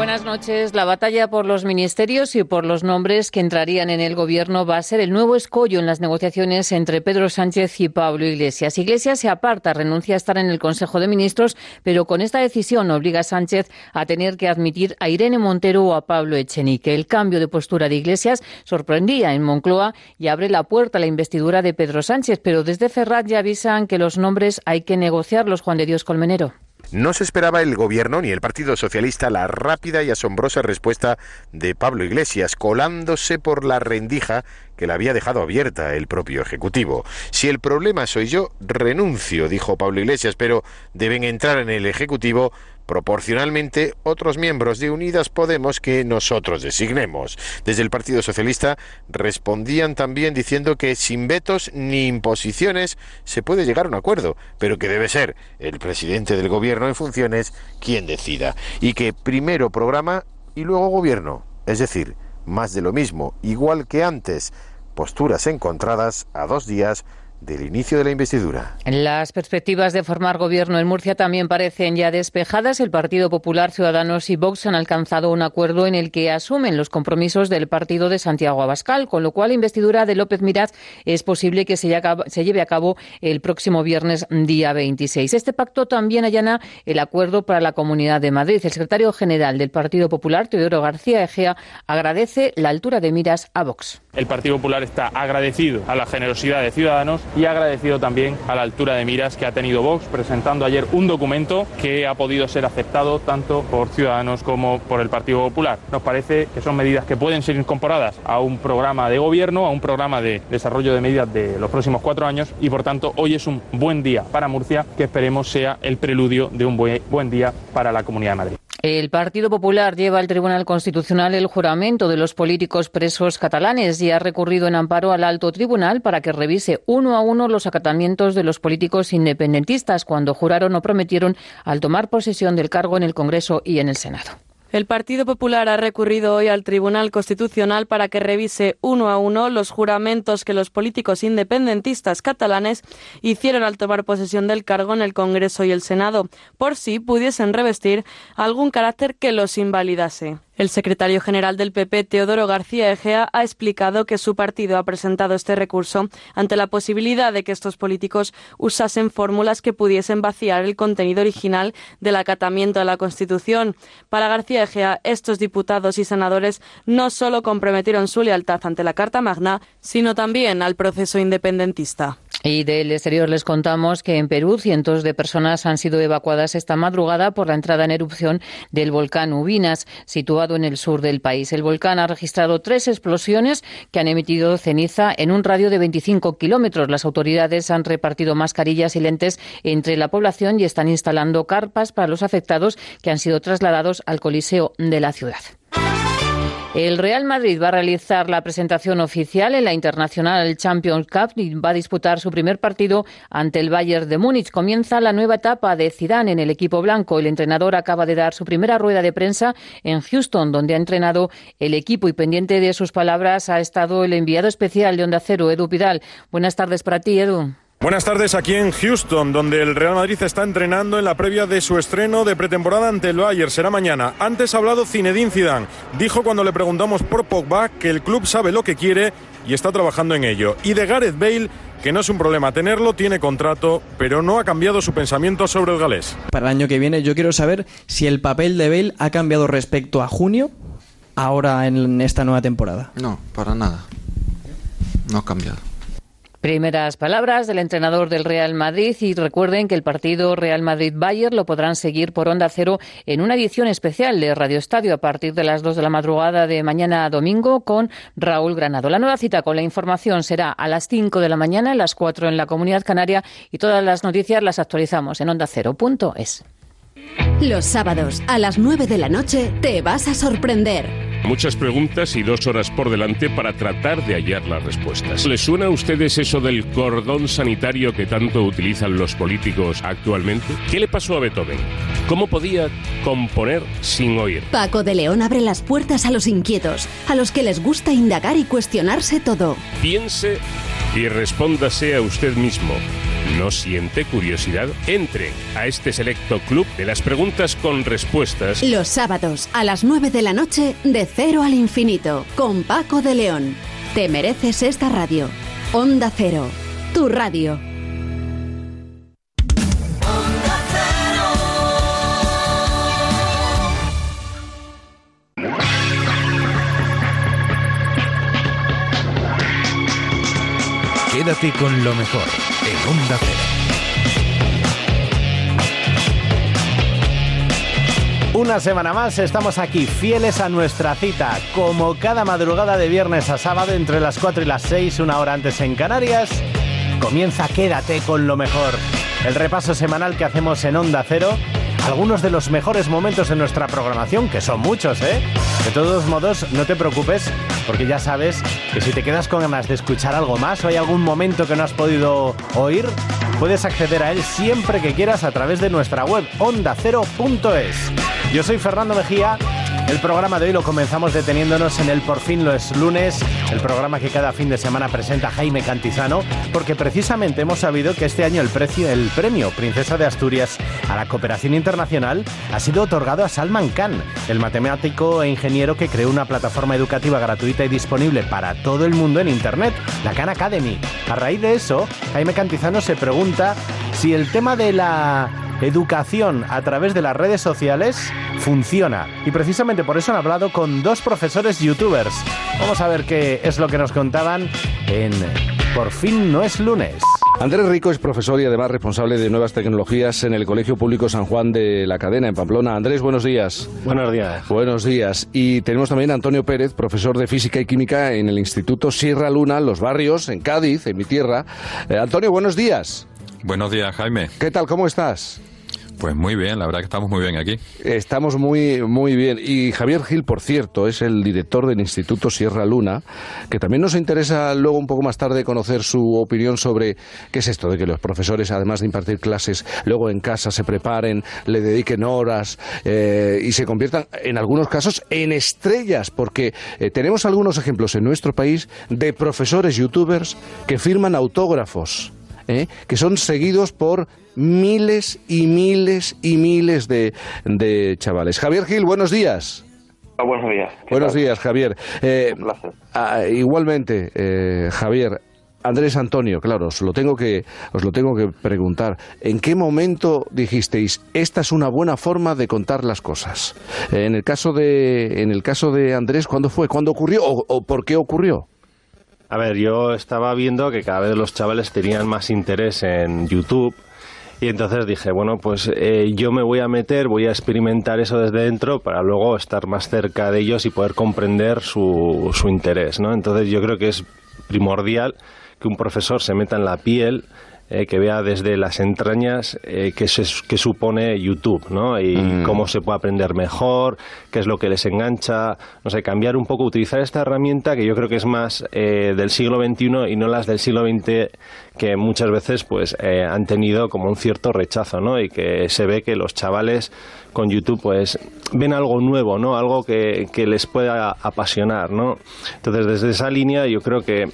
Buenas noches. La batalla por los ministerios y por los nombres que entrarían en el gobierno va a ser el nuevo escollo en las negociaciones entre Pedro Sánchez y Pablo Iglesias. Iglesias se aparta, renuncia a estar en el Consejo de Ministros, pero con esta decisión obliga a Sánchez a tener que admitir a Irene Montero o a Pablo Echenique. El cambio de postura de Iglesias sorprendía en Moncloa y abre la puerta a la investidura de Pedro Sánchez, pero desde Ferrat ya avisan que los nombres hay que negociarlos, Juan de Dios Colmenero. No se esperaba el gobierno ni el Partido Socialista la rápida y asombrosa respuesta de Pablo Iglesias, colándose por la rendija que la había dejado abierta el propio Ejecutivo. Si el problema soy yo, renuncio, dijo Pablo Iglesias, pero deben entrar en el Ejecutivo proporcionalmente otros miembros de Unidas Podemos que nosotros designemos. Desde el Partido Socialista respondían también diciendo que sin vetos ni imposiciones se puede llegar a un acuerdo, pero que debe ser el presidente del gobierno en funciones quien decida, y que primero programa y luego gobierno, es decir, más de lo mismo, igual que antes, posturas encontradas a dos días del inicio de la investidura. Las perspectivas de formar gobierno en Murcia también parecen ya despejadas. El Partido Popular, Ciudadanos y Vox han alcanzado un acuerdo en el que asumen los compromisos del partido de Santiago Abascal, con lo cual la investidura de López Miraz es posible que se lleve a cabo el próximo viernes día 26. Este pacto también allana el acuerdo para la Comunidad de Madrid. El secretario general del Partido Popular, Teodoro García Egea, agradece la altura de miras a Vox. El Partido Popular está agradecido a la generosidad de Ciudadanos y agradecido también a la altura de miras que ha tenido Vox presentando ayer un documento que ha podido ser aceptado tanto por Ciudadanos como por el Partido Popular. Nos parece que son medidas que pueden ser incorporadas a un programa de gobierno, a un programa de desarrollo de medidas de los próximos cuatro años y por tanto hoy es un buen día para Murcia que esperemos sea el preludio de un buen día para la Comunidad de Madrid. El Partido Popular lleva al Tribunal Constitucional el juramento de los políticos presos catalanes y ha recurrido en amparo al alto tribunal para que revise uno a uno los acatamientos de los políticos independentistas cuando juraron o prometieron al tomar posesión del cargo en el Congreso y en el Senado. El Partido Popular ha recurrido hoy al Tribunal Constitucional para que revise uno a uno los juramentos que los políticos independentistas catalanes hicieron al tomar posesión del cargo en el Congreso y el Senado, por si pudiesen revestir algún carácter que los invalidase. El secretario general del PP, Teodoro García Egea, ha explicado que su partido ha presentado este recurso ante la posibilidad de que estos políticos usasen fórmulas que pudiesen vaciar el contenido original del acatamiento a la Constitución. Para García Egea, estos diputados y senadores no solo comprometieron su lealtad ante la Carta Magna, sino también al proceso independentista. Y del exterior les contamos que en Perú cientos de personas han sido evacuadas esta madrugada por la entrada en erupción del volcán Ubinas, situado en el sur del país. El volcán ha registrado tres explosiones que han emitido ceniza en un radio de 25 kilómetros. Las autoridades han repartido mascarillas y lentes entre la población y están instalando carpas para los afectados que han sido trasladados al Coliseo de la ciudad. El Real Madrid va a realizar la presentación oficial en la Internacional Champions Cup y va a disputar su primer partido ante el Bayern de Múnich. Comienza la nueva etapa de Zidane en el equipo blanco. El entrenador acaba de dar su primera rueda de prensa en Houston, donde ha entrenado el equipo y pendiente de sus palabras ha estado el enviado especial de Onda Cero, Edu Pidal. Buenas tardes para ti, Edu. Buenas tardes aquí en Houston, donde el Real Madrid está entrenando en la previa de su estreno de pretemporada ante el Bayern. Será mañana. Antes ha hablado Zinedine Zidane. Dijo cuando le preguntamos por Pogba que el club sabe lo que quiere y está trabajando en ello. Y de Gareth Bale que no es un problema tenerlo, tiene contrato, pero no ha cambiado su pensamiento sobre el galés. Para el año que viene yo quiero saber si el papel de Bale ha cambiado respecto a junio, ahora en esta nueva temporada. No, para nada. No ha cambiado. Primeras palabras del entrenador del Real Madrid y recuerden que el partido Real Madrid-Bayern lo podrán seguir por Onda Cero en una edición especial de Radio Estadio a partir de las 2 de la madrugada de mañana a domingo con Raúl Granado. La nueva cita con la información será a las 5 de la mañana, a las 4 en la Comunidad Canaria y todas las noticias las actualizamos en ondacero.es. Los sábados a las 9 de la noche te vas a sorprender Muchas preguntas y dos horas por delante para tratar de hallar las respuestas. ¿Les suena a ustedes eso del cordón sanitario que tanto utilizan los políticos actualmente? ¿Qué le pasó a Beethoven? ¿Cómo podía componer sin oír? Paco de León abre las puertas a los inquietos, a los que les gusta indagar y cuestionarse todo. Piense y respóndase a usted mismo. ¿No siente curiosidad? Entre a este selecto club de las preguntas con respuestas. Los sábados a las 9 de la noche, de cero al infinito, con Paco de León. Te mereces esta radio. Onda Cero, tu radio. Quédate con lo mejor en Onda Cero. Una semana más estamos aquí fieles a nuestra cita, como cada madrugada de viernes a sábado entre las 4 y las 6, una hora antes en Canarias. Comienza Quédate con lo mejor, el repaso semanal que hacemos en Onda Cero algunos de los mejores momentos en nuestra programación, que son muchos, ¿eh? De todos modos, no te preocupes, porque ya sabes que si te quedas con ganas de escuchar algo más o hay algún momento que no has podido oír, puedes acceder a él siempre que quieras a través de nuestra web ondacero.es. Yo soy Fernando Mejía el programa de hoy lo comenzamos deteniéndonos en el Por fin lo es lunes, el programa que cada fin de semana presenta Jaime Cantizano, porque precisamente hemos sabido que este año el, precio, el premio Princesa de Asturias a la cooperación internacional ha sido otorgado a Salman Khan, el matemático e ingeniero que creó una plataforma educativa gratuita y disponible para todo el mundo en Internet, la Khan Academy. A raíz de eso, Jaime Cantizano se pregunta si el tema de la educación a través de las redes sociales funciona. Y precisamente por eso han hablado con dos profesores youtubers. Vamos a ver qué es lo que nos contaban en Por fin no es lunes. Andrés Rico es profesor y además responsable de nuevas tecnologías en el Colegio Público San Juan de la Cadena, en Pamplona. Andrés, buenos días. Buenos días. Buenos días. Y tenemos también a Antonio Pérez, profesor de Física y Química en el Instituto Sierra Luna, Los Barrios, en Cádiz, en mi tierra. Eh, Antonio, buenos días. Buenos días, Jaime. ¿Qué tal? ¿Cómo estás? Pues muy bien, la verdad que estamos muy bien aquí. Estamos muy, muy bien. Y Javier Gil, por cierto, es el director del Instituto Sierra Luna, que también nos interesa luego un poco más tarde conocer su opinión sobre qué es esto de que los profesores, además de impartir clases, luego en casa se preparen, le dediquen horas eh, y se conviertan, en algunos casos, en estrellas, porque eh, tenemos algunos ejemplos en nuestro país de profesores youtubers que firman autógrafos. ¿Eh? que son seguidos por miles y miles y miles de, de chavales. Javier Gil, buenos días. Ah, buenos días. Buenos días, Javier. Eh, Un placer. Ah, igualmente, eh, Javier. Andrés Antonio, claro, os lo tengo que os lo tengo que preguntar. ¿En qué momento dijisteis esta es una buena forma de contar las cosas? en el caso de en el caso de Andrés, ¿cuándo fue? ¿Cuándo ocurrió o por qué ocurrió? A ver, yo estaba viendo que cada vez los chavales tenían más interés en YouTube y entonces dije, bueno, pues eh, yo me voy a meter, voy a experimentar eso desde dentro para luego estar más cerca de ellos y poder comprender su, su interés, ¿no? Entonces yo creo que es primordial que un profesor se meta en la piel eh, que vea desde las entrañas eh, qué, supone YouTube, ¿no? Y mm. cómo se puede aprender mejor, qué es lo que les engancha, no sé, cambiar un poco, utilizar esta herramienta que yo creo que es más eh, del siglo XXI y no las del siglo XX que muchas veces pues han tenido como un cierto rechazo, ¿no? Y que se ve que los chavales con YouTube pues ven algo nuevo, ¿no? Algo que, que les pueda apasionar, ¿no? Entonces desde esa línea yo creo que eh,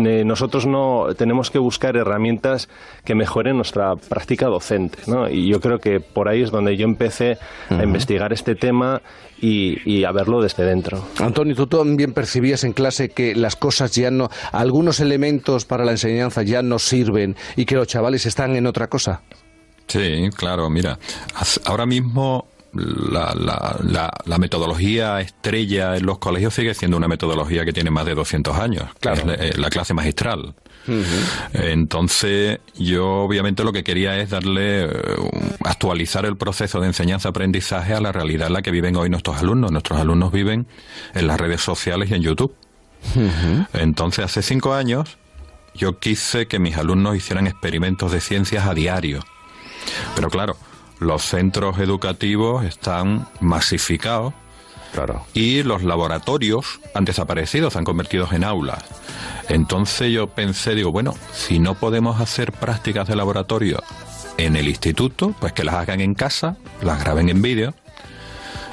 nosotros no tenemos que buscar herramientas que mejoren nuestra práctica docente, ¿no? Y yo creo que por ahí es donde yo empecé a investigar este tema y, a verlo desde dentro. Antonio, tú también percibías en clase que las cosas ya no, algunos elementos para la enseñanza ya no sirven y que los chavales están en otra cosa. Sí, claro, mira, ahora mismo la, la, la, metodología estrella en los colegios sigue siendo una metodología que tiene más de 200 años, claro. es eh, la, clase magistral. Entonces, yo obviamente lo que quería es darle, eh, actualizar el proceso de enseñanza-aprendizaje a la realidad en la que viven hoy nuestros alumnos. Nuestros alumnos viven en las redes sociales y en YouTube. Entonces, hace cinco años, yo quise que mis alumnos hicieran experimentos de ciencias a diario. Pero claro, los centros educativos están masificados Claro. Y los laboratorios han desaparecido, se han convertido en aulas. Entonces yo pensé, digo, bueno, si no podemos hacer prácticas de laboratorio en el instituto, pues que las hagan en casa, las graben en vídeo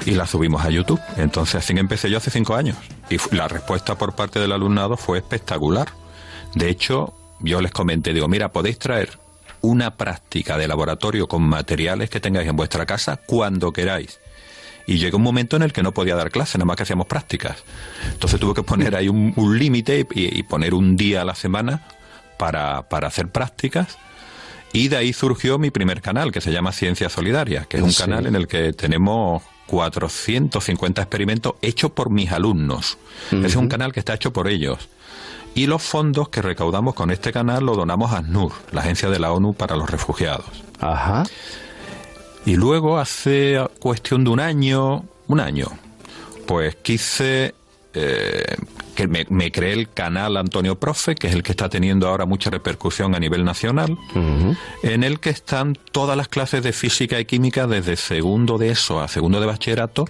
y las subimos a YouTube. Entonces así empecé yo hace cinco años. Y la respuesta por parte del alumnado fue espectacular. De hecho, yo les comenté, digo, mira, podéis traer una práctica de laboratorio con materiales que tengáis en vuestra casa cuando queráis. Y llegó un momento en el que no podía dar clase, nada más que hacíamos prácticas. Entonces tuve que poner ahí un, límite y, poner un día a la semana para, para hacer prácticas. Y de ahí surgió mi primer canal, que se llama Ciencia Solidaria, que es un canal en el que tenemos 450 experimentos hechos por mis alumnos. Es un canal que está hecho por ellos. Y los fondos que recaudamos con este canal lo donamos a ACNUR, la agencia de la ONU para los refugiados. Ajá. Y luego, hace cuestión de un año, un año, pues quise eh, que me, creé el canal Antonio Profe, que es el que está teniendo ahora mucha repercusión a nivel nacional, en el que están todas las clases de física y química desde segundo de eso a segundo de bachillerato,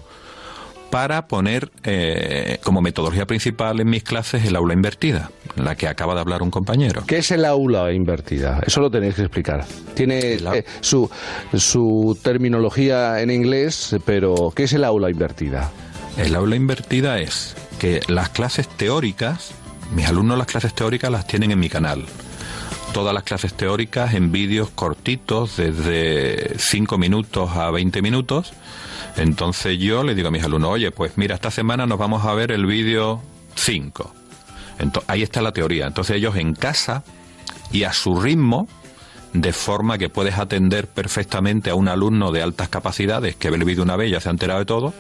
para poner eh, como metodología principal en mis clases el aula invertida, la que acaba de hablar un compañero. ¿Qué es el aula invertida? Eso lo tenéis que explicar. Tiene eh, su, su terminología en inglés, pero ¿qué es el aula invertida? El aula invertida es que las clases teóricas, mis alumnos las clases teóricas las tienen en mi canal. Todas las clases teóricas en vídeos cortitos, desde 5 minutos a 20 minutos, entonces yo le digo a mis alumnos, oye, pues mira, esta semana nos vamos a ver el vídeo 5. ahí está la teoría. Entonces ellos en casa y a su ritmo, de forma que puedes atender perfectamente a un alumno de altas capacidades que ve el vídeo una vez y ya se ha enterado de todo,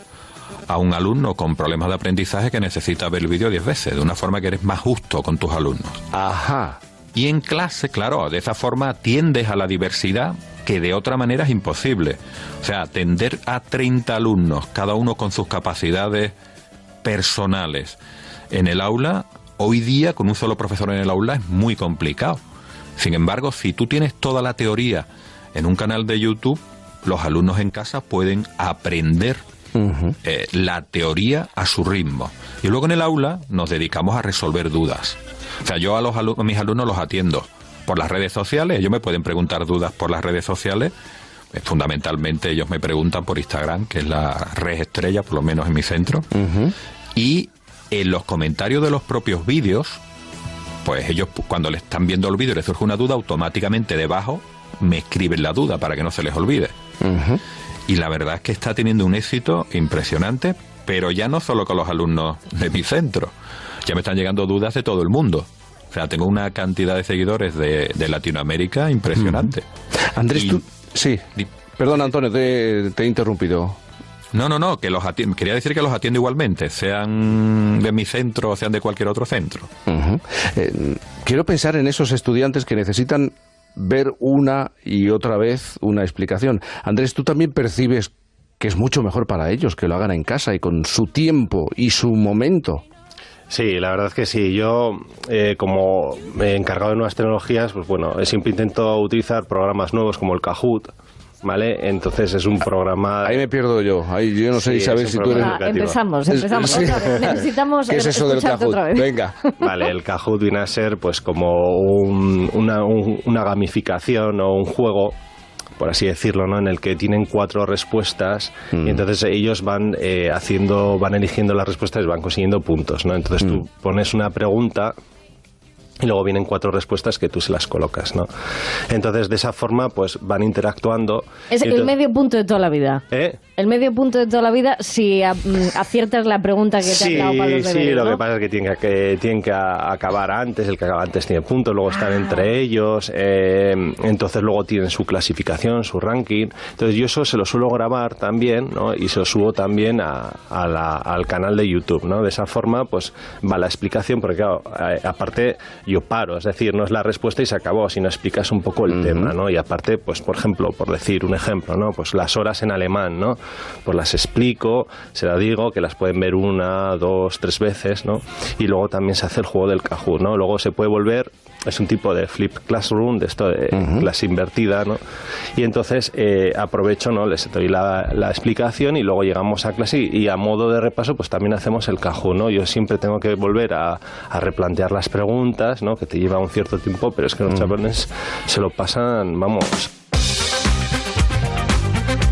a un alumno con problemas de aprendizaje que necesita ver el vídeo 10 veces, de una forma que eres más justo con tus alumnos. Ajá. Y en clase, claro, de esa forma atiendes a la diversidad que de otra manera es imposible. O sea, atender a 30 alumnos, cada uno con sus capacidades personales, en el aula, hoy día con un solo profesor en el aula es muy complicado. Sin embargo, si tú tienes toda la teoría en un canal de YouTube, los alumnos en casa pueden aprender eh, la teoría a su ritmo. Y luego en el aula nos dedicamos a resolver dudas. O sea, yo a, los a mis alumnos los atiendo por las redes sociales. Ellos me pueden preguntar dudas por las redes sociales. Eh, fundamentalmente ellos me preguntan por Instagram, que es la red estrella, por lo menos en mi centro. Y en los comentarios de los propios vídeos, pues ellos cuando le están viendo el vídeo y les surge una duda, automáticamente debajo me escriben la duda para que no se les olvide. Y la verdad es que está teniendo un éxito impresionante, pero ya no solo con los alumnos de mi centro, ya me están llegando dudas de todo el mundo. O sea, tengo una cantidad de seguidores de, Latinoamérica impresionante. Andrés, tú... Sí. Perdón, Antonio, te, he interrumpido. No, no, no, que los quería decir que los atiendo igualmente, sean de mi centro o sean de cualquier otro centro. Eh, quiero pensar en esos estudiantes que necesitan ver una y otra vez una explicación. Andrés, tú también percibes que es mucho mejor para ellos que lo hagan en casa y con su tiempo y su momento. Sí, la verdad es que sí. Yo, eh, como he encargado de nuevas tecnologías, pues bueno, siempre intento utilizar programas nuevos como el Kahoot, ¿vale? Entonces es un programa... Ahí me pierdo yo, ahí yo no sé, Isabel, si tú eres... Ah, empezamos, empezamos. Necesitamos ¿Qué es eso del Kahoot? Venga. Vale, el Kahoot viene a ser pues como una, una gamificación o un juego por así decirlo, ¿no? en el que tienen cuatro respuestas y mm. entonces ellos van eh, haciendo, van eligiendo las respuestas y van consiguiendo puntos. ¿no? Entonces tú mm. pones una pregunta y luego vienen cuatro respuestas que tú se las colocas, ¿no? Entonces, de esa forma, pues van interactuando. Es el medio punto de toda la vida. ¿Eh? El medio punto de toda la vida si mm, aciertas la pregunta que te ha dado para los Sí, lo que pasa es que tienen que, tienen que acabar antes, el que acaba antes tiene puntos, luego están ah. entre ellos, eh, entonces luego tienen su clasificación, su ranking. Entonces, yo eso se lo suelo grabar también, ¿no? Y se lo subo también a, al canal de YouTube, ¿no? De esa forma, pues va la explicación, porque claro, eh, aparte yo paro, es decir, no es la respuesta y se acabó, sino explicas un poco el tema, ¿no? Y aparte, pues por ejemplo, por decir un ejemplo, ¿no? Pues las horas en alemán, ¿no? Pues las explico, se las digo, que las pueden ver una, dos, tres veces, ¿no? Y luego también se hace el juego del Kahoot, ¿no? Luego se puede volver es un tipo de flip classroom, de esto de clase invertida, ¿no? Y entonces eh, aprovecho, ¿no? Les doy la, la explicación y luego llegamos a clase y, y a modo de repaso, pues también hacemos el cajón, ¿no? Yo siempre tengo que volver a, a replantear las preguntas, ¿no? Que te lleva un cierto tiempo, pero es que los chavales se lo pasan, vamos,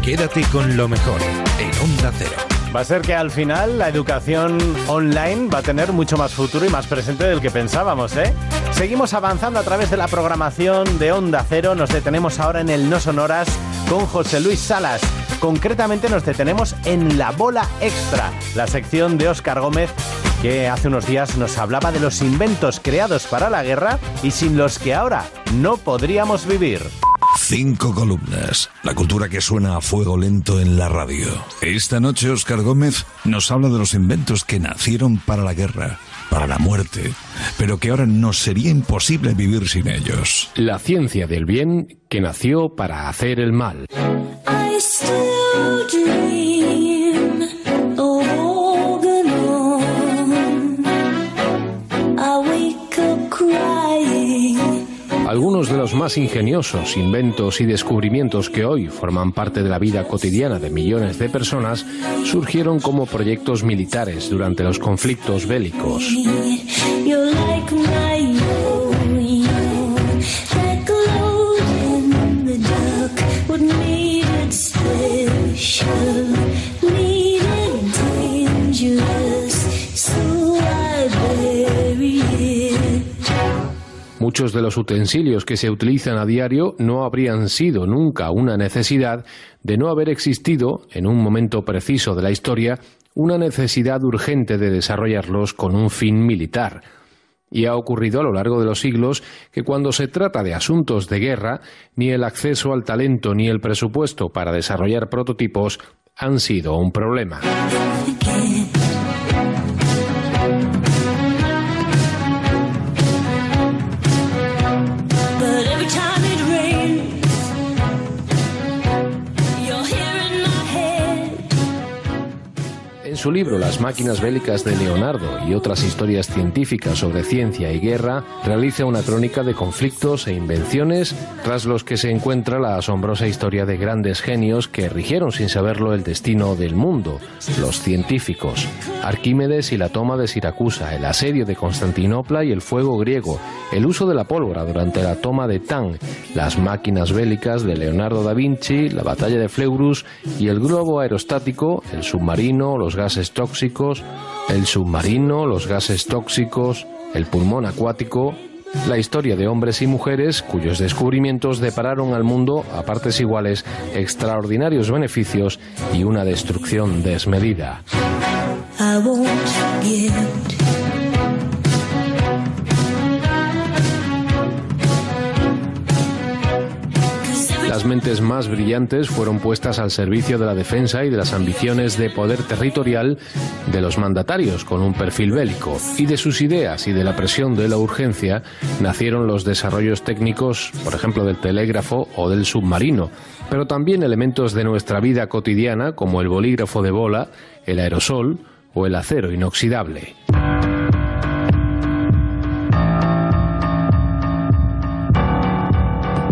Quédate con lo mejor en Onda Cero. Va a ser que al final la educación online va a tener mucho más futuro y más presente del que pensábamos, ¿eh? Seguimos avanzando a través de la programación de Onda Cero. Nos detenemos ahora en el No Sonoras con José Luis Salas. Concretamente nos detenemos en La Bola Extra, la sección de Óscar Gómez que hace unos días nos hablaba de los inventos creados para la guerra y sin los que ahora no podríamos vivir. Cinco columnas. La cultura que suena a fuego lento en la radio. Esta noche Oscar Gómez nos habla de los inventos que nacieron para la guerra, para la muerte, pero que ahora nos sería imposible vivir sin ellos. La ciencia del bien que nació para hacer el mal. I still dream Algunos de los más ingeniosos inventos y descubrimientos que hoy forman parte de la vida cotidiana de millones de personas surgieron como proyectos militares durante los conflictos bélicos. Muchos de los utensilios que se utilizan a diario no habrían sido nunca una necesidad de no haber existido, en un momento preciso de la historia, una necesidad urgente de desarrollarlos con un fin militar. Y ha ocurrido a lo largo de los siglos que cuando se trata de asuntos de guerra, ni el acceso al talento ni el presupuesto para desarrollar prototipos han sido un problema. Su libro Las máquinas bélicas de Leonardo y otras historias científicas sobre ciencia y guerra, realiza una crónica de conflictos e invenciones tras los que se encuentra la asombrosa historia de grandes genios que rigieron sin saberlo el destino del mundo, los científicos. Arquímedes y la toma de Siracusa, el asedio de Constantinopla y el fuego griego, el uso de la pólvora durante la toma de Tang, las máquinas bélicas de Leonardo da Vinci, la batalla de Fleurus y el globo aerostático, el submarino, los gases tóxicos, el submarino, los gases tóxicos, el pulmón acuático, la historia de hombres y mujeres cuyos descubrimientos depararon al mundo a partes iguales extraordinarios beneficios y una destrucción desmedida. Las mentes más brillantes fueron puestas al servicio de la defensa y de las ambiciones de poder territorial de los mandatarios con un perfil bélico, y de sus ideas y de la presión de la urgencia nacieron los desarrollos técnicos, por ejemplo, del telégrafo o del submarino, pero también elementos de nuestra vida cotidiana como el bolígrafo de bola, el aerosol o el acero inoxidable.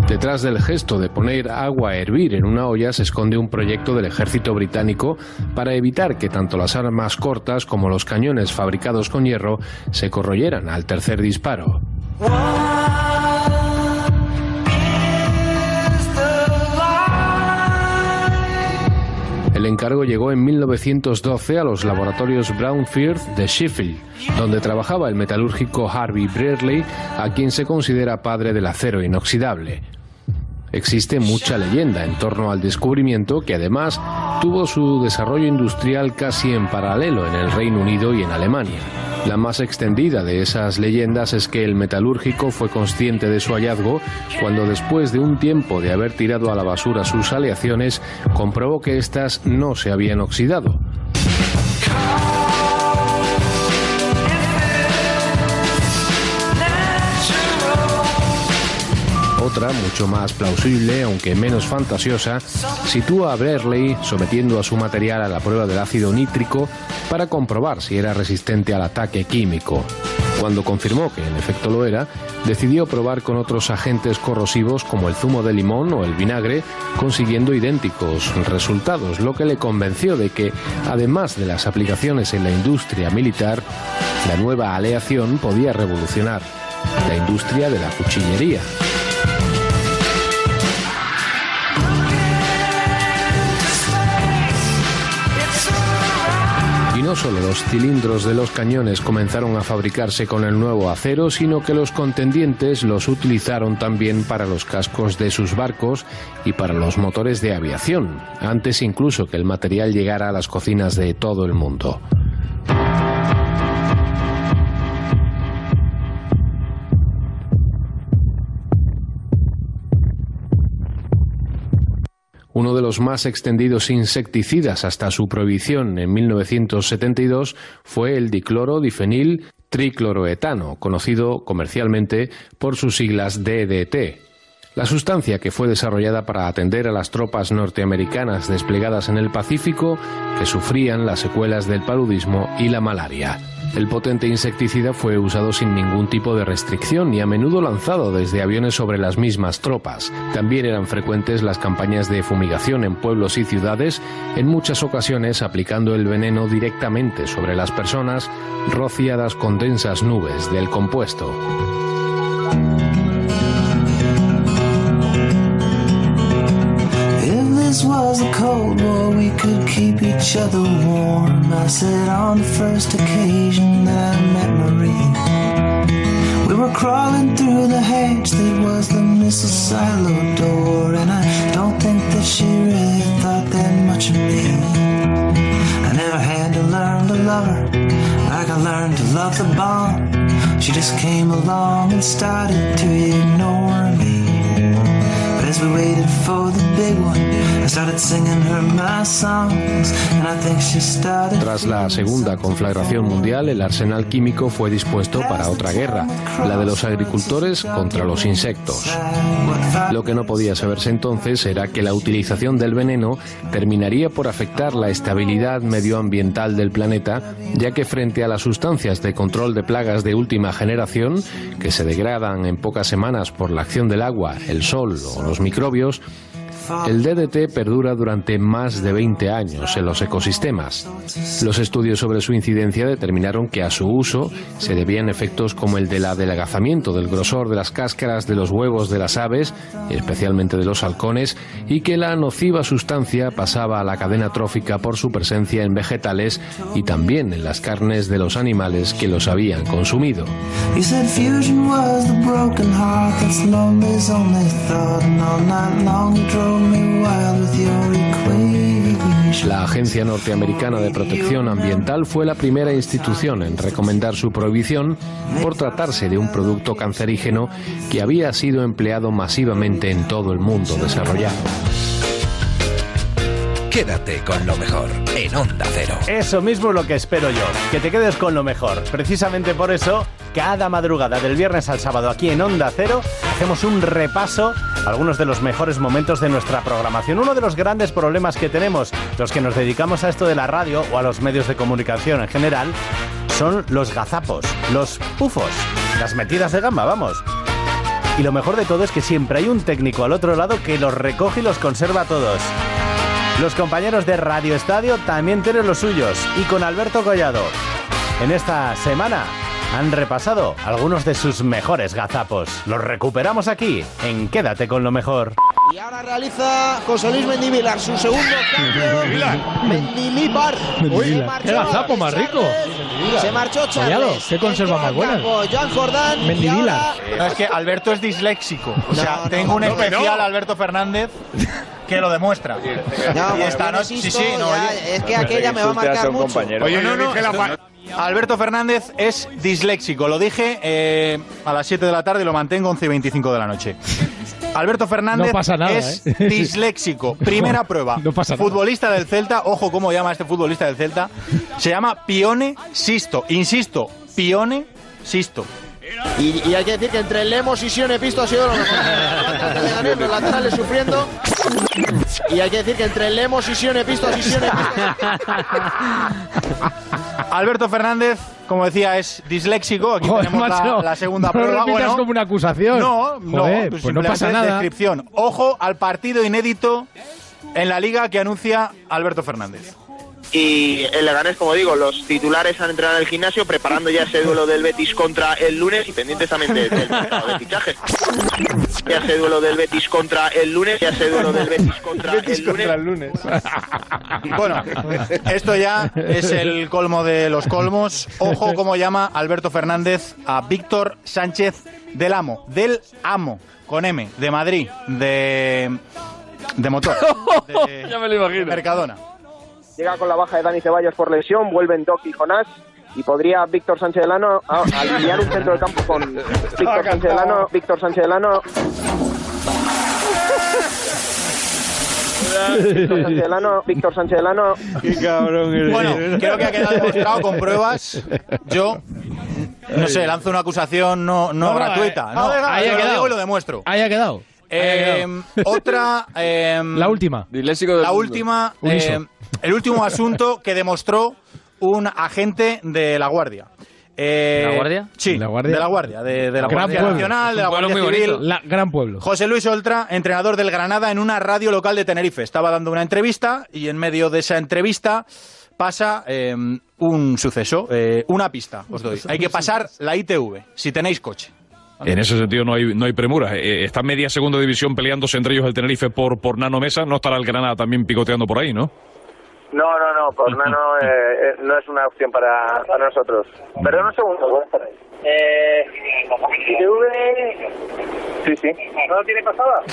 Detrás del gesto de poner agua a hervir en una olla se esconde un proyecto del ejército británico para evitar que tanto las armas cortas como los cañones fabricados con hierro se corroyeran al tercer disparo. El encargo llegó en 1912 a los laboratorios Brownfield de Sheffield, donde trabajaba el metalúrgico Harvey Brearley, a quien se considera padre del acero inoxidable. Existe mucha leyenda en torno al descubrimiento que además tuvo su desarrollo industrial casi en paralelo en el Reino Unido y en Alemania. La más extendida de esas leyendas es que el metalúrgico fue consciente de su hallazgo cuando después de un tiempo de haber tirado a la basura sus aleaciones comprobó que éstas no se habían oxidado. Otra, mucho más plausible, aunque menos fantasiosa, sitúa a Brearley sometiendo a su material a la prueba del ácido nítrico para comprobar si era resistente al ataque químico. Cuando confirmó que en efecto lo era, decidió probar con otros agentes corrosivos como el zumo de limón o el vinagre, consiguiendo idénticos resultados, lo que le convenció de que, además de las aplicaciones en la industria militar, la nueva aleación podía revolucionar la industria de la cuchillería. No solo los cilindros de los cañones comenzaron a fabricarse con el nuevo acero, sino que los contendientes los utilizaron también para los cascos de sus barcos y para los motores de aviación, antes incluso que el material llegara a las cocinas de todo el mundo. Uno de los más extendidos insecticidas hasta su prohibición en 1972 fue el dicloro difenil tricloroetano, conocido comercialmente por sus siglas DDT. La sustancia que fue desarrollada para atender a las tropas norteamericanas desplegadas en el Pacífico que sufrían las secuelas del paludismo y la malaria. El potente insecticida fue usado sin ningún tipo de restricción y a menudo lanzado desde aviones sobre las mismas tropas. También eran frecuentes las campañas de fumigación en pueblos y ciudades, en muchas ocasiones aplicando el veneno directamente sobre las personas, rociadas con densas nubes del compuesto. This was a cold war, we could keep each other warm. I said on the first occasion that I met Marie. We were crawling through the hedge that was the missile silo door, and I don't think that she really thought that much of me. I never had to learn to love her like I learned to love the bomb. She just came along and started to ignore as we waited for the big one, I started singing her my songs, and I think she started. Tras la Segunda Conflagración Mundial, el arsenal químico fue dispuesto para otra guerra, la de los agricultores contra los insectos. Lo que no podía saberse entonces era que la utilización del veneno terminaría por afectar la estabilidad medioambiental del planeta, ya que frente a las sustancias de control de plagas de última generación, que se degradan en pocas semanas por la acción del agua, el sol o los microbios, el DDT perdura durante más de 20 años en los ecosistemas. Los estudios sobre su incidencia determinaron que a su uso se debían efectos como el del adelgazamiento del grosor de las cáscaras de los huevos de las aves, especialmente de los halcones, y que la nociva sustancia pasaba a la cadena trófica por su presencia en vegetales y también en las carnes de los animales que los habían consumido. Long drove La Agencia Norteamericana de Protección Ambiental fue la primera institución en recomendar su prohibición por tratarse de un producto cancerígeno que había sido empleado masivamente en todo el mundo desarrollado. Quédate con lo mejor en Onda Cero. Eso mismo es lo que espero yo, que te quedes con lo mejor. Precisamente por eso, cada madrugada del viernes al sábado aquí en Onda Cero, hacemos un repaso a algunos de los mejores momentos de nuestra programación. Uno de los grandes problemas que tenemos, los que nos dedicamos a esto de la radio o a los medios de comunicación en general, son los gazapos, los pufos, las metidas de gamba, vamos. Y lo mejor de todo es que siempre hay un técnico al otro lado que los recoge y los conserva todos. Los compañeros de Radio Estadio también tienen los suyos y con Alberto Collado. En esta semana han repasado algunos de sus mejores gazapos. Los recuperamos aquí en Quédate con lo mejor. Y ahora realiza José Luis Mendivilar su segundo cambio. Se marchó ¡Qué gazapo más rico! Se marchó Charles. qué conserva más buena. Joan Jordán. No, es que Alberto es disléxico. O sea, no, tengo un no, especial no. Alberto Fernández que lo demuestra. No, y esta noche, sí, sí, no, ya, es que aquella me va a marcar mucho. Oye, no, no, Alberto Fernández es disléxico. Lo dije eh, a las 7 de la tarde y lo mantengo 11 y 25 de la noche. Alberto Fernández No pasa nada, es ¿eh? disléxico. Primera prueba. No pasa nada. futbolista del Celta, ojo cómo llama este futbolista del Celta. Se llama Pione Sisto. Insisto, Pione Sisto. Y, y hay que decir que entre Lemos y Sione Pisto ha sido lo mejor. Los laterales sufriendo. Y hay que decir que entre Lemos y Sione Pisto y Sione Pisto. Alberto Fernández como decía, es disléxico. Aquí Joder, tenemos la- macho, la, segunda no prueba. Bueno, como una acusación. No, no, Joder, pues pues no pasa nada. descripción. Ojo al partido inédito en la liga que anuncia Alberto Fernández. Y el Leganés, como digo, los titulares han entrado en el gimnasio preparando ya ese duelo del Betis contra el lunes y pendientes también de- del mercado de fichajes. Ya ese duelo del Betis contra el lunes, ya ese duelo del Betis contra el lunes. Bueno, esto ya es el colmo de los colmos. Ojo cómo llama Alberto Fernández a Víctor Sánchez del Amo, del Amo, con M, de Madrid, de, de motor, de, ya me lo imagino. de Mercadona. Llega con la baja de Dani Ceballos por lesión, vuelven Doc y Jonás. Y podría Víctor Sánchez Delano ah, alinear un centro de campo con Víctor Sánchez Delano, Víctor Sánchez Delano. Víctor Sánchez Delano, Víctor Sánchez Delano. Qué cabrón eres. Bueno, creo que ha quedado demostrado con pruebas. Yo, no sé, lanzo una acusación no, no, gratuita. eh, No, ahí ha yo lo quedado. digo y lo demuestro. Ahí ha quedado. Eh, otra. eh, La última. la última. El último asunto que demostró un agente de la Guardia. Eh, ¿La Guardia? Sí, ¿La Guardia? de la Guardia, de, de la Gran Guardia pueblo. Nacional, de la Guardia muy Civil. La- gran pueblo. José Luis Oltra, entrenador del Granada, en una radio local de Tenerife. Estaba dando una entrevista y en medio de esa entrevista pasa eh, un suceso, eh, una pista, os doy. Hay que pasar la ITV, si tenéis coche. En ese sentido no hay, no hay premura. Eh, está media segunda división peleándose entre ellos el Tenerife por, por Nano Mesa. No estará el Granada también picoteando por ahí, ¿no? No, no, no, por nano eh, eh, no es una opción para, para nosotros. Perdón un segundo, buenas tardes. Eh, ITV... Sí, sí. ¿No lo tiene pasada?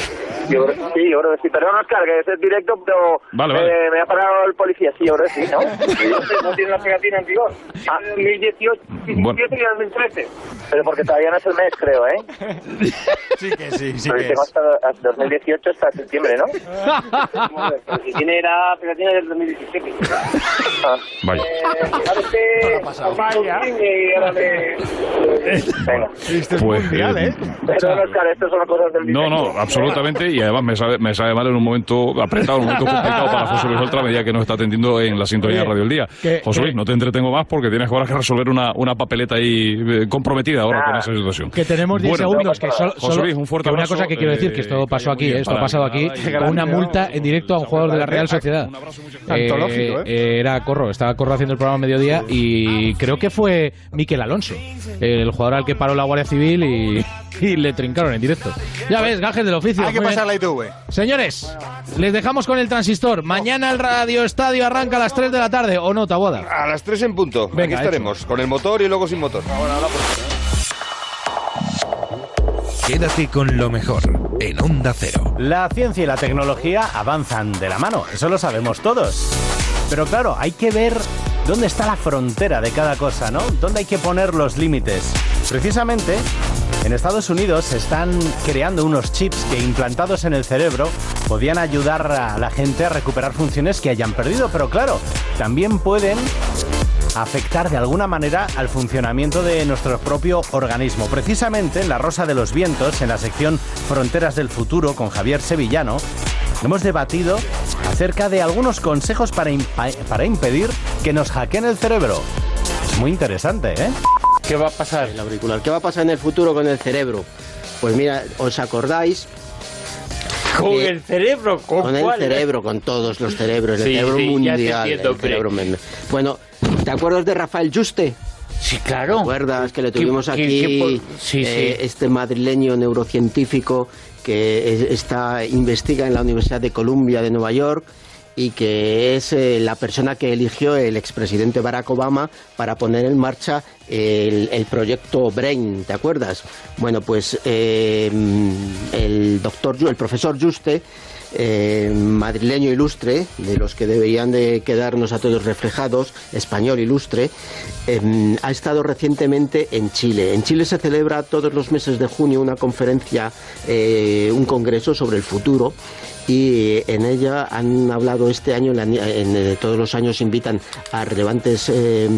Yo creo, sí, yo creo que sí. Perdón, Oscar, que es directo, pero Vale, me, vale. me ha parado el policía. Sí, yo creo que sí, ¿no? ¿No tiene la pegatina en vigor? Ah, 2018, 2017 y 2013. Pero porque todavía no es el mes, creo, ¿eh? Sí que sí, sí Pero que tengo es. hasta, hasta 2018 hasta septiembre, ¿no? Pero si tiene la pegatina del 2017. Ah. Vaya. Eh, ahora usted- Vaya. y ahora le- Venga. Pues, eh, Perdón, Oscar, estas son cosas del No, no, absolutamente. Y además me sabe, me sabe mal en un momento apretado, en un momento complicado para José Luis Oltra, a medida que nos está atendiendo en la sintonía de Radio El Día. que- José que- Luis, no te entretengo más porque tienes ahora que resolver una, una papeleta ahí eh, comprometida ahora con esa situación. Que tenemos 10 Bueno, segundos. Que solo, José Luis, un fuerte que una cosa que quiero decir, que eh, esto pasó aquí, esto ha pasado aquí, con una multa en directo a un jugador de la Real Sociedad. Eh, Era Corro, estaba Corro haciendo el programa a mediodía y creo que fue Miquel Alonso, el jugador al que paró la Guardia Civil y, y le trincaron en directo. Ya ves, gajes del oficio. Hay que bien. pasar la ITV. Señores, les dejamos con el transistor. Mañana el Radio Estadio arranca a las 3 de la tarde, ¿o no, Taboda? A las 3 en punto. Venga, Aquí estaremos, con el motor y luego sin motor. Quédate con lo mejor en Onda Cero. La ciencia y la tecnología avanzan de la mano, eso lo sabemos todos. Pero claro, hay que ver dónde está la frontera de cada cosa, ¿no? ¿Dónde hay que poner los límites? Precisamente, en Estados Unidos se están creando unos chips que implantados en el cerebro podían ayudar a la gente a recuperar funciones que hayan perdido, pero claro, también pueden afectar de alguna manera al funcionamiento de nuestro propio organismo. Precisamente en La Rosa de los Vientos, en la sección Fronteras del Futuro con Javier Sevillano, hemos debatido acerca de algunos consejos para, para impedir que nos hackeen el cerebro. Es muy interesante, ¿eh? ¿Qué va a pasar? El auricular. ¿Qué va a pasar en el futuro con el cerebro? Pues mira, ¿os acordáis? ¿Con el cerebro? ¿Con, Con el cuál? cerebro, con todos los cerebros, el cerebro sí, ya te mundial, entiendo, el cerebro Bueno, ¿te acuerdas de Rafael Juste? Sí, claro. ¿Te acuerdas que le ¿Qué- tuvimos qué- aquí? qué sí, eh, sí. Este madrileño neurocientífico que es- está investiga en la Universidad de Columbia de Nueva York y que es eh, la persona que eligió el expresidente Barack Obama para poner en marcha el, proyecto Brain, ¿te acuerdas? Bueno, pues eh, el doctor, el profesor Juste eh, madrileño ilustre, de los que deberían de quedarnos a todos reflejados, español ilustre, eh, ha estado recientemente en Chile. En Chile se celebra todos los meses de junio una conferencia, eh, un congreso sobre el futuro y en ella han hablado este año, en, en, eh, todos los años invitan a relevantes eh,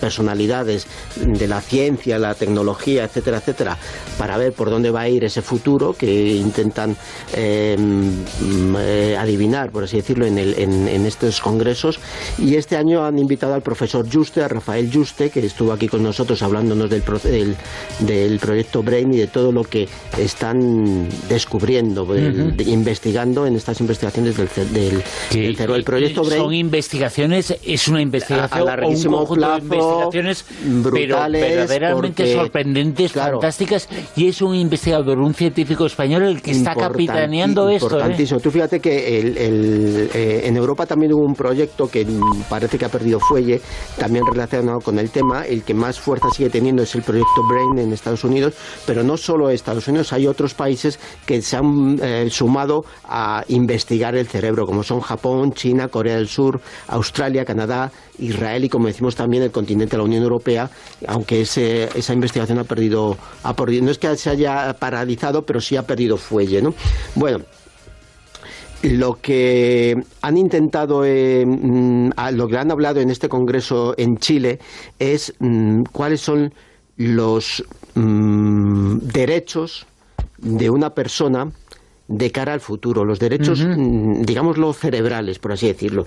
personalidades de la ciencia, la tecnología, etcétera, etcétera, para ver por dónde va a ir ese futuro que intentan eh, mm, eh, adivinar, por así decirlo, en, el- en- en estos congresos. Y este año han invitado al profesor Juste, a Rafael Juste, que estuvo aquí con nosotros hablándonos del, del, del proyecto Brain y de todo lo que están descubriendo, del- Ujú. de- investigando en estas investigaciones del, del, del cerebro. El proyecto Brain Son investigaciones, es una a investigación o un larguísimo conjunto plazo, de investigaciones brutales, pero verdaderamente porque, sorprendentes, fantásticas, y es un investigador, un científico español el que está capitaneando esto. ¿eh? Importantísimo. Tú fíjate que el- el, eh, en Europa también hubo un proyecto que parece que ha perdido fuelle, también relacionado con el tema. El que más fuerza sigue teniendo es el proyecto Brain en Estados Unidos, pero no solo Estados Unidos, hay otros países que se han eh, sumado a investigar el cerebro, como son Japón, China, Corea del Sur, Australia, Canadá, Israel y, como decimos también, el continente de la Unión Europea, aunque ese- esa investigación ha perdido, ha perdido, no es que se haya paralizado, pero sí ha perdido fuelle, ¿no? Bueno, lo que han intentado, eh, mm, lo que han hablado en este congreso en Chile es mm, cuáles son los mm, derechos de una persona de cara al futuro, los derechos, mm, digámoslo, cerebrales, por así decirlo.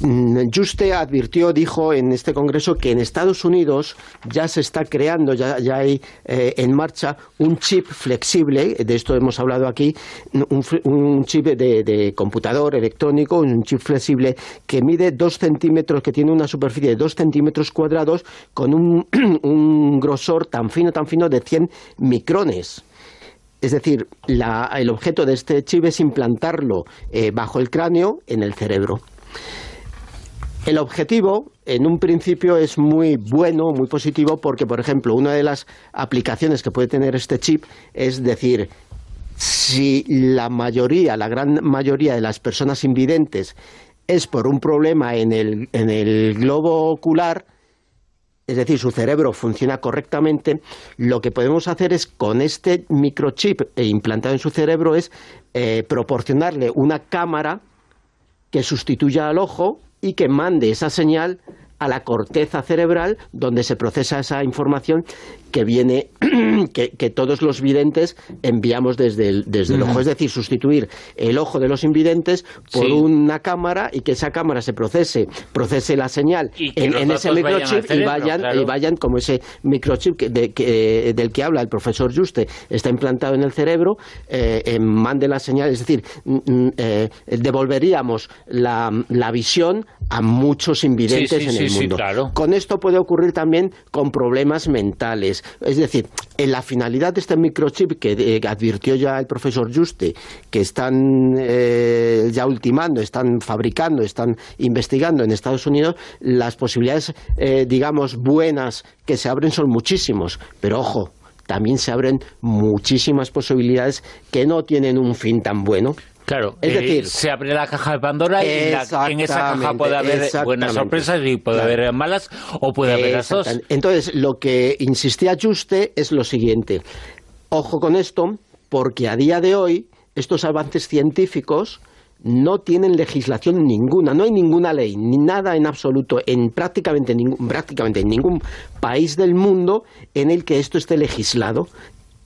Mm, Juste advirtió, dijo en este congreso que en Estados Unidos ya se está creando, ya, ya hay eh, en marcha un chip flexible, de esto hemos hablado aquí, un, un chip de, de computador electrónico, un chip flexible que mide dos centímetros, que tiene una superficie de dos centímetros cuadrados con un, un grosor tan fino, tan fino de 100 micrones. Es decir, la- el objeto de este chip es implantarlo eh, bajo el cráneo en el cerebro. El objetivo, en un principio, es muy bueno, muy positivo, porque, por ejemplo, una de las aplicaciones que puede tener este chip es decir, si la mayoría, la gran mayoría de las personas invidentes es por un problema en el, en el globo ocular, es decir, su cerebro funciona correctamente, lo que podemos hacer es con este microchip eh, implantado en su cerebro es eh, proporcionarle una cámara que sustituya al ojo y que mande esa señal a la corteza cerebral donde se procesa esa información que viene que, que todos los videntes enviamos desde el, desde el ojo es decir sustituir el ojo de los invidentes por Sí. una cámara y que esa cámara se procese procese la señal Y en, ese vayan microchip y vayan claro. y vayan como ese microchip que- de- que- del que habla el profesor Juste está implantado en el cerebro eh, eh, mande la señal es decir mm, mm, eh, devolveríamos la, la visión a muchos invidentes Sí, sí, en el mundo claro. con esto puede ocurrir también con problemas mentales. Es decir, en la finalidad de este microchip que eh, advirtió ya el profesor Juste, que están eh, ya ultimando, están fabricando, están investigando en Estados Unidos, las posibilidades, eh, digamos, buenas que se abren son muchísimos. Pero ojo, también se abren muchísimas posibilidades que no tienen un fin tan bueno. Claro, Es eh, decir, se abre la caja de Pandora y la- en esa caja puede haber buenas sorpresas y puede Claro. haber malas o puede haber las dos. Entonces, lo que insistía Juste es lo siguiente. Ojo con esto, porque a día de hoy estos avances científicos no tienen legislación ninguna, no hay ninguna ley, ni nada en absoluto, en prácticamente, ningún, prácticamente en ningún país del mundo en el que esto esté legislado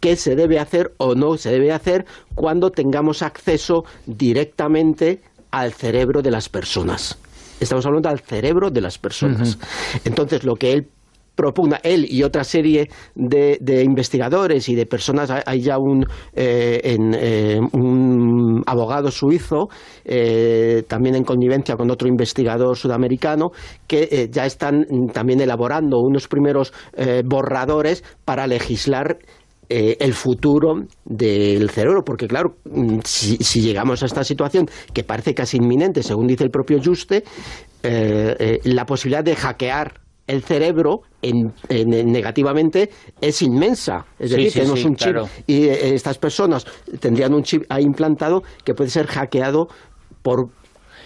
qué se debe hacer o no se debe hacer cuando tengamos acceso directamente al cerebro de las personas. Estamos hablando del cerebro de las personas. Entonces, lo que él propugna, él y otra serie de, de investigadores y de personas, hay- ya un, eh, en, eh, un abogado suizo, eh, también en connivencia con otro investigador sudamericano, que ya están también elaborando unos primeros borradores para legislar eh, el futuro del cerebro, porque claro, mm, si, si llegamos a esta situación que parece casi inminente, según dice el propio Juste, eh, eh, la posibilidad de hackear el cerebro en, en- en negativamente es inmensa. Es Sí, decir, sí, tenemos sí, un chip claro. y estas personas tendrían un chip ahí implantado que puede ser hackeado por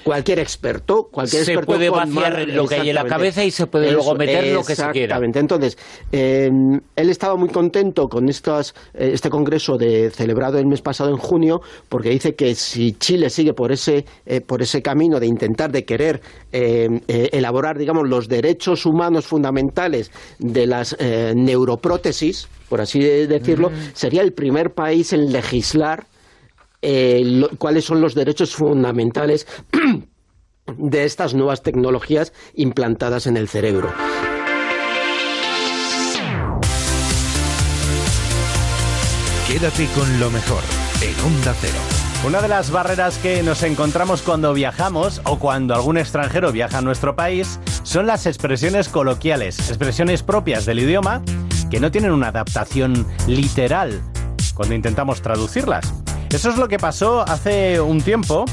cualquier experto, cualquier Se experto puede vaciar lo que hay en la cabeza y se puede luego meter lo que se quiera. Exactamente. Entonces, eh, él estaba muy contento con estas, eh, este congreso de, celebrado el mes pasado en junio, porque dice que si Chile sigue por ese, eh, por ese camino de intentar, de querer eh, eh, elaborar, digamos, los derechos humanos fundamentales de las eh, neuroprótesis, por así decirlo, sería el primer país en legislar eh, lo- cuáles son los derechos fundamentales de estas nuevas tecnologías implantadas en el cerebro. Quédate con lo mejor en Onda Cero. Una de las barreras que nos encontramos cuando viajamos o cuando algún extranjero viaja a nuestro país son las expresiones coloquiales, expresiones propias del idioma que no tienen una adaptación literal cuando intentamos traducirlas. Eso es lo que pasó hace un tiempo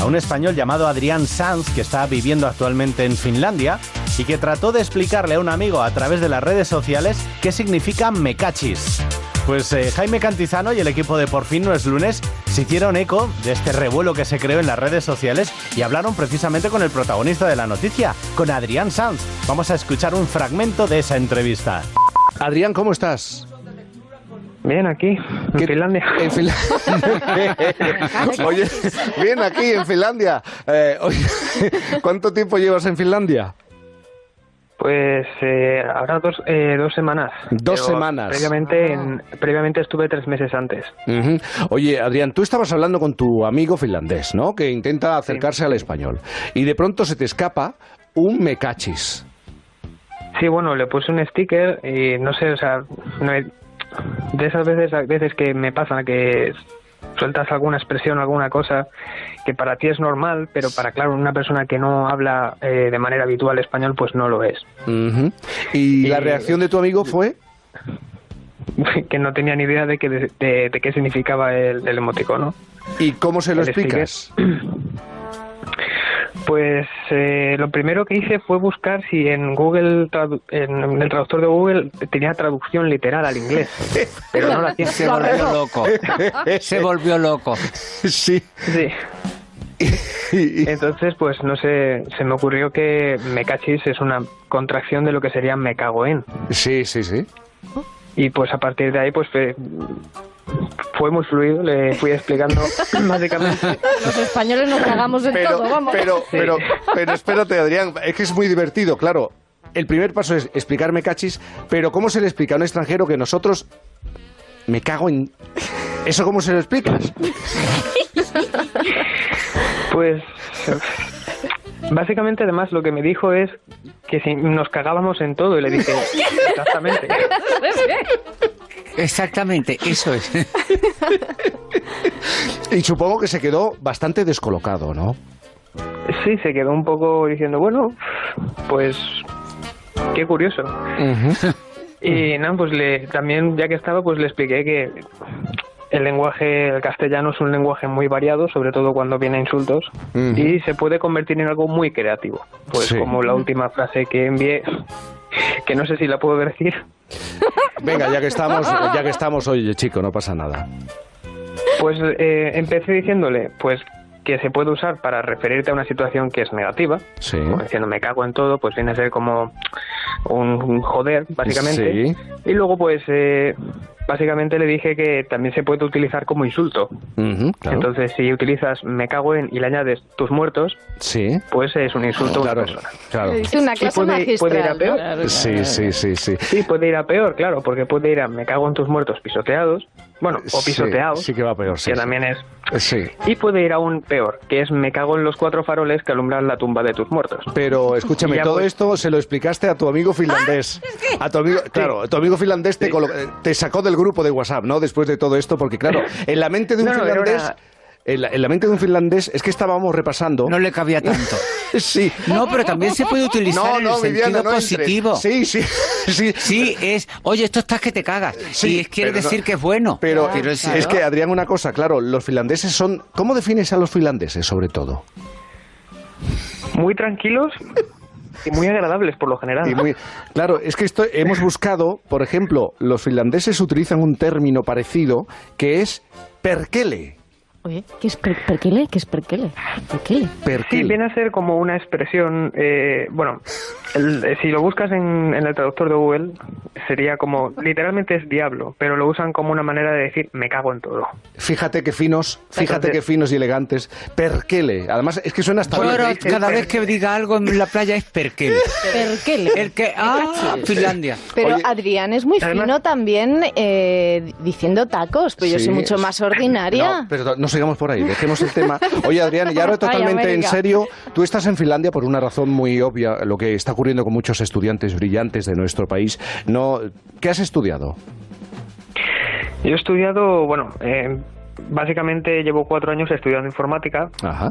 a un español llamado Adrián Sanz que está viviendo actualmente en Finlandia y que trató de explicarle a un amigo a través de las redes sociales qué significa mecachis. Pues eh, Jaime Cantizano y el equipo de Por fin no es lunes se hicieron eco de este revuelo que se creó en las redes sociales y hablaron precisamente con el protagonista de la noticia, con Adrián Sanz. Vamos a escuchar un fragmento de esa entrevista. Adrián, ¿cómo estás? Bien, aquí, en Finlandia. En Finlandia. oye, bien aquí en Finlandia. Eh, oye, ¿Cuánto tiempo llevas en Finlandia? Pues eh, ahora dos, eh, dos semanas. Dos Pero semanas. Previamente, en- previamente estuve tres meses antes. Oye, Adrián, tú estabas hablando con tu amigo finlandés, ¿no? Que intenta acercarse al español. Y de pronto se te escapa un mecachis. Sí, bueno, le puse un sticker y no sé, o sea, no he- de esas veces, veces que me pasa que sueltas alguna expresión, alguna cosa que para ti es normal, pero para, claro, una persona que no habla eh, de manera habitual español, pues no lo es. ¿Y la reacción de tu amigo fue? que no tenía ni idea de, que, de, de- de qué significaba el, el emoticono. ¿Y cómo se lo El explicas? Pues eh, lo primero que hice fue buscar si en Google, tradu- en el traductor de Google tenía traducción literal al inglés, pero no la tiene. Se volvió loco. Se volvió loco. Sí. Sí. Entonces, pues no sé, se me ocurrió que me cachis es una contracción de lo que sería me cago en. Sí, sí, sí. Y pues a partir de ahí, pues fue, muy fluido, le fui explicando básicamente. Los españoles nos cagamos en Pero, todo, vamos. pero, pero, pero espérate, Adrián, es que es muy divertido, claro. El primer paso es explicarme cachis, pero ¿cómo se le explica a un extranjero que nosotros me cago en... ¿Eso cómo se lo explicas? Pues básicamente además lo que me dijo es que si nos cagábamos en todo y le dije exactamente. Exactamente, eso es. Y supongo que se quedó bastante descolocado, ¿no? Sí, se quedó un poco diciendo, bueno, pues qué curioso. Y nada, pues le, también ya que estaba, pues le expliqué que el lenguaje, el castellano es un lenguaje muy variado, sobre todo cuando viene a insultos, y se puede convertir en algo muy creativo. Pues Sí. como la última frase que envié, que no sé si la puedo decir. Venga, ya que estamos, ya que estamos, oye, chico, no pasa nada. Pues eh, empecé diciéndole, pues que se puede usar para referirte a una situación que es negativa, Sí. como diciendo me cago en todo, pues viene a ser como un, un joder, básicamente. Sí. Y luego, pues, eh, básicamente le dije que también se puede utilizar como insulto. Ujú, claro. Entonces, si utilizas me cago en y le añades tus muertos, Sí. pues es un insulto a Claro, una persona. claro. Es una clase puede, magistral. puede ir a peor. Claro, Sí, sí, sí, sí. Sí, puede ir a peor, claro, porque puede ir a me cago en tus muertos pisoteados, bueno, o Sí, pisoteados, Sí, que va peor, sí. que sí. también es Sí. y puede ir aún peor, que es me cago en los cuatro faroles que alumbran la tumba de tus muertos. Pero escúchame, todo pues. esto se lo explicaste a tu amigo finlandés. A tu amigo, claro, tu amigo finlandés te, colo- eh, te sacó del grupo de WhatsApp, ¿no? Después de todo esto, porque claro, en la mente de un No, finlandés, en, la, en la mente de un finlandés es que estábamos repasando. No le cabía tanto. sí. No, pero también se puede utilizar No, en el Viviana, sentido no positivo. Sí, sí, sí. Sí, es, oye, esto estás que te cagas. Sí, y es, quiere decir que es bueno. Pero es- es que, Adrián, una cosa, claro, los finlandeses son... ¿Cómo defines a los finlandeses, sobre todo? Muy tranquilos y muy agradables por lo general. Y muy- claro, es que esto hemos buscado, por ejemplo, los finlandeses utilizan un término parecido que es perkele. Oye, ¿qué es per- perkele? ¿Qué es perkele? Perkele. Sí, viene a ser como una expresión, eh, bueno, el- eh, si lo buscas en, en el traductor de Google, sería como, literalmente es diablo, pero lo usan como una manera de decir, me cago en todo. Fíjate qué finos, fíjate qué finos y elegantes. Perkele. Además, es que suena hasta Yo bien. cada vez que diga algo en la playa es perkele. Perkele. El que, ah, Finlandia. Pero Adrián es muy fino también eh, diciendo tacos, pero yo Sí, soy mucho más ordinaria. No, pero no sigamos por ahí, dejemos el tema. Oye, Adrián, y ahora Ay, totalmente en América. serio, tú estás en Finlandia por una razón muy obvia, lo que está ocurriendo con muchos estudiantes brillantes de nuestro país. No, ¿Qué has estudiado? Yo he estudiado, bueno, eh, básicamente llevo cuatro años estudiando informática. Ajá.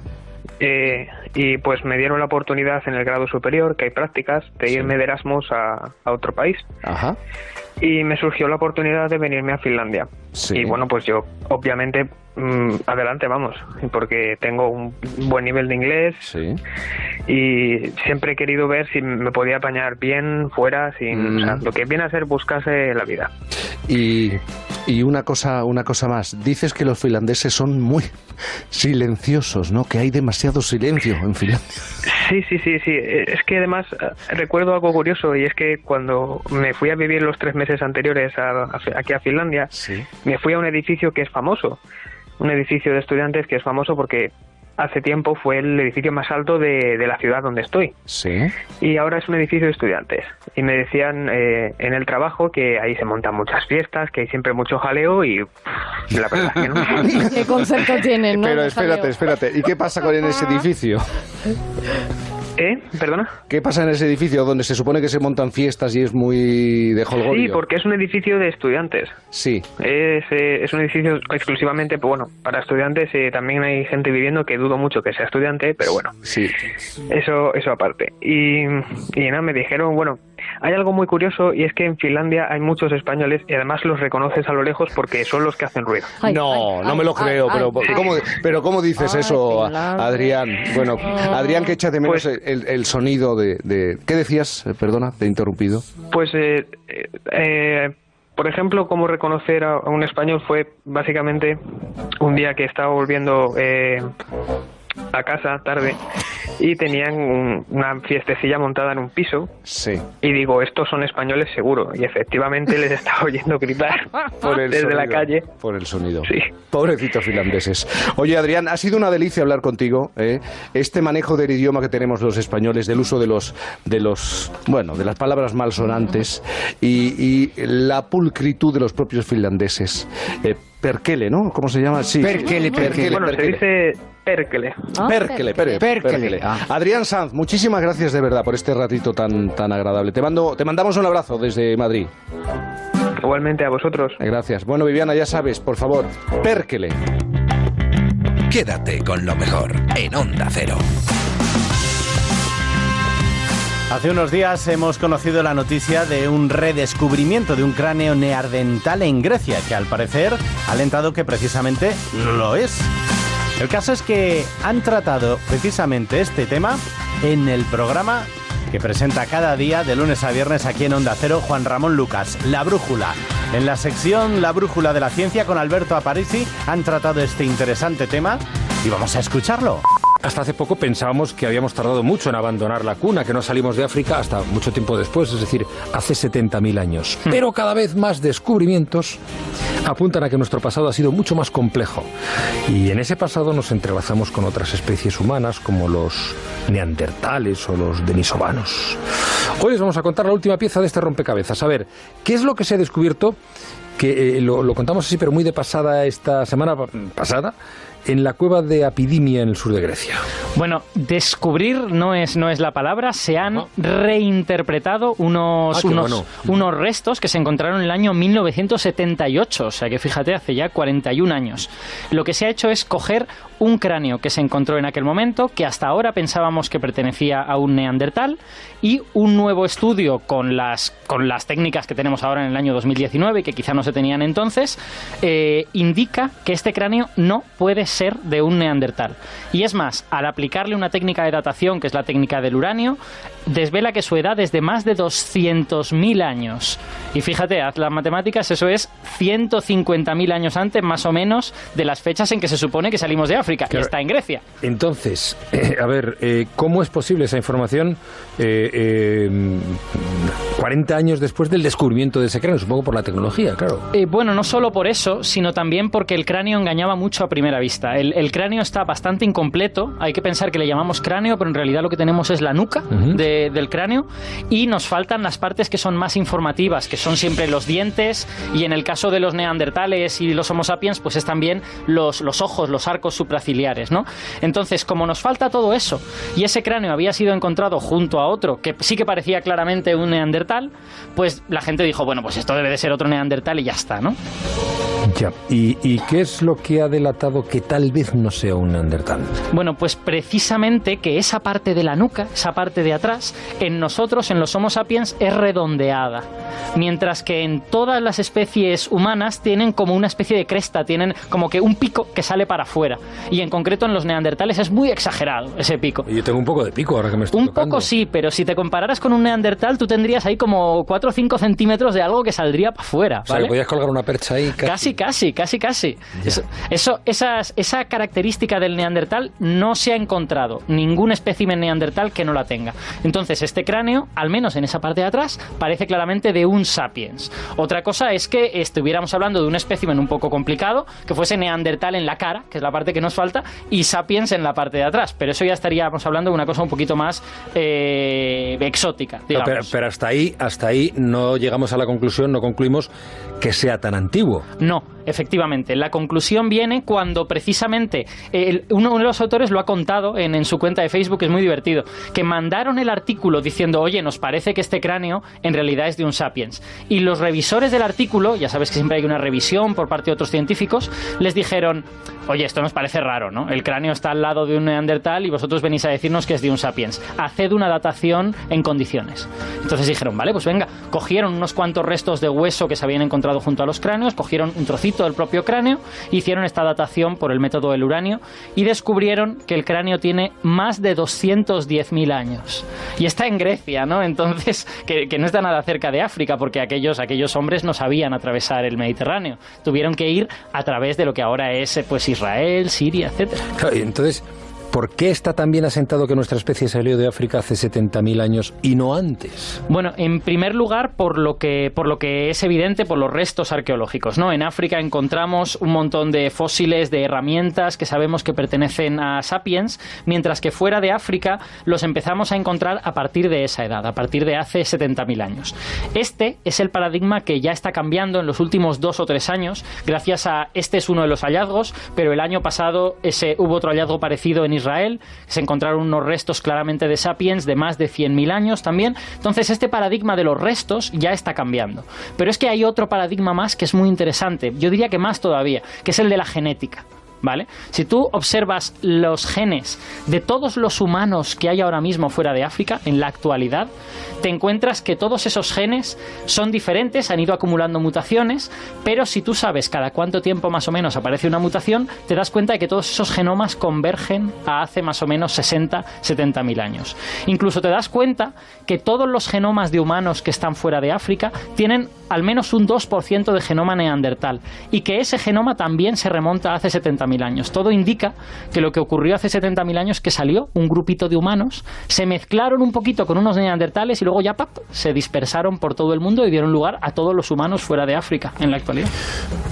eh, y pues me dieron la oportunidad en el grado superior, que hay prácticas, de irme de Erasmus a, a otro país. Ajá. Y me surgió la oportunidad de venirme a Finlandia. Sí. Y bueno, pues yo, obviamente, adelante vamos, porque tengo un buen nivel de inglés. Y siempre he querido ver si me podía apañar bien fuera, sin, o sea, Mm. lo que viene a ser buscarse la vida. Y, y una cosa, una cosa más. Dices que los finlandeses son muy silenciosos, ¿no? Que hay demasiado silencio en Finlandia. Sí, sí, sí, sí. Es que además eh, recuerdo algo curioso y es que cuando me fui a vivir los tres meses anteriores a- a- aquí a Finlandia, me fui a un edificio que es famoso, un edificio de estudiantes que es famoso porque hace tiempo fue el edificio más alto de, de la ciudad donde estoy. Sí. Y ahora es un edificio de estudiantes. Y me decían eh, en el trabajo que ahí se montan muchas fiestas, que hay siempre mucho jaleo y pff, la verdad que no. ¿Qué concepto tienen, no? Pero espérate, espérate. ¿Y qué pasa con en ese edificio? ¿Eh? ¿Perdona? ¿Qué pasa en ese edificio donde se supone que se montan fiestas y es muy de holgorio? Sí, porque es un edificio de estudiantes. Sí. Es, eh, es un edificio exclusivamente, pues, bueno, para estudiantes. eh, también hay gente viviendo que dudo mucho que sea estudiante, pero bueno. Sí. Eso, eso aparte. Y, y nada, me dijeron, bueno, hay algo muy curioso y es que en Finlandia hay muchos españoles y además los reconoces a lo lejos porque son los que hacen ruido. no, no me lo creo, pero, ¿cómo, pero ¿cómo dices eso, Adrián? Bueno, Adrián, que echa de menos el, el sonido de, de- ¿Qué decías? Eh, Perdona, te he interrumpido. Pues, eh, eh, eh, por ejemplo, cómo reconocer a, a un español fue básicamente un día que estaba volviendo eh, a casa tarde y tenían un- una fiestecilla montada en un piso. Sí. Y digo, estos son españoles seguro. Y efectivamente les estaba oyendo gritar Por el desde la calle. Por el sonido. Pobrecitos finlandeses. Oye, Adrián, ha sido una delicia hablar contigo. ¿eh? Este manejo del idioma que tenemos los españoles, del uso de los, de los, bueno, de las palabras malsonantes y, y la pulcritud de los propios finlandeses. Eh, perkele, ¿no? ¿Cómo se llama? Sí. Perkele, perkele. Bueno, se perkele. Perkele. Perkele, pere- Perkele. Perkele. Adrián Sanz, muchísimas gracias de verdad por este ratito tan, tan agradable. Te, mando, te mandamos un abrazo desde Madrid. Igualmente a vosotros. Gracias. Bueno, Viviana, ya sabes, por favor, Perkele. Quédate con lo mejor en Onda Cero. Hace unos días hemos conocido la noticia de un redescubrimiento de un cráneo neandertal en Grecia, que al parecer ha alentado que precisamente lo es. El caso es que han tratado precisamente este tema en el programa que presenta cada día de lunes a viernes aquí en Onda Cero Juan Ramón Lucas, La Brújula. En la sección La Brújula de la Ciencia con Alberto Aparici han tratado este interesante tema y vamos a escucharlo. Hasta hace poco pensábamos que habíamos tardado mucho en abandonar la cuna, que no salimos de África hasta mucho tiempo después, es decir, hace 70.000 años. Pero cada vez más descubrimientos apuntan a que nuestro pasado ha sido mucho más complejo. Y en ese pasado nos entrelazamos con otras especies humanas, como los neandertales o los denisovanos. Hoy les vamos a contar la última pieza de este rompecabezas. A ver, ¿qué es lo que se ha descubierto? Que eh, lo, lo contamos así, pero muy de pasada esta semana pa- pasada, en la cueva de Apidimia en el sur de Grecia. Bueno, descubrir no es, no es la palabra, se han reinterpretado unos, Ah, unos, bueno. unos restos que se encontraron en el año 1978, o sea que fíjate, hace ya 41 años. Lo que se ha hecho es coger un cráneo que se encontró en aquel momento, que hasta ahora pensábamos que pertenecía a un neandertal, y un nuevo estudio con las, con las técnicas que tenemos ahora en el año 2019, que quizá no se tenían entonces, eh, indica que este cráneo no puede ser de un neandertal. Y es más, al aplicarle una técnica de datación, que es la técnica del uranio, desvela que su edad es de más de 200.000 años. Y fíjate, haz las matemáticas, eso es 150.000 años antes, más o menos, de las fechas en que se supone que salimos de África, Claro. está en Grecia. Entonces, a ver, eh, ¿cómo es posible esa información eh, eh, 40 años después del descubrimiento de ese cráneo? Supongo por la tecnología, claro. Eh, bueno, no solo por eso, sino también porque el cráneo engañaba mucho a primera vista. El, el cráneo está bastante incompleto. Hay que pensar que le llamamos cráneo, pero en realidad lo que tenemos es la nuca de- del cráneo y nos faltan las partes que son más informativas, que son siempre los dientes y en el caso de los neandertales y los homo sapiens, pues es también los, los ojos, los arcos supraciliares, ¿no? Entonces, como nos falta todo eso y ese cráneo había sido encontrado junto a otro que sí que parecía claramente un neandertal, pues la gente dijo, bueno, pues esto debe de ser otro neandertal y ya está, ¿no? Ya. ¿Y, y qué es lo que ha delatado que tal vez no sea un neandertal? Bueno, pues precisamente que esa parte de la nuca, esa parte de atrás, en nosotros, en los Homo sapiens, es redondeada. Mientras que en todas las especies humanas tienen como una especie de cresta, tienen como que un pico que sale para afuera. Y en concreto en los neandertales es muy exagerado ese pico. Yo tengo un poco de pico ahora que me estoy Un tocando. poco sí, pero si te compararas con un neandertal, tú tendrías ahí como 4 o 5 centímetros de algo que saldría para afuera. O sea, ¿vale? podías colgar una percha ahí. Casi, casi, casi, casi. Eso, eso- esas- esa característica del neandertal no se ha encontrado ningún espécimen neandertal que no la tenga. Entonces, este cráneo, al menos en esa parte de atrás, parece claramente de un sapiens. Otra cosa es que estuviéramos hablando de un espécimen un poco complicado, que fuese neandertal en la cara, que es la parte que nos falta, y sapiens en la parte de atrás. Pero eso ya estaríamos hablando de una cosa un poquito más eh, exótica, digamos. pero, pero hasta ahí, hasta ahí no llegamos a la conclusión, no concluimos que sea tan antiguo. No, efectivamente. La conclusión viene cuando precisamente el- uno de los autores lo ha contado en, en su cuenta de Facebook, es muy divertido, que mandaron el artículo diciendo, oye, nos parece que este cráneo en realidad es de un sapiens. Y los revisores del artículo, ya sabes que siempre hay una revisión por parte de otros científicos, les dijeron, oye, esto nos parece raro, ¿no? El cráneo está al lado de un neandertal y vosotros venís a decirnos que es de un sapiens. Haced una datación en condiciones. Entonces dijeron, vale, pues venga, cogieron unos cuantos restos de hueso que se habían encontrado junto a los cráneos, cogieron un trocito del propio cráneo, hicieron esta datación por el método del uranio y descubrieron que el cráneo tiene más de 210.000 años. Y está en Grecia, ¿no? Entonces, que, no está nada cerca de África, porque aquellos, aquellos hombres no sabían atravesar el Mediterráneo. Tuvieron que ir a través de lo que ahora es pues Israel, Siria, y entonces, ¿por qué está tan bien asentado que nuestra especie salió de África hace 70.000 años y no antes? Bueno, en primer lugar, por lo que por lo que es evidente por los restos arqueológicos, ¿no? En África encontramos un montón de fósiles, de herramientas que sabemos que pertenecen a sapiens, mientras que fuera de África los empezamos a encontrar a partir de esa edad, a partir de hace 70.000 años. Este es el paradigma que ya está cambiando en los últimos dos o tres años, gracias a este es uno de los hallazgos, pero el año pasado ese hubo otro hallazgo parecido en Israel, se encontraron unos restos claramente de sapiens de más de 100.000 años también. Entonces, este paradigma de los restos ya está cambiando. Pero es que hay otro paradigma más que es muy interesante, yo diría que más todavía, que es el de la genética. ¿Vale? Si tú observas los genes de todos los humanos que hay ahora mismo fuera de África, en la actualidad, te encuentras que todos esos genes son diferentes, han ido acumulando mutaciones, pero si tú sabes cada cuánto tiempo más o menos aparece una mutación, te das cuenta de que todos esos genomas convergen a hace más o menos 60, 70 mil años. Incluso te das cuenta que todos los genomas de humanos que están fuera de África tienen al menos un 2% de genoma neandertal y que ese genoma también se remonta a hace 70.000 años. Todo indica que lo que ocurrió hace 70.000 años que salió un grupito de humanos, se mezclaron un poquito con unos neandertales y luego ya ¡pap! se dispersaron por todo el mundo y dieron lugar a todos los humanos fuera de África en la actualidad.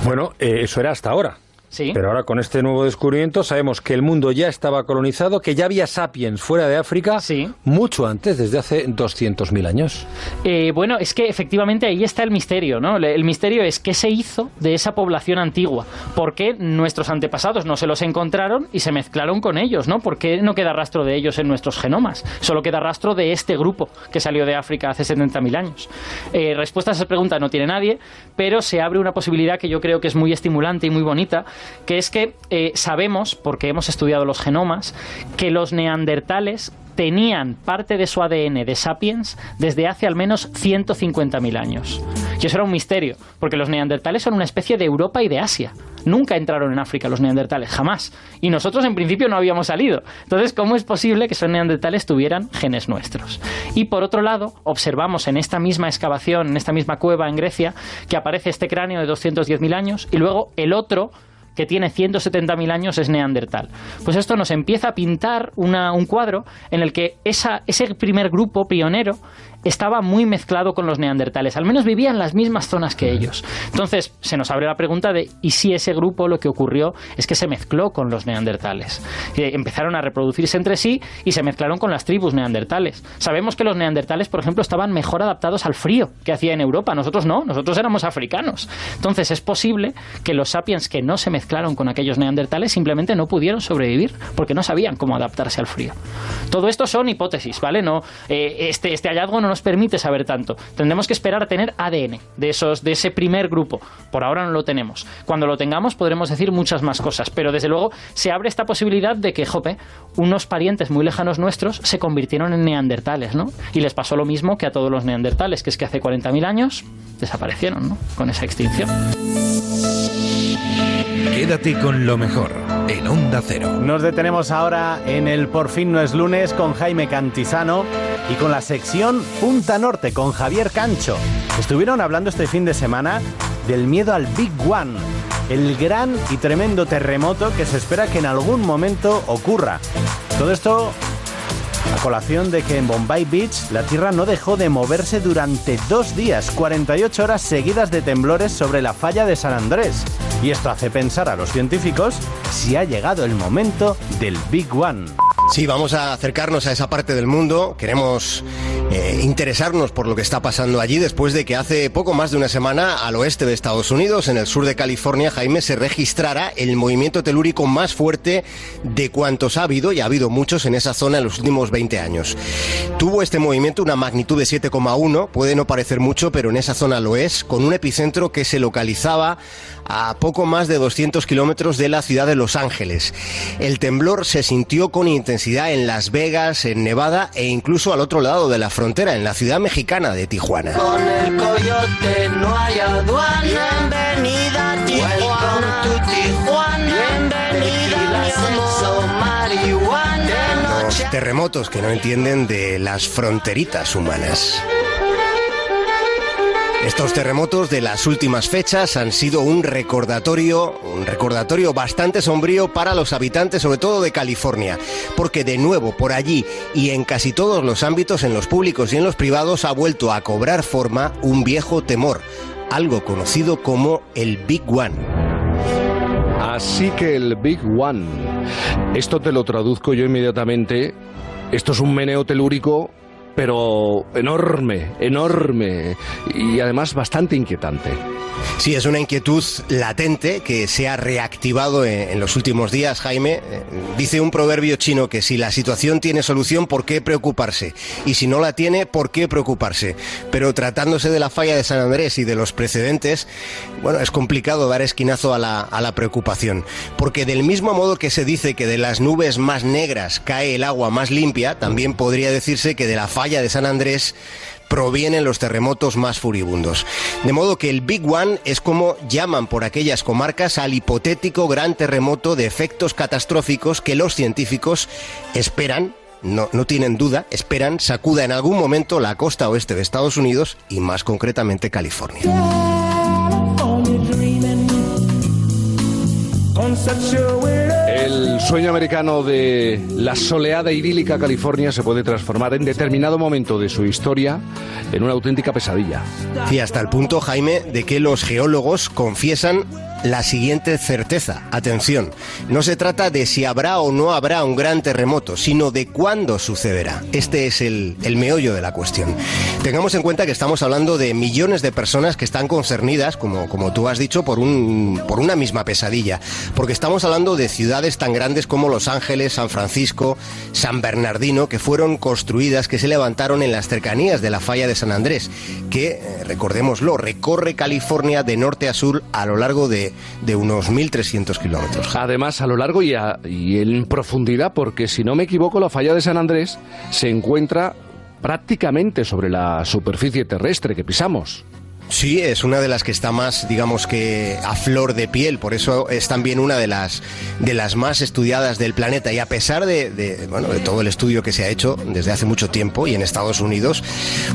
Bueno, eh, eso era hasta ahora. Sí. Pero ahora con este nuevo descubrimiento sabemos que el mundo ya estaba colonizado, que ya había sapiens fuera de África mucho antes, desde hace 200.000 años. Eh, bueno, es que efectivamente ahí está el misterio, ¿no? El misterio es qué se hizo de esa población antigua, por qué nuestros antepasados no se los encontraron y se mezclaron con ellos, ¿no? ¿Por qué no queda rastro de ellos en nuestros genomas? Solo queda rastro de este grupo que salió de África hace 70.000 años. Eh, respuesta a esa pregunta no tiene nadie, pero se abre una posibilidad que yo creo que es muy estimulante y muy bonita, que es que eh, sabemos, porque hemos estudiado los genomas, que los neandertales tenían parte de su ADN de sapiens desde hace al menos 150.000 años. Y eso era un misterio, porque los neandertales son una especie de Europa y de Asia. Nunca entraron en África los neandertales, jamás. Y nosotros en principio no habíamos salido. Entonces, ¿cómo es posible que esos neandertales tuvieran genes nuestros? Y por otro lado, observamos en esta misma excavación, en esta misma cueva en Grecia, que aparece este cráneo de 210.000 años y luego el otro que tiene 170.000 años es neandertal. Pues esto nos empieza a pintar una- un cuadro en el que esa, ese primer grupo pionero estaba muy mezclado con los neandertales, al menos vivían en las mismas zonas que ellos. Entonces se nos abre la pregunta de ¿y si ese grupo lo que ocurrió es que se mezcló con los neandertales? Eh, empezaron a reproducirse entre sí y se mezclaron con las tribus neandertales. Sabemos que los neandertales, por ejemplo, estaban mejor adaptados al frío que hacía en Europa, nosotros no, nosotros éramos africanos. Entonces es posible que los sapiens que no se mezclaron con aquellos neandertales simplemente no pudieron sobrevivir porque no sabían cómo adaptarse al frío. Todo esto son hipótesis, ¿vale? No, eh, este, este hallazgo no nos permite saber tanto. Tendremos que esperar a tener ADN de, esos, de ese primer grupo. Por ahora no lo tenemos. Cuando lo tengamos podremos decir muchas más cosas, pero desde luego se abre esta posibilidad de que, jope, unos parientes muy lejanos nuestros se convirtieron en neandertales, ¿no? Y les pasó lo mismo que a todos los neandertales, que es que hace 40.000 años desaparecieron, ¿no? Con esa extinción. Quédate con lo mejor en Onda Cero. Nos detenemos ahora en el Por fin no es lunes con Jaime Cantisano y con la sección Punta Norte con Javier Cancho. Estuvieron hablando este fin de semana del miedo al Big One, el gran y tremendo terremoto que se espera que en algún momento ocurra. Todo esto a colación de que en Bombay Beach la Tierra no dejó de moverse durante dos días, 48 horas seguidas de temblores sobre la falla de San Andrés. Y esto hace pensar a los científicos si ha llegado el momento del Big One. Sí, vamos a acercarnos a esa parte del mundo. Queremos eh, interesarnos por lo que está pasando allí después de que hace poco más de una semana al oeste de Estados Unidos, en el sur de California, Jaime, se registrara el movimiento telúrico más fuerte de cuantos ha habido, y ha habido muchos en esa zona en los últimos 20 años. Tuvo este movimiento una magnitud de 7,1, puede no parecer mucho, pero en esa zona lo es, con un epicentro que se localizaba a poco más de 200 kilómetros de la ciudad de Los Ángeles. El temblor se sintió con intensidad en Las Vegas, en Nevada e incluso al otro lado de la frontera, en la ciudad mexicana de Tijuana. Con el coyote no hay aduana. Bienvenida a Tijuana. To Tijuana. Bienvenida Los terremotos que no entienden de las fronteritas humanas. Estos terremotos de las últimas fechas han sido un recordatorio, un recordatorio bastante sombrío para los habitantes, sobre todo de California, porque de nuevo por allí y en casi todos los ámbitos, en los públicos y en los privados, ha vuelto a cobrar forma un viejo temor, algo conocido como el Big One. Así que el Big One. Esto te lo traduzco yo inmediatamente. Esto es un meneo telúrico, pero enorme, enorme y además bastante inquietante. Sí, es una inquietud latente que se ha reactivado en, en los últimos días, Jaime. Eh, Dice un proverbio chino que si la situación tiene solución, ¿por qué preocuparse? Y si no la tiene, ¿por qué preocuparse? Pero tratándose de la falla de San Andrés y de los precedentes, bueno, es complicado dar esquinazo a la, a la preocupación. Porque del mismo modo que se dice que de las nubes más negras cae el agua más limpia, también podría decirse que de la falla de San Andrés provienen los terremotos más furibundos. De modo que el Big One es como llaman por aquellas comarcas al hipotético gran terremoto de efectos catastróficos que los científicos esperan no, no tienen duda, esperan sacuda en algún momento la costa oeste de Estados Unidos y más concretamente California. El sueño americano de la soleada idílica California se puede transformar en determinado momento de su historia en una auténtica pesadilla. Y hasta el punto, Jaime, de que los geólogos confiesan la siguiente certeza. Atención, no se trata de si habrá o no habrá un gran terremoto, sino de cuándo sucederá. Este es el, el meollo de la cuestión. Tengamos en cuenta que estamos hablando de millones de personas que están concernidas, como, como tú has dicho, por, un, por una misma pesadilla. Porque estamos hablando de ciudades tan grandes como Los Ángeles, San Francisco, San Bernardino, que fueron construidas, que se levantaron en las cercanías de la falla de San Andrés, que, eh, recordémoslo, recorre California de norte a sur a lo largo de de unos 1.300 kilómetros. Además, a lo largo y, y en profundidad, porque si no me equivoco, la falla de San Andrés se encuentra prácticamente sobre la superficie terrestre que pisamos. Sí, es una de las que está más, digamos que a flor de piel, por eso es también una de las de las más estudiadas del planeta y a pesar de, de, bueno, de todo el estudio que se ha hecho desde hace mucho tiempo y en Estados Unidos,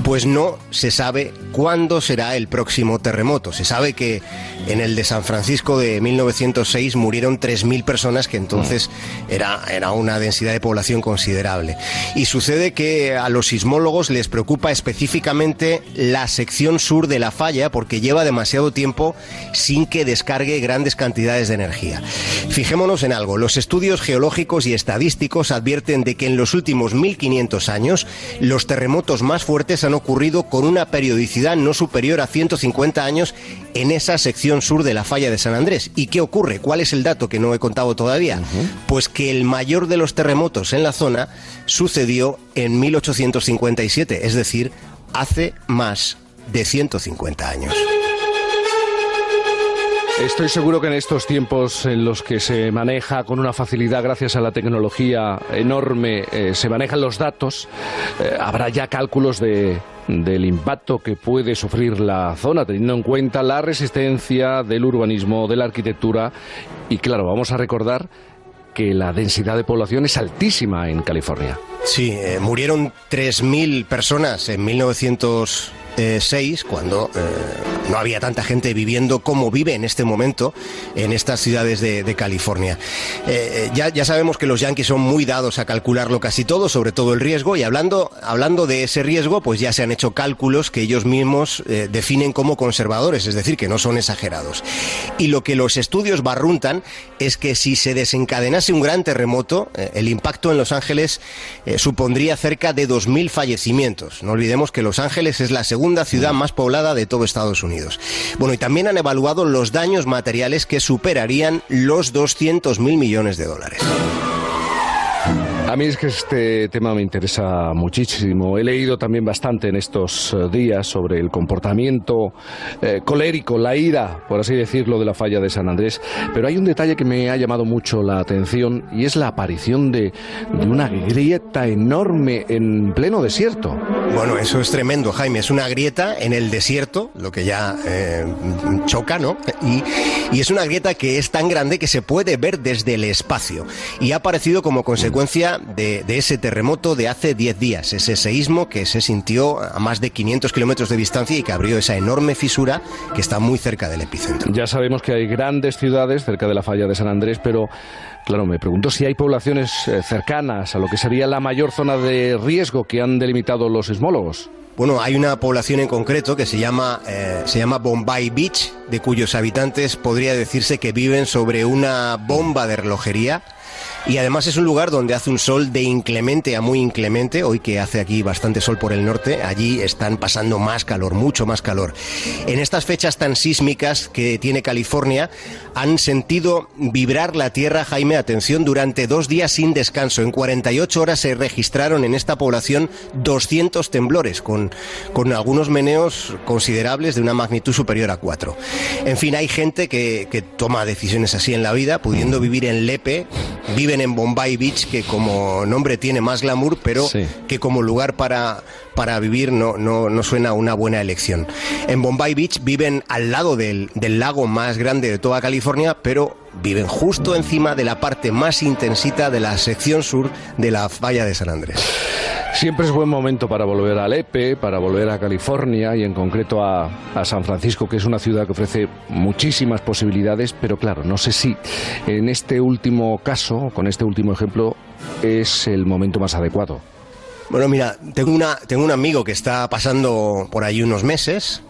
pues no se sabe cuándo será el próximo terremoto. Se sabe que en el de San Francisco de 1906 murieron 3.000 personas, que entonces era, era una densidad de población considerable. Y sucede que a los sismólogos les preocupa específicamente la sección sur de la falla porque lleva demasiado tiempo sin que descargue grandes cantidades de energía. Fijémonos en algo, los estudios geológicos y estadísticos advierten de que en los últimos 1500 años los terremotos más fuertes han ocurrido con una periodicidad no superior a 150 años en esa sección sur de la falla de San Andrés. ¿Y qué ocurre? ¿Cuál es el dato que no he contado todavía? Pues que el mayor de los terremotos en la zona sucedió en 1857, es decir, hace más de 150 años. Estoy seguro que en estos tiempos en los que se maneja con una facilidad gracias a la tecnología enorme, eh, se manejan los datos, eh, habrá ya cálculos de, del impacto que puede sufrir la zona, teniendo en cuenta la resistencia del urbanismo, de la arquitectura. Y claro, vamos a recordar que la densidad de población es altísima en California. Sí, eh, murieron 3.000 personas en 1906, cuando eh, no había tanta gente viviendo como vive en este momento en estas ciudades de, de California. Eh, eh, ya, ya sabemos que los yanquis son muy dados a calcularlo casi todo, sobre todo el riesgo, y hablando, hablando de ese riesgo, pues ya se han hecho cálculos que ellos mismos definen como conservadores, es decir, que no son exagerados. Y lo que los estudios barruntan es que si se desencadenase un gran terremoto, el impacto en Los Ángeles eh, supondría cerca de 2.000 fallecimientos. No olvidemos que Los Ángeles es la segunda ciudad más poblada de todo Estados Unidos. Bueno, y también han evaluado los daños materiales que superarían los 200.000 millones de dólares. A mí es que este tema me interesa muchísimo. He leído también bastante en estos eh, días sobre el comportamiento eh, colérico, la ira, por así decirlo, de la falla de San Andrés. Pero hay un detalle que me ha llamado mucho la atención y es la aparición de, una grieta enorme en pleno desierto. Bueno, eso es tremendo, Jaime. Es una grieta en el desierto, lo que ya eh, choca, ¿no? Y, y es una grieta que es tan grande que se puede ver desde el espacio. Y ha aparecido como consecuencia de, de ese terremoto de hace 10 días, ese seísmo que se sintió a más de 500 kilómetros de distancia y que abrió esa enorme fisura que está muy cerca del epicentro. Ya sabemos que hay grandes ciudades cerca de la falla de San Andrés, pero claro, me pregunto si hay poblaciones eh, cercanas a lo que sería la mayor zona de riesgo que han delimitado los sismólogos. Bueno, hay una población en concreto que se llama, eh, se llama Bombay Beach, de cuyos habitantes podría decirse que viven sobre una bomba de relojería. Y además es un lugar donde hace un sol de inclemente a muy inclemente. Hoy que hace aquí bastante sol por el norte, allí están pasando más calor, mucho más calor. En estas fechas tan sísmicas que tiene California, han sentido vibrar la tierra, Jaime, atención, durante dos días sin descanso. En 48 horas se registraron en esta población 200 temblores, con, con algunos meneos considerables de una magnitud superior a 4. En fin, hay gente que, que toma decisiones así en la vida, pudiendo vivir en Lepe, viven en Bombay Beach, que como nombre tiene más glamour, pero que como lugar para, para vivir no, no, no suena una buena elección. En Bombay Beach viven al lado del, del lago más grande de toda California, pero viven justo encima de la parte más intensita de la sección sur de la falla de San Andrés. Siempre es buen momento para volver a Lepe, para volver a California y en concreto a, a, San Francisco, que es una ciudad que ofrece muchísimas posibilidades, pero claro, no sé si en este último caso, con este último ejemplo, es el momento más adecuado. Bueno, mira, tengo, una, tengo un amigo que está pasando por ahí unos meses,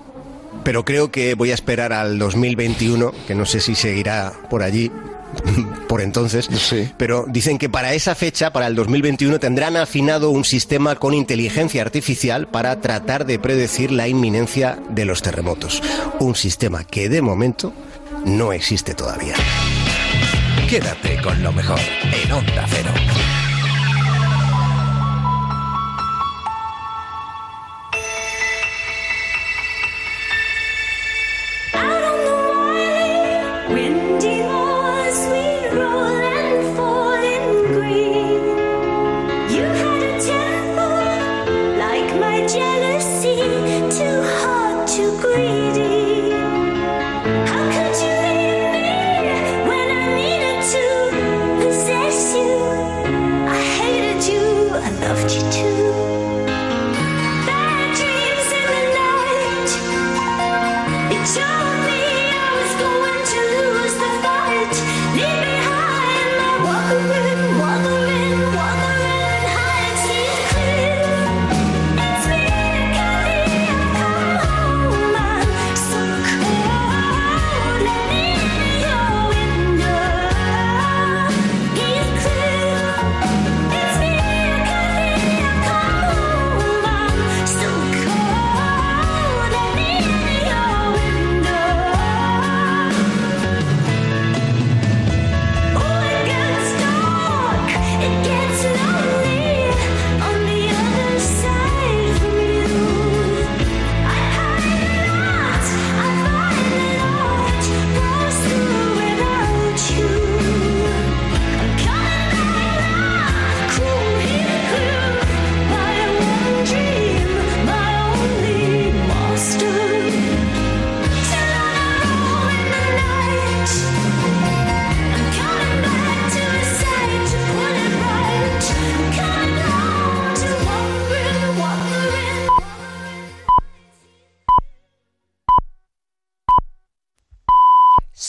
pero creo que voy a esperar al 2021, que no sé si seguirá por allí por entonces, pero dicen que para esa fecha, para el 2021, tendrán afinado un sistema con inteligencia artificial para tratar de predecir la inminencia de los terremotos. Un sistema que de momento no existe todavía. Quédate con lo mejor en Onda Cero.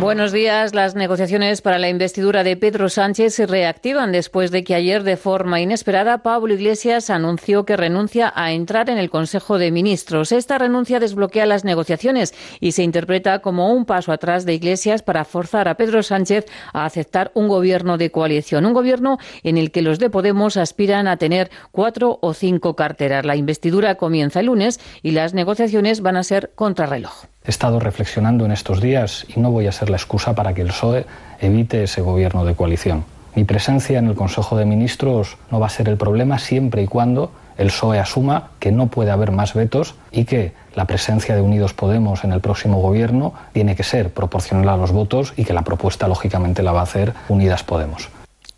Buenos días. Las negociaciones para la investidura de Pedro Sánchez se reactivan después de que ayer, de forma inesperada, Pablo Iglesias anunció que renuncia a entrar en el Consejo de Ministros. Esta renuncia desbloquea las negociaciones y se interpreta como un paso atrás de Iglesias para forzar a Pedro Sánchez a aceptar un gobierno de coalición. Un gobierno en el que los de Podemos aspiran a tener cuatro o cinco carteras. La investidura comienza el lunes y las negociaciones van a ser contrarreloj. He estado reflexionando en estos días y no voy a ser la excusa para que el PSOE evite ese gobierno de coalición. Mi presencia en el Consejo de Ministros no va a ser el problema siempre y cuando el PSOE asuma que no puede haber más vetos y que la presencia de Unidos Podemos en el próximo gobierno tiene que ser proporcional a los votos y que la propuesta lógicamente la va a hacer Unidas Podemos.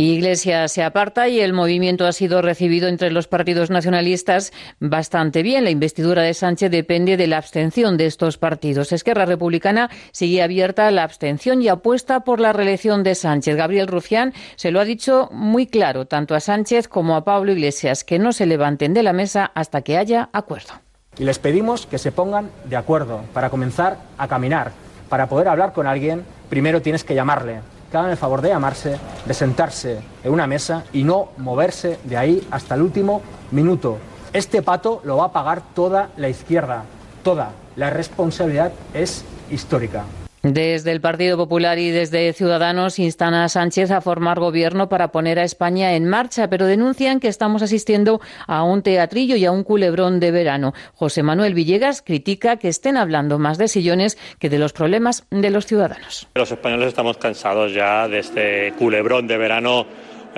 Iglesias se aparta y el movimiento ha sido recibido entre los partidos nacionalistas bastante bien. La investidura de Sánchez depende de la abstención de estos partidos. Esquerra Republicana sigue abierta a la abstención y apuesta por la reelección de Sánchez. Gabriel Rufián se lo ha dicho muy claro, tanto a Sánchez como a Pablo Iglesias, que no se levanten de la mesa hasta que haya acuerdo. Y les pedimos que se pongan de acuerdo para comenzar a caminar. Para poder hablar con alguien, primero tienes que llamarle que hagan el favor de llamarse, de sentarse en una mesa y no moverse de ahí hasta el último minuto. Este pato lo va a pagar toda la izquierda, toda. La responsabilidad es histórica. Desde el Partido Popular y desde Ciudadanos instan a Sánchez a formar gobierno para poner a España en marcha, pero denuncian que estamos asistiendo a un teatrillo y a un culebrón de verano. José Manuel Villegas critica que estén hablando más de sillones que de los problemas de los ciudadanos. Los españoles estamos cansados ya de este culebrón de verano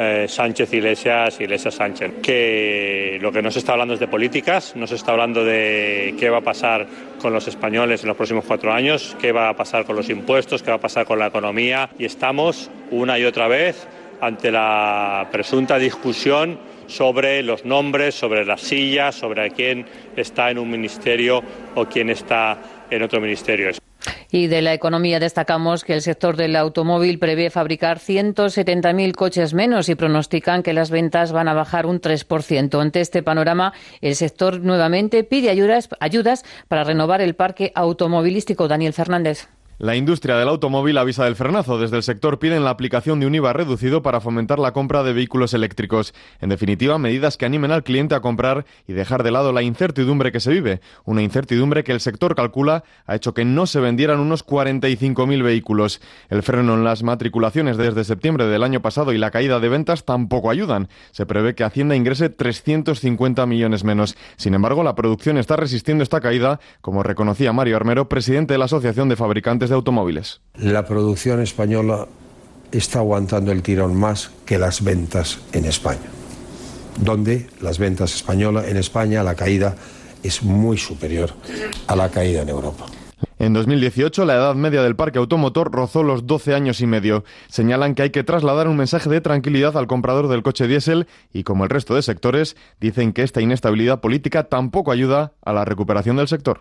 eh, Sánchez Iglesias, Iglesias Sánchez. Que lo que no se está hablando es de políticas, no se está hablando de qué va a pasar con los españoles en los próximos cuatro años, qué va a pasar con los impuestos, qué va a pasar con la economía. Y estamos una y otra vez ante la presunta discusión sobre los nombres, sobre las sillas, sobre quién está en un ministerio o quién está en otro ministerio. Y de la economía destacamos que el sector del automóvil prevé fabricar 170.000 coches menos y pronostican que las ventas van a bajar un 3%. Ante este panorama, el sector nuevamente pide ayudas, ayudas para renovar el parque automovilístico. Daniel Fernández. La industria del automóvil avisa del frenazo. Desde el sector piden la aplicación de un IVA reducido para fomentar la compra de vehículos eléctricos. En definitiva, medidas que animen al cliente a comprar y dejar de lado la incertidumbre que se vive. Una incertidumbre que el sector calcula ha hecho que no se vendieran unos 45.000 vehículos. El freno en las matriculaciones desde septiembre del año pasado y la caída de ventas tampoco ayudan. Se prevé que Hacienda ingrese 350 millones menos. Sin embargo, la producción está resistiendo esta caída, como reconocía Mario Armero, presidente de la Asociación de Fabricantes de automóviles. La producción española está aguantando el tirón más que las ventas en España, donde las ventas españolas en España la caída es muy superior a la caída en Europa. En 2018, la edad media del parque automotor rozó los 12 años y medio. Señalan que hay que trasladar un mensaje de tranquilidad al comprador del coche diésel y, como el resto de sectores, dicen que esta inestabilidad política tampoco ayuda a la recuperación del sector.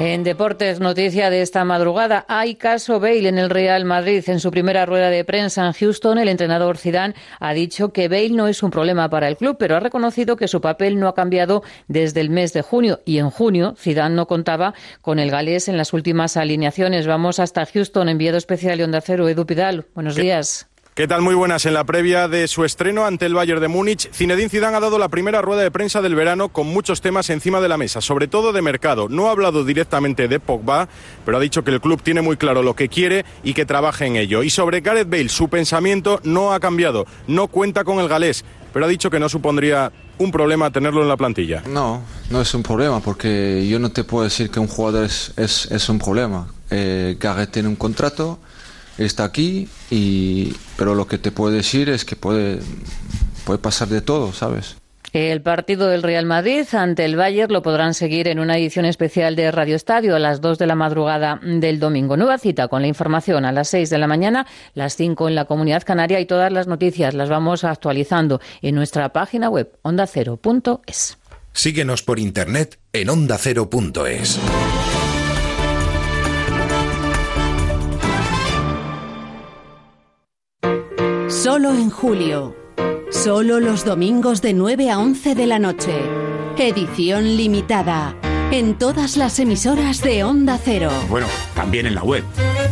En deportes, noticia de esta madrugada, hay caso Bale en el Real Madrid. En su primera rueda de prensa en Houston, el entrenador Zidane ha dicho que Bale no es un problema para el club, pero ha reconocido que su papel no ha cambiado desde el mes de junio. Y en junio, Zidane no contaba con el galés en las últimas alineaciones. Vamos hasta Houston, enviado especial de Onda Cero, Edu Pidal. Buenos días. ¿Qué tal? Muy buenas. En la previa de su estreno ante el Bayern de Múnich, Zinedine Zidane ha dado la primera rueda de prensa del verano con muchos temas encima de la mesa, sobre todo de mercado. No ha hablado directamente de Pogba, pero ha dicho que el club tiene muy claro lo que quiere y que trabaja en ello. Y sobre Gareth Bale, su pensamiento no ha cambiado. No cuenta con el galés, pero ha dicho que no supondría un problema tenerlo en la plantilla. No, no es un problema, porque yo no te puedo decir que un jugador es, es, es un problema. Eh, Gareth tiene un contrato está aquí, y, pero lo que te puedo decir es que puede, puede pasar de todo, ¿sabes? El partido del Real Madrid ante el Bayern lo podrán seguir en una edición especial de Radio Estadio a las 2 de la madrugada del domingo. Nueva cita con la información a las 6 de la mañana, las 5 en la Comunidad Canaria y todas las noticias las vamos actualizando en nuestra página web ondacero.es. Síguenos por internet en ondacero.es. Solo en julio. Solo los domingos de 9 a 11 de la noche. Edición limitada. En todas las emisoras de Onda Cero. Bueno, también en la web.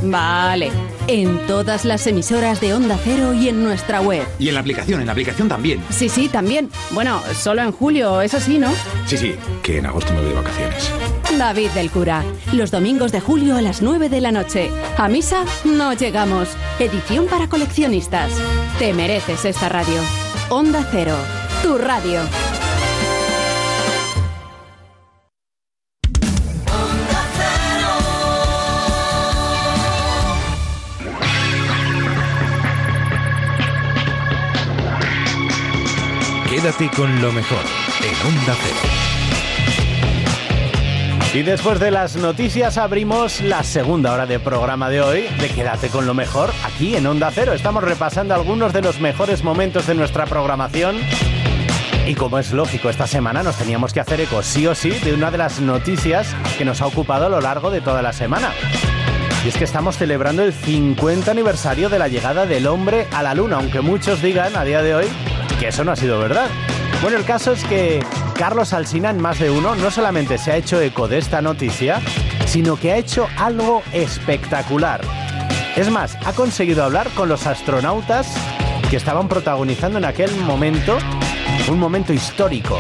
Vale. En todas las emisoras de Onda Cero y en nuestra web. Y en la aplicación, en la aplicación también. Sí, sí, también. Bueno, solo en julio, eso sí, ¿no? Sí, sí, que en agosto me voy de vacaciones. David del Cura. Los domingos de julio a las 9 de la noche. A misa no llegamos. Edición para coleccionistas. Te mereces esta radio. Onda Cero. Tu radio. Quédate con lo mejor en Onda Cero. Y después de las noticias abrimos la segunda hora de programa de hoy de Quédate con lo mejor aquí en Onda Cero. Estamos repasando algunos de los mejores momentos de nuestra programación. Y como es lógico, esta semana nos teníamos que hacer eco sí o sí de una de las noticias que nos ha ocupado a lo largo de toda la semana. Y es que estamos celebrando el 50 aniversario de la llegada del hombre a la luna, aunque muchos digan a día de hoy que eso no ha sido verdad. Bueno, el caso es que Carlos Alsina en más de uno no solamente se ha hecho eco de esta noticia, sino que ha hecho algo espectacular. Es más, ha conseguido hablar con los astronautas que estaban protagonizando en aquel momento un momento histórico.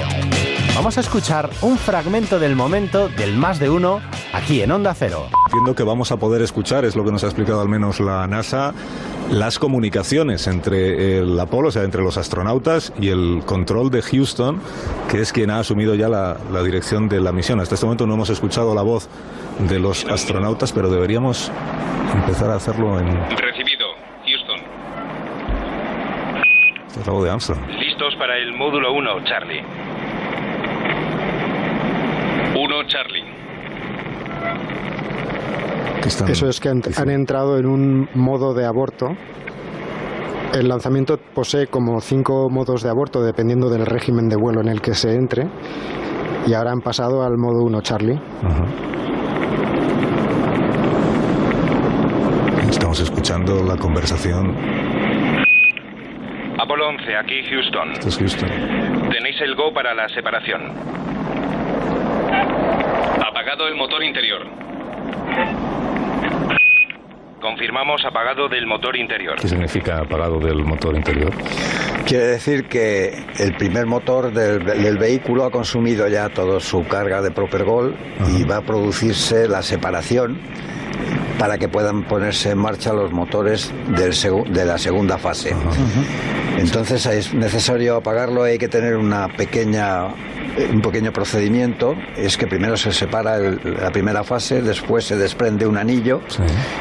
Vamos a escuchar un fragmento del momento del más de uno aquí en Onda Cero. Entiendo que vamos a poder escuchar, es lo que nos ha explicado al menos la NASA, las comunicaciones entre el Apolo, o sea, entre los astronautas y el control de Houston, que es quien ha asumido ya la, la dirección de la misión. Hasta este momento no hemos escuchado la voz de los astronautas, pero deberíamos empezar a hacerlo en... Recibido, Houston. Este es la voz de Armstrong. Listos para el módulo 1, Charlie. 1, Charlie. Eso es que han, han entrado en un modo de aborto. El lanzamiento posee como cinco modos de aborto dependiendo del régimen de vuelo en el que se entre. Y ahora han pasado al modo 1 Charlie. Estamos escuchando la conversación. Apolo 11, aquí Houston. Esto es Houston. Tenéis el go para la separación. Apagado el motor interior. Confirmamos apagado del motor interior. ¿Qué significa apagado del motor interior? Quiere decir que el primer motor del, del vehículo ha consumido ya toda su carga de Propergol y va a producirse la separación para que puedan ponerse en marcha los motores del de la segunda fase. Entonces es necesario apagarlo, hay que tener una pequeña un pequeño procedimiento es que primero se separa el- la primera fase, después se desprende un anillo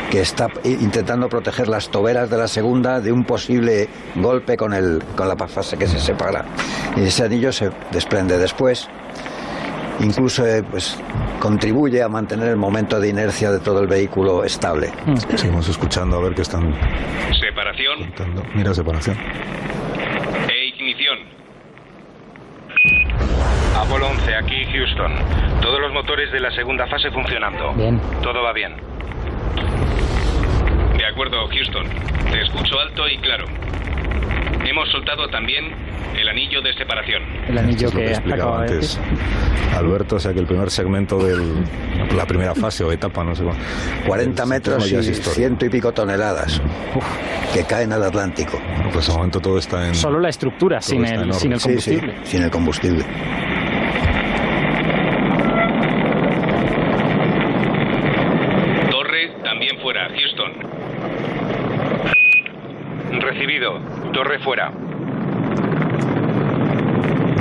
que está intentando proteger las toberas de la segunda de un posible golpe con, el, con la fase que se separa. Y ese anillo se desprende después incluso eh, pues, contribuye a mantener el momento de inercia de todo el vehículo estable. Seguimos escuchando a ver qué están Separación contando. Mira, separación. e ignición. Apolo 11, aquí Houston. Todos los motores de la segunda fase funcionando. Bien. Todo va bien. De acuerdo, Houston. Te escucho alto y claro. Hemos soltado también el anillo de separación. El anillo Es que que explicaba acaba de antes decir. Alberto, o sea que el primer segmento de la primera fase o etapa, no sé cómo. 40 del metros y ciento y pico toneladas que caen al Atlántico. Pues de momento todo está en. Solo la estructura, sin el, sin el Sí, sí, combustible. sin el combustible. Torre también fuera, Houston. Recibido. Torre fuera.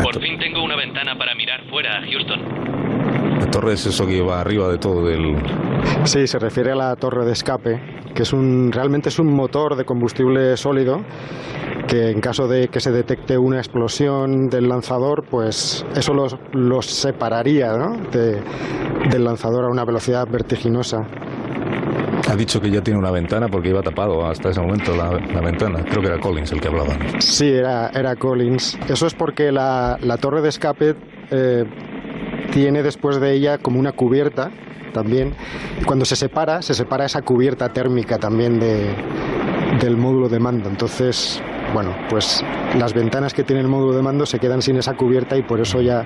Por fin tengo una ventana para mirar fuera, Houston. La torre es eso que va arriba de todo del. Sí, se refiere a la torre de escape, que es un realmente es un motor de combustible sólido que en caso de que se detecte una explosión del lanzador, pues eso los, los separaría ¿no? de- del lanzador a una velocidad vertiginosa. Ha dicho que ya tiene una ventana porque iba tapado hasta ese momento la, la ventana. Creo que era Collins el que hablaba. ¿no? Sí, era, era Collins. Eso es porque la, la torre de escape eh, tiene después de ella como una cubierta también. Y cuando se separa, se separa esa cubierta térmica también de, del módulo de mando. Entonces, bueno, pues las ventanas que tiene el módulo de mando se quedan sin esa cubierta y por eso ya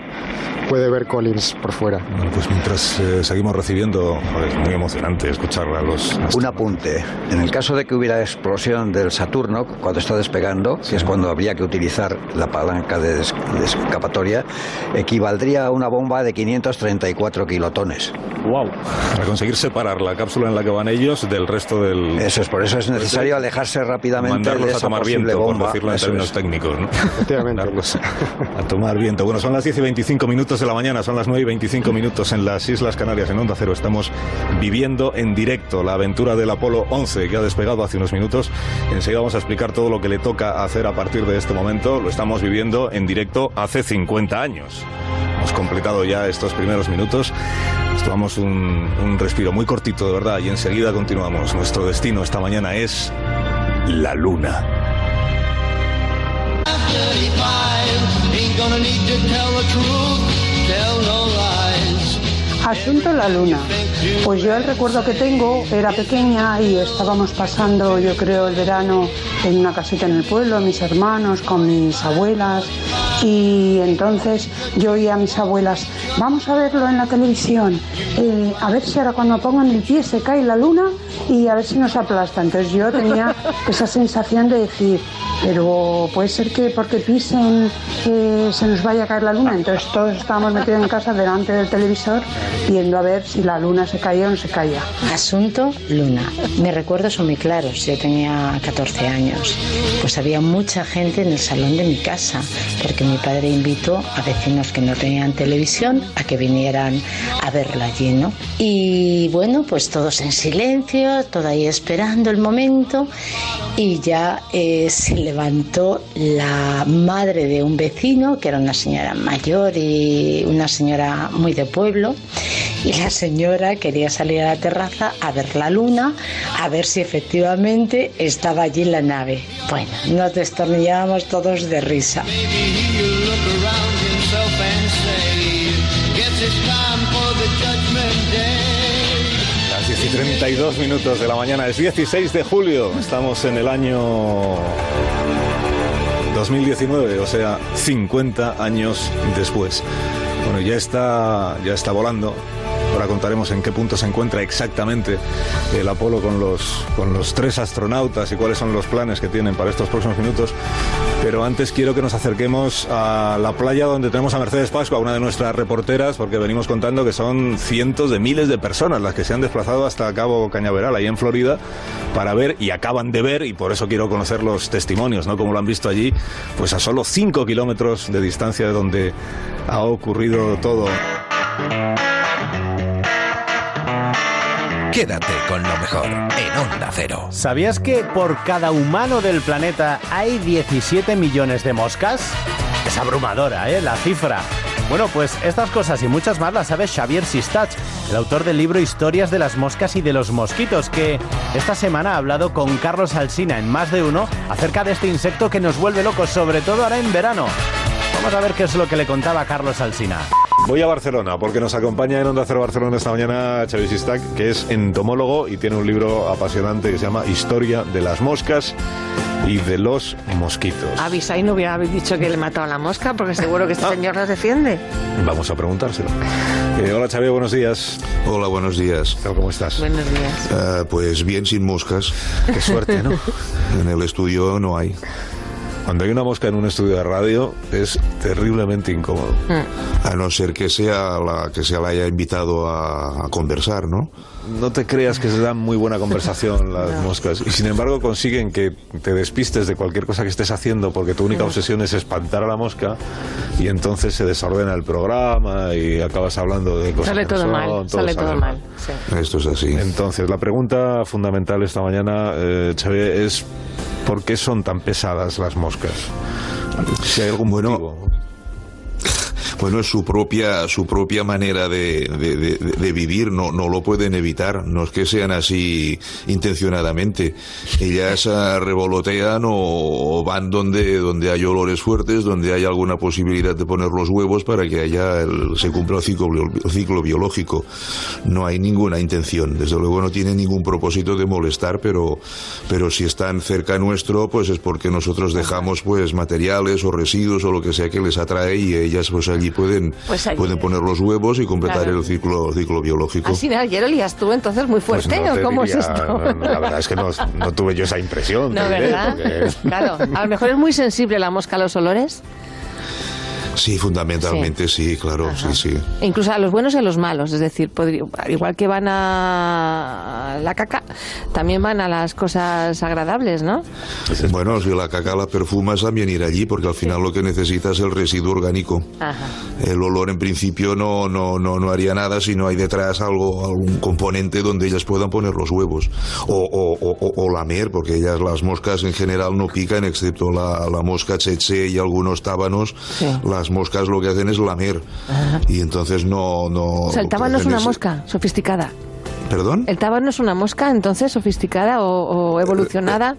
puede ver Collins por fuera. Bueno, pues mientras eh, seguimos recibiendo, joder, es muy emocionante escuchar a los. Un apunte. En el caso de que hubiera explosión del Saturno, cuando está despegando, que es cuando habría que utilizar la palanca de, des- de escapatoria, equivaldría a una bomba de 534 kilotones. Wow. Para conseguir separar la cápsula en la que van ellos del resto del. Eso es, por eso es necesario alejarse rápidamente de Mandarlos a esa tomar posible viento, bomba. Por decirlo en términos es. técnicos, ¿no? Mandarlos a tomar viento. Bueno, son las 10 y 25 minutos de la mañana, son las 9 y 25 minutos en las Islas Canarias, en Onda Cero. Estamos viviendo en directo la aventura del Apolo 11 que ha despegado hace unos minutos. Enseguida vamos a explicar todo lo que le toca hacer a partir de este momento. Lo estamos viviendo en directo hace 50 años. Hemos completado ya estos primeros minutos. Tomamos un, un respiro muy cortito, de verdad, y enseguida continuamos. Nuestro destino esta mañana es la Luna. Asunto la luna. Pues yo el recuerdo que tengo era pequeña y estábamos pasando, yo creo, el verano en una casita en el pueblo, mis hermanos, con mis abuelas. Y entonces yo oía a mis abuelas, vamos a verlo en la televisión, eh, a ver si ahora cuando pongan el pie se cae la luna y a ver si nos aplasta. Entonces yo tenía esa sensación de decir, pero puede ser que porque pisen eh, se nos vaya a caer la luna. Entonces todos estábamos metidos en casa delante del televisor viendo a ver si la luna se caía o no se caía. Asunto Luna. Mis recuerdos son muy claros. Yo tenía 14 años. Pues había mucha gente en el salón de mi casa, porque mi padre invitó a vecinos que no tenían televisión a que vinieran a verla allí, ¿no? Y bueno, pues todos en silencio, todo ahí esperando el momento. Y ya eh, se levantó la madre de un vecino, que era una señora mayor y una señora muy de pueblo. Y la señora quería salir a la terraza a ver la luna, a ver si efectivamente estaba allí la nave. Bueno, nos destornillábamos todos de risa. 32 minutos de la mañana, es 16 de julio, estamos en el año 2019, o sea, 50 años después. Bueno, ya está, ya está volando. Ahora contaremos en qué punto se encuentra exactamente el Apolo con los, con los tres astronautas y cuáles son los planes que tienen para estos próximos minutos. Pero antes quiero que nos acerquemos a la playa donde tenemos a Mercedes Pascua, una de nuestras reporteras, porque venimos contando que son cientos de miles de personas las que se han desplazado hasta Cabo Cañaveral, ahí en Florida, para ver y acaban de ver, y por eso quiero conocer los testimonios, ¿no? Como lo han visto allí, pues a solo 5 kilómetros de distancia de donde ha ocurrido todo. Quédate con lo mejor en Onda Cero. ¿Sabías que por cada humano del planeta hay 17 millones de moscas? Es abrumadora, ¿eh? La cifra. Bueno, pues estas cosas y muchas más las sabe Xavier Sistach, el autor del libro Historias de las moscas y de los mosquitos, que esta semana ha hablado con Carlos Alsina en más de uno acerca de este insecto que nos vuelve locos, sobre todo ahora en verano. Vamos a ver qué es lo que le contaba Carlos Alsina. Voy a Barcelona porque nos acompaña en Onda Cero Barcelona esta mañana Xavi Sistac, que es entomólogo y tiene un libro apasionante que se llama Historia de las moscas y de los mosquitos. Avisa y no hubiera dicho que le mató a la mosca porque seguro que este señor las defiende. Vamos a preguntárselo. Eh, hola Xavi, buenos días. Hola, buenos días. ¿Cómo estás? Buenos días. Ah, pues bien, sin moscas. Qué suerte, ¿no? en el estudio no hay. Cuando hay una mosca en un estudio de radio es terriblemente incómodo. A no ser que sea la que se la haya invitado a, a conversar, ¿no? No te creas que se dan muy buena conversación las moscas y sin embargo consiguen que te despistes de cualquier cosa que estés haciendo porque tu única obsesión es espantar a la mosca y entonces se desordena el programa y acabas hablando de cosas Sale que no todo son, mal, sale todo mal. sí. Esto es así. Entonces, la pregunta fundamental esta mañana, eh, Xavi, es ¿por qué son tan pesadas las moscas? Si hay algún motivo. Bueno, es su propia, su propia manera de, de- vivir, no, no lo pueden evitar, no es que sean así intencionadamente. Ellas revolotean o, van donde, donde hay olores fuertes, donde hay alguna posibilidad de poner los huevos para que haya el- se cumpla el ciclo, ciclo biológico. No hay ninguna intención, desde luego no tienen ningún propósito de molestar, pero, pero si están cerca nuestro, pues es porque nosotros dejamos pues materiales o residuos o lo que sea que les atrae y ellas pues allí pueden, Pues allí. pueden poner los huevos y completar Claro. el ciclo, ciclo biológico. Así de ayer olías tú entonces muy Pues fuerte, no ¿o cómo diría- es esto? no, la verdad es que no, no tuve yo esa impresión. No, diré, ¿verdad? porque- Claro, a lo mejor es muy sensible la mosca a los olores, Sí, fundamentalmente sí, claro, sí, sí. e incluso a los buenos y a los malos, es decir, podría- igual que van a la caca, también van a las cosas agradables, ¿no? Bueno, si la caca la perfumas también ir allí, porque al final lo que necesitas es el residuo orgánico. Ajá. El olor en principio no, no, no, no haría nada si no hay detrás algo, algún componente donde ellas puedan poner los huevos. O, o, o- o- lamer, porque ellas, las moscas en general no pican, excepto la, la mosca tsetse y algunos tábanos. Las moscas lo que hacen es lamer. Ajá. Y entonces no... no O sea, el tábano es una mosca sofisticada. ¿Perdón? ¿El tábano es una mosca entonces sofisticada o, o evolucionada?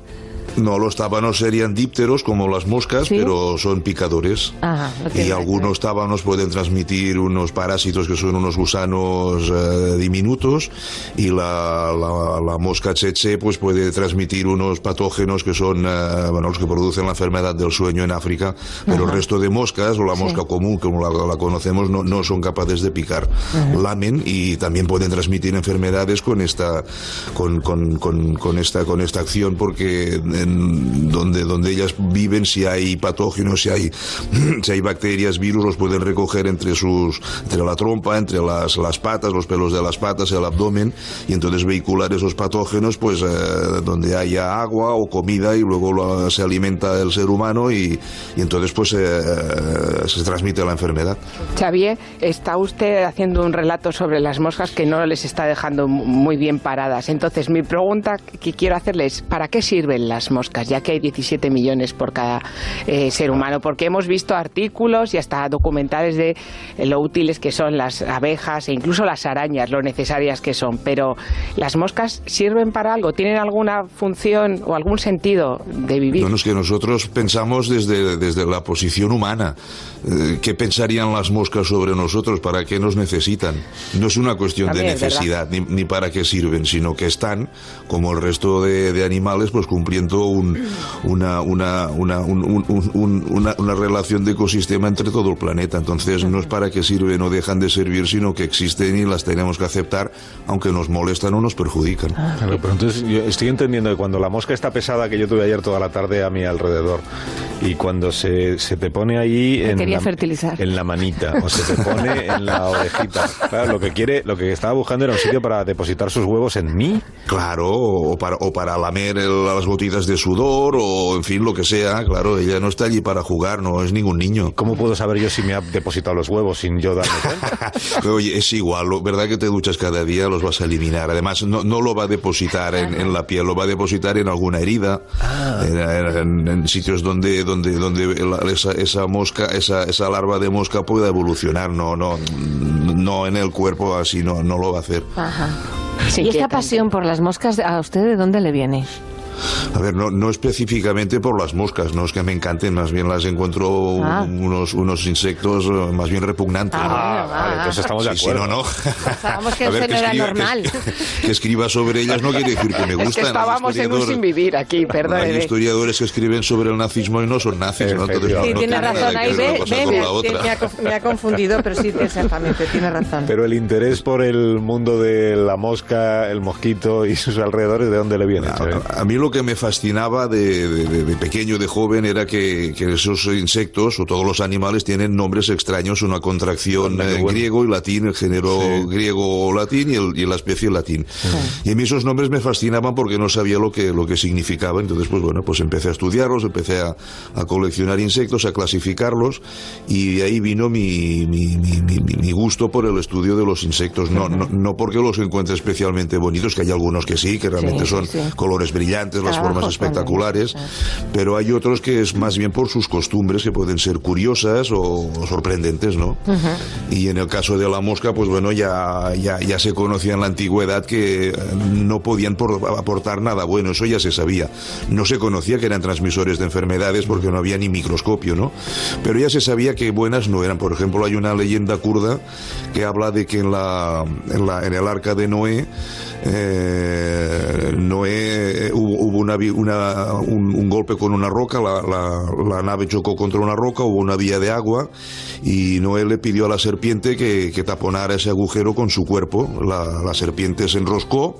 No, los tábanos serían dípteros como las moscas, Sí. pero son picadores. Ajá, Y algunos tábanos pueden transmitir unos parásitos que son unos gusanos eh, diminutos y la, la- la mosca tsetse pues puede transmitir unos patógenos que son eh, bueno, los que producen la enfermedad del sueño en África, pero el resto de moscas o la Sí. mosca común como la, la conocemos no, no son capaces de picar. Ajá. Lamen y también pueden transmitir enfermedades con esta con, con, con, con esta con esta acción porque en donde donde ellas viven si hay patógenos si hay si hay bacterias virus los pueden recoger entre sus entre la trompa entre las, las patas los pelos de las patas el abdomen y entonces vehicular esos patógenos pues eh, donde haya agua o comida y luego lo- se alimenta el ser humano y, y entonces pues eh, se transmite la enfermedad Xavier, está usted haciendo un relato sobre las moscas que no les está dejando mu- muy bien paradas. Entonces, mi pregunta que quiero hacerle es, ¿para qué sirven las moscas? Ya que hay 17 millones por cada eh, ser humano. Porque hemos visto artículos y hasta documentales de lo útiles que son las abejas e incluso las arañas, lo necesarias que son. Pero, ¿las moscas sirven para algo? ¿Tienen alguna función o algún sentido de vivir? Bueno, es que nosotros pensamos desde, desde la posición humana. Eh, ¿Qué pensarían las moscas sobre nosotros? ¿Para qué nos necesitan? No es una cuestión También de necesidad ni, ni para qué sirven, sino que están, como el resto de, de animales, pues cumpliendo un- una, una, una, un- un- un- un- una, una relación de ecosistema entre todo el planeta. Entonces no es para qué sirven o dejan de servir, sino que existen y las tenemos que aceptar, aunque nos molestan o nos perjudican. Claro, pero entonces yo estoy entendiendo que cuando la mosca está pesada, que yo tuve ayer toda la tarde a mi alrededor, y cuando se, se te pone ahí Me en quería la, fertilizar. en la manita o se te pone en la orejita, claro, lo que quiere, lo que estaba buscando era un sitio para depositar sus huevos en mí. Claro, o para, o para lamer el- las gotitas de sudor, o en fin, lo que sea. Claro, ella no está allí para jugar, no es ningún niño. ¿Cómo puedo saber yo si me ha depositado los huevos sin yo darme cuenta? Oye, es igual, ¿verdad que te duchas cada día? Los vas a eliminar. Además, no, no lo va a depositar en, en la piel, lo va a depositar en alguna herida, en, en- en sitios donde, donde donde, la- esa, esa mosca, esa, esa larva de mosca pueda evolucionar, no, no, no en el cuerpo así no, no lo va a hacer. Ajá. ¿Y esta pasión por las moscas, a usted de dónde le viene? A ver, no, no específicamente por las moscas, no es que me encanten, más bien las encuentro Ah. unos, unos insectos eh, más bien repugnantes. Ah, bueno, vale, entonces estamos de acuerdo. Sí, no, no. Pensábamos que A ver, usted no era escriba- normal. Que escriba sobre ellas no quiere decir que me Es gustan. que Hay estábamos en un sin vivir aquí, Hay perdóneme. historiadores que escriben sobre el nazismo y no son nazis, ¿no? Entonces, no- Sí, no tiene razón, que ahí ve, ve, me, ha, me ha confundido, pero sí, exactamente, tiene razón. Pero el interés por el mundo de la mosca, el mosquito y sus alrededores, ¿de dónde le viene? Xavier? A mí lo que me fascinaba de, de- de- de pequeño, de joven, era que, que esos insectos o todos los animales tienen nombres extraños, una contracción eh, bueno. griego y latín, el género Sí. griego o latín y, el- y la especie latín. Y a mí esos nombres me fascinaban porque no sabía lo que, lo que significaba. Entonces, pues bueno, pues empecé a estudiarlos, empecé a, a coleccionar insectos, a clasificarlos y de ahí vino mi, mi, mi- mi- gusto por el estudio de los insectos. No, no, no porque los encuentre especialmente bonitos, que hay algunos que sí, que realmente Sí, son colores brillantes, las formas espectaculares, pero hay otros que es más bien por sus costumbres que pueden ser curiosas o sorprendentes, ¿no? Y en el caso de la mosca, pues bueno, ya, ya, ya se conocía en la antigüedad que eh, no podían por- aportar nada bueno, eso ya se sabía. No se conocía que eran transmisores de enfermedades porque no había ni microscopio, ¿no? Pero ya se sabía que buenas no eran. Por ejemplo, hay una leyenda kurda que habla de que en, la, en, la- en el arca de Noé, eh, Noé eh, hubo, hubo una, una- un, un golpe con una roca, la, la- la nave chocó contra una roca, hubo una vía de agua y Noé le pidió a la serpiente que, que taponara ese agujero con su cuerpo. La, la serpiente se enroscó,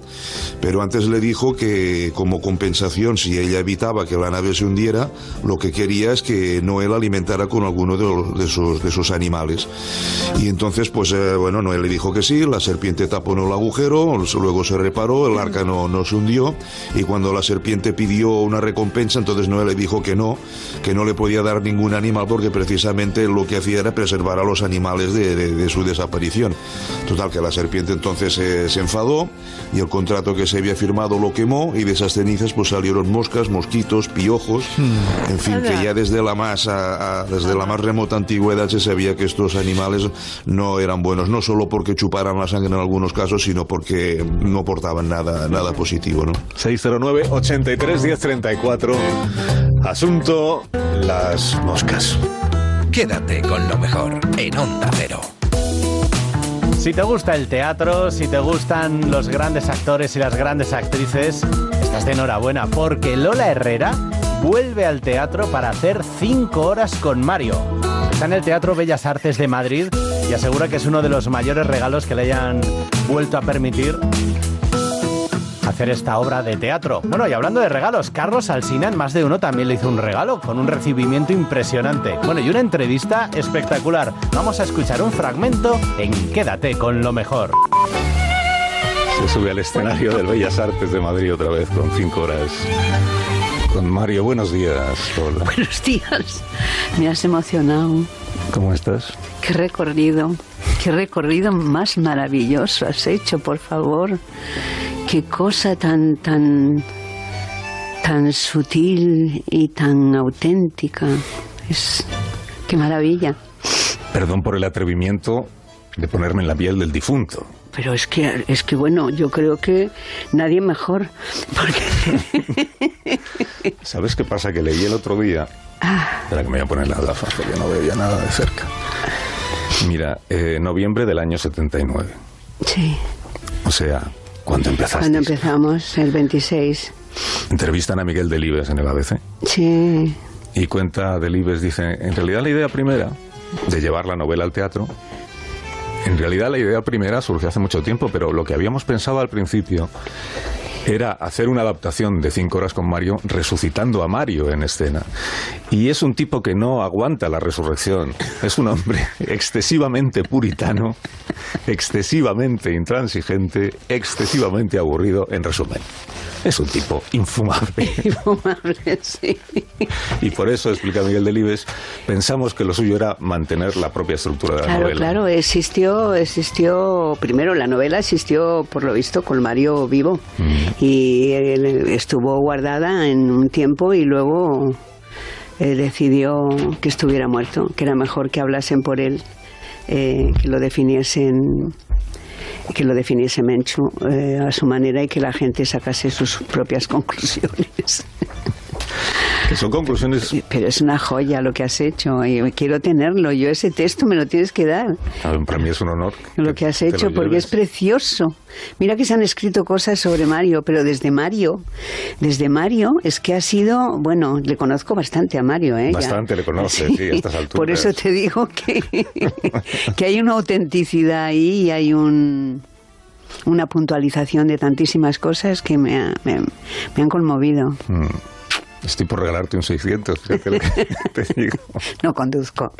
pero antes le dijo que como compensación, si ella evitaba que la nave se hundiera, lo que quería es que Noé la alimentara con alguno de, los- de esos, de esos animales. Y entonces, pues eh, bueno, Noé le dijo que sí, la serpiente taponó el agujero, luego se reparó, el arca no, no se hundió, y cuando la serpiente pidió una recompensa, entonces Noé le dijo que no, que no le podía dar ningún animal porque precisamente lo que hacía era preservar a los animales de, de- de su desaparición. Total, que la serpiente entonces eh, se enfadó y el contrato que se había firmado lo quemó y de esas cenizas pues salieron moscas, mosquitos, piojos, en fin, que ya desde la más a- a- desde la más remota antigüedad se sabía que estos animales no eran buenos, no solo porque chuparan la sangre en algunos casos, sino porque no portaban nada, nada positivo, ¿no? 609 83 1034 Asunto las moscas. Quédate con lo mejor en Onda Cero. Si te gusta el teatro, si te gustan los grandes actores y las grandes actrices, estás de enhorabuena porque Lola Herrera vuelve al teatro para hacer 5 horas con Mario. Está en el Teatro Bellas Artes de Madrid y asegura que es uno de los mayores regalos que le hayan vuelto a permitir hacer esta obra de teatro. Bueno, y hablando de regalos, Carlos Alsina en más de uno también le hizo un regalo con un recibimiento impresionante. Bueno, y una entrevista espectacular. Vamos a escuchar un fragmento en Quédate con lo mejor. Se sube al escenario del Bellas Artes de Madrid otra vez con 5 horas. Con Mario, buenos días. Hola. Buenos días. Me has emocionado. ¿Cómo estás? Qué recorrido. Qué recorrido más maravilloso has hecho, por favor. Qué cosa tan, tan, tan sutil y tan auténtica. Es, qué maravilla. Perdón por el atrevimiento de ponerme en la piel del difunto. Pero es que, es que bueno, yo creo que nadie mejor. Porque ¿Sabes qué pasa? Que leí el otro día. Espera que me voy a poner las gafas porque no veía nada de cerca. Mira, eh, noviembre del año 79. sí, O sea, cuando empezaste. cuando empezamos, el 26. Entrevistan a Miguel Delibes en el ABC. Sí, Y cuenta Delibes, dice, en realidad la idea primera de llevar la novela al teatro, en realidad la idea primera surgió hace mucho tiempo, pero lo que habíamos pensado al principio era hacer una adaptación de cinco horas con Mario resucitando a Mario en escena. Y es un tipo que no aguanta la resurrección. Es un hombre excesivamente puritano, excesivamente intransigente, excesivamente aburrido, en resumen. Es un tipo infumable. infumable, sí. Y por eso, explica Miguel Delibes, pensamos que lo suyo era mantener la propia estructura de la Claro, novela. claro, existió, existió, primero la novela existió por lo visto con Mario vivo y él estuvo guardada en un tiempo y luego eh, decidió que estuviera muerto, que era mejor que hablasen por él, eh, que lo definiesen que lo definiese Menchu eh, a su manera y que la gente sacase sus propias conclusiones. Que son conclusiones. Pero es una joya lo que has hecho y quiero tenerlo. Yo ese texto me lo tienes que dar. Para mí es un honor. Lo que has hecho porque es precioso. Mira que se han escrito cosas sobre Mario, pero desde Mario, desde Mario es que ha sido, bueno, le conozco bastante a Mario, ¿eh? Ya. Bastante le conoces, sí, a estas alturas. Por eso te digo que, que hay una autenticidad ahí y hay un una puntualización de tantísimas cosas que me, ha- me- me han conmovido. Mm. Estoy por regalarte un 600, fíjate lo que te digo. No conduzco.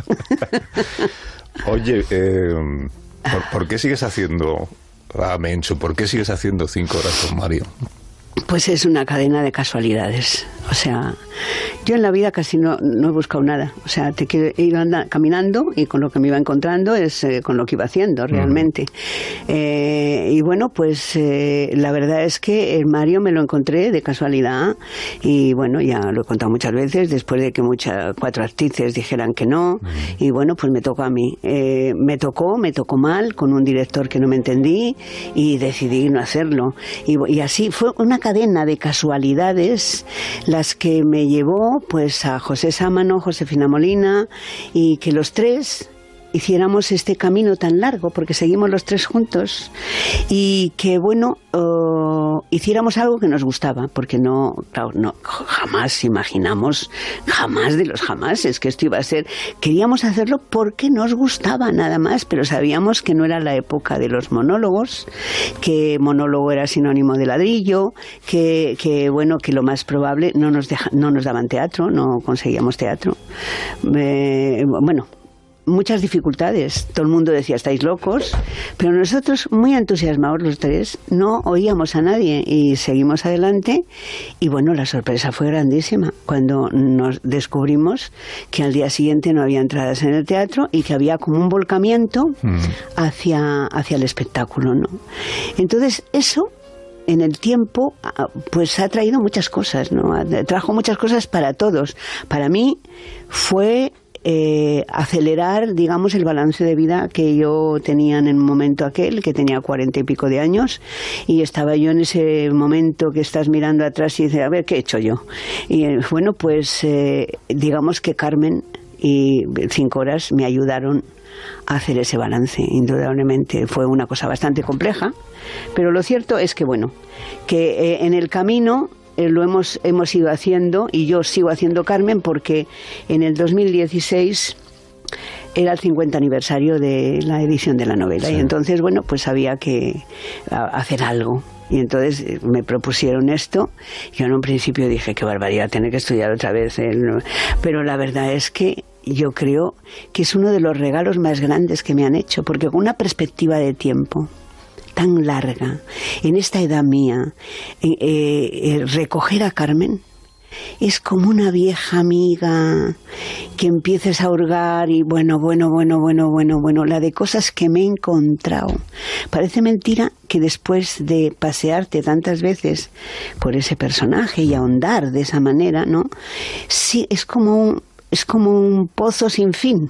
Oye, eh, ¿por, por qué sigues haciendo a Menchu? ¿Por qué sigues haciendo cinco horas con Mario? Pues es una cadena de casualidades. O sea, yo en la vida casi no, no he buscado nada. O sea, te quiero- he ido anda- caminando y con lo que me iba encontrando es eh, con lo que iba haciendo realmente. Eh, y bueno, pues eh, la verdad es que el Mario me lo encontré de casualidad y bueno, ya lo he contado muchas veces, después de que muchas cuatro actrices dijeran que no. Y bueno, pues me tocó a mí. Me tocó, me tocó mal, con un director que no me entendí y decidí no hacerlo. Y, y así fue una cadena de casualidades las que me llevó pues a José Sámano, Josefina Molina y que los tres hiciéramos este camino tan largo, porque seguimos los tres juntos, y que, bueno, hiciéramos algo que nos gustaba, porque no, jamás imaginamos, jamás de los jamás, es que esto iba a ser, queríamos hacerlo porque nos gustaba nada más, pero sabíamos que no era la época de los monólogos, que monólogo era sinónimo de ladrillo, que, que bueno, que lo más probable no nos, no nos daban teatro, no conseguíamos teatro. Eh, bueno, muchas dificultades. Todo el mundo decía, estáis locos. Pero nosotros, muy entusiasmados los tres, no oíamos a nadie y seguimos adelante. Y bueno, la sorpresa fue grandísima cuando nos descubrimos que al día siguiente no había entradas en el teatro y que había como un volcamiento hacia, hacia el espectáculo. ¿no? Entonces, eso en el tiempo ah, pues ha traído muchas cosas, ¿no? Trajo muchas cosas para todos. Para mí fue eh, acelerar, digamos, el balance de vida que yo tenía en el momento aquel, que tenía cuarenta y pico de años, y estaba yo en ese momento que estás mirando atrás y dices, a ver, ¿qué he hecho yo? Y eh, bueno, pues eh, digamos que Carmen y cinco horas me ayudaron a hacer ese balance. Indudablemente fue una cosa bastante compleja, pero lo cierto es que, bueno, que en el camino eh, lo hemos, hemos ido haciendo y yo sigo haciendo Carmen porque en el 2016 era el 50 aniversario de la edición de la novela y entonces, bueno, pues había que hacer algo. Y entonces eh, me propusieron esto. Yo en un principio dije, qué barbaridad, tener que estudiar otra vez. el-". Pero la verdad es que yo creo que es uno de los regalos más grandes que me han hecho, porque con una perspectiva de tiempo tan larga, en esta edad mía, eh, eh, recoger a Carmen es como una vieja amiga que empieces a hurgar y bueno, bueno, bueno, bueno, bueno, bueno, la de cosas que me he encontrado. Parece mentira que después de pasearte tantas veces por ese personaje y ahondar de esa manera, ¿no? Sí, es como un, es como un pozo sin fin.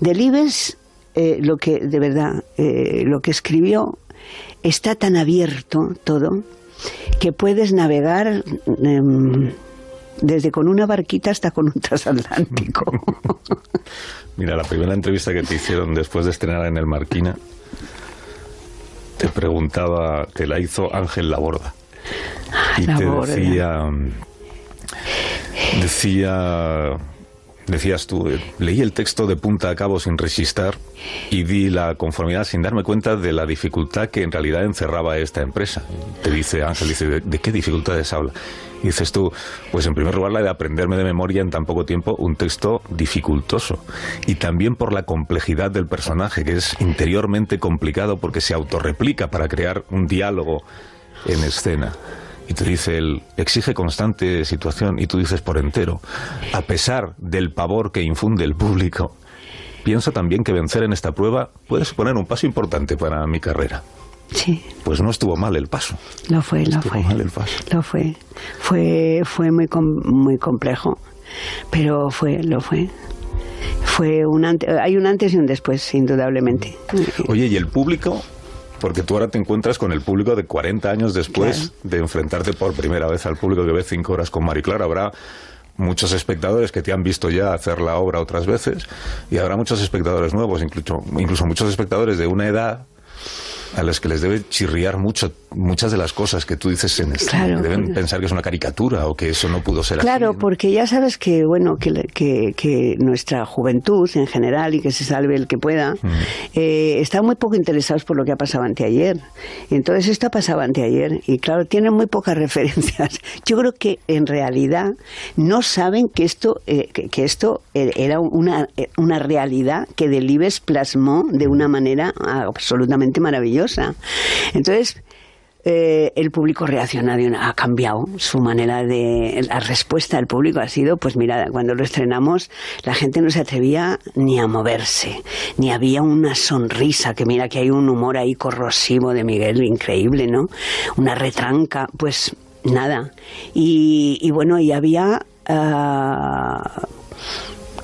Delibes, eh, lo que, de verdad, eh, lo que escribió está tan abierto todo que puedes navegar em, desde con una barquita hasta con un transatlántico. Mira, la primera entrevista que te hicieron después de estrenar en el Marquina, te preguntaba, te la hizo Ángel Laborda. Y te decía, decía, decías tú, eh, leí el texto de punta a cabo sin resistir y di la conformidad sin darme cuenta de la dificultad que en realidad encerraba esta empresa. Te dice Ángel, dice, ¿de, de qué dificultades habla? Y dices tú, pues en primer lugar la de aprenderme de memoria en tan poco tiempo un texto dificultoso. Y también por la complejidad del personaje, que es interiormente complicado porque se autorreplica para crear un diálogo en escena. Y te dice, él exige constante situación y tú dices por entero, a pesar del pavor que infunde el público, pienso también que vencer en esta prueba puede suponer un paso importante para mi carrera. Sí. Pues no estuvo mal el paso. Lo fue, lo Estuvo fue. mal el paso. Lo fue. Fue, fue muy, com- muy complejo. pero fue, lo fue. Fue un ante- hay un antes y un después, indudablemente. Oye, ¿y el público? Porque tú ahora te encuentras con el público de 40 años después de enfrentarte por primera vez al público que ve cinco horas con Mari Clara. Habrá muchos espectadores que te han visto ya hacer la obra otras veces y habrá muchos espectadores nuevos, incluso, incluso muchos espectadores de una edad a los que les debe chirriar mucho muchas de las cosas que tú dices en este, Claro. deben pensar que es una caricatura o que eso no pudo ser Claro, así. porque ya sabes que bueno que, que, que nuestra juventud en general y que se salve el que pueda eh, están muy poco interesados por lo que ha pasado anteayer. Entonces esto ha pasado anteayer y claro tienen muy pocas referencias. Yo creo que en realidad no saben que esto eh, que, que esto eh, era una una realidad que Delibes plasmó de una manera absolutamente maravillosa. Entonces eh, el público reacciona de una, ha cambiado. Su manera de la respuesta del público ha sido pues mira cuando lo estrenamos la gente no se atrevía ni a moverse ni había una sonrisa que mira que hay un humor ahí corrosivo de Miguel increíble no una retranca pues nada. Y, y bueno y había ah,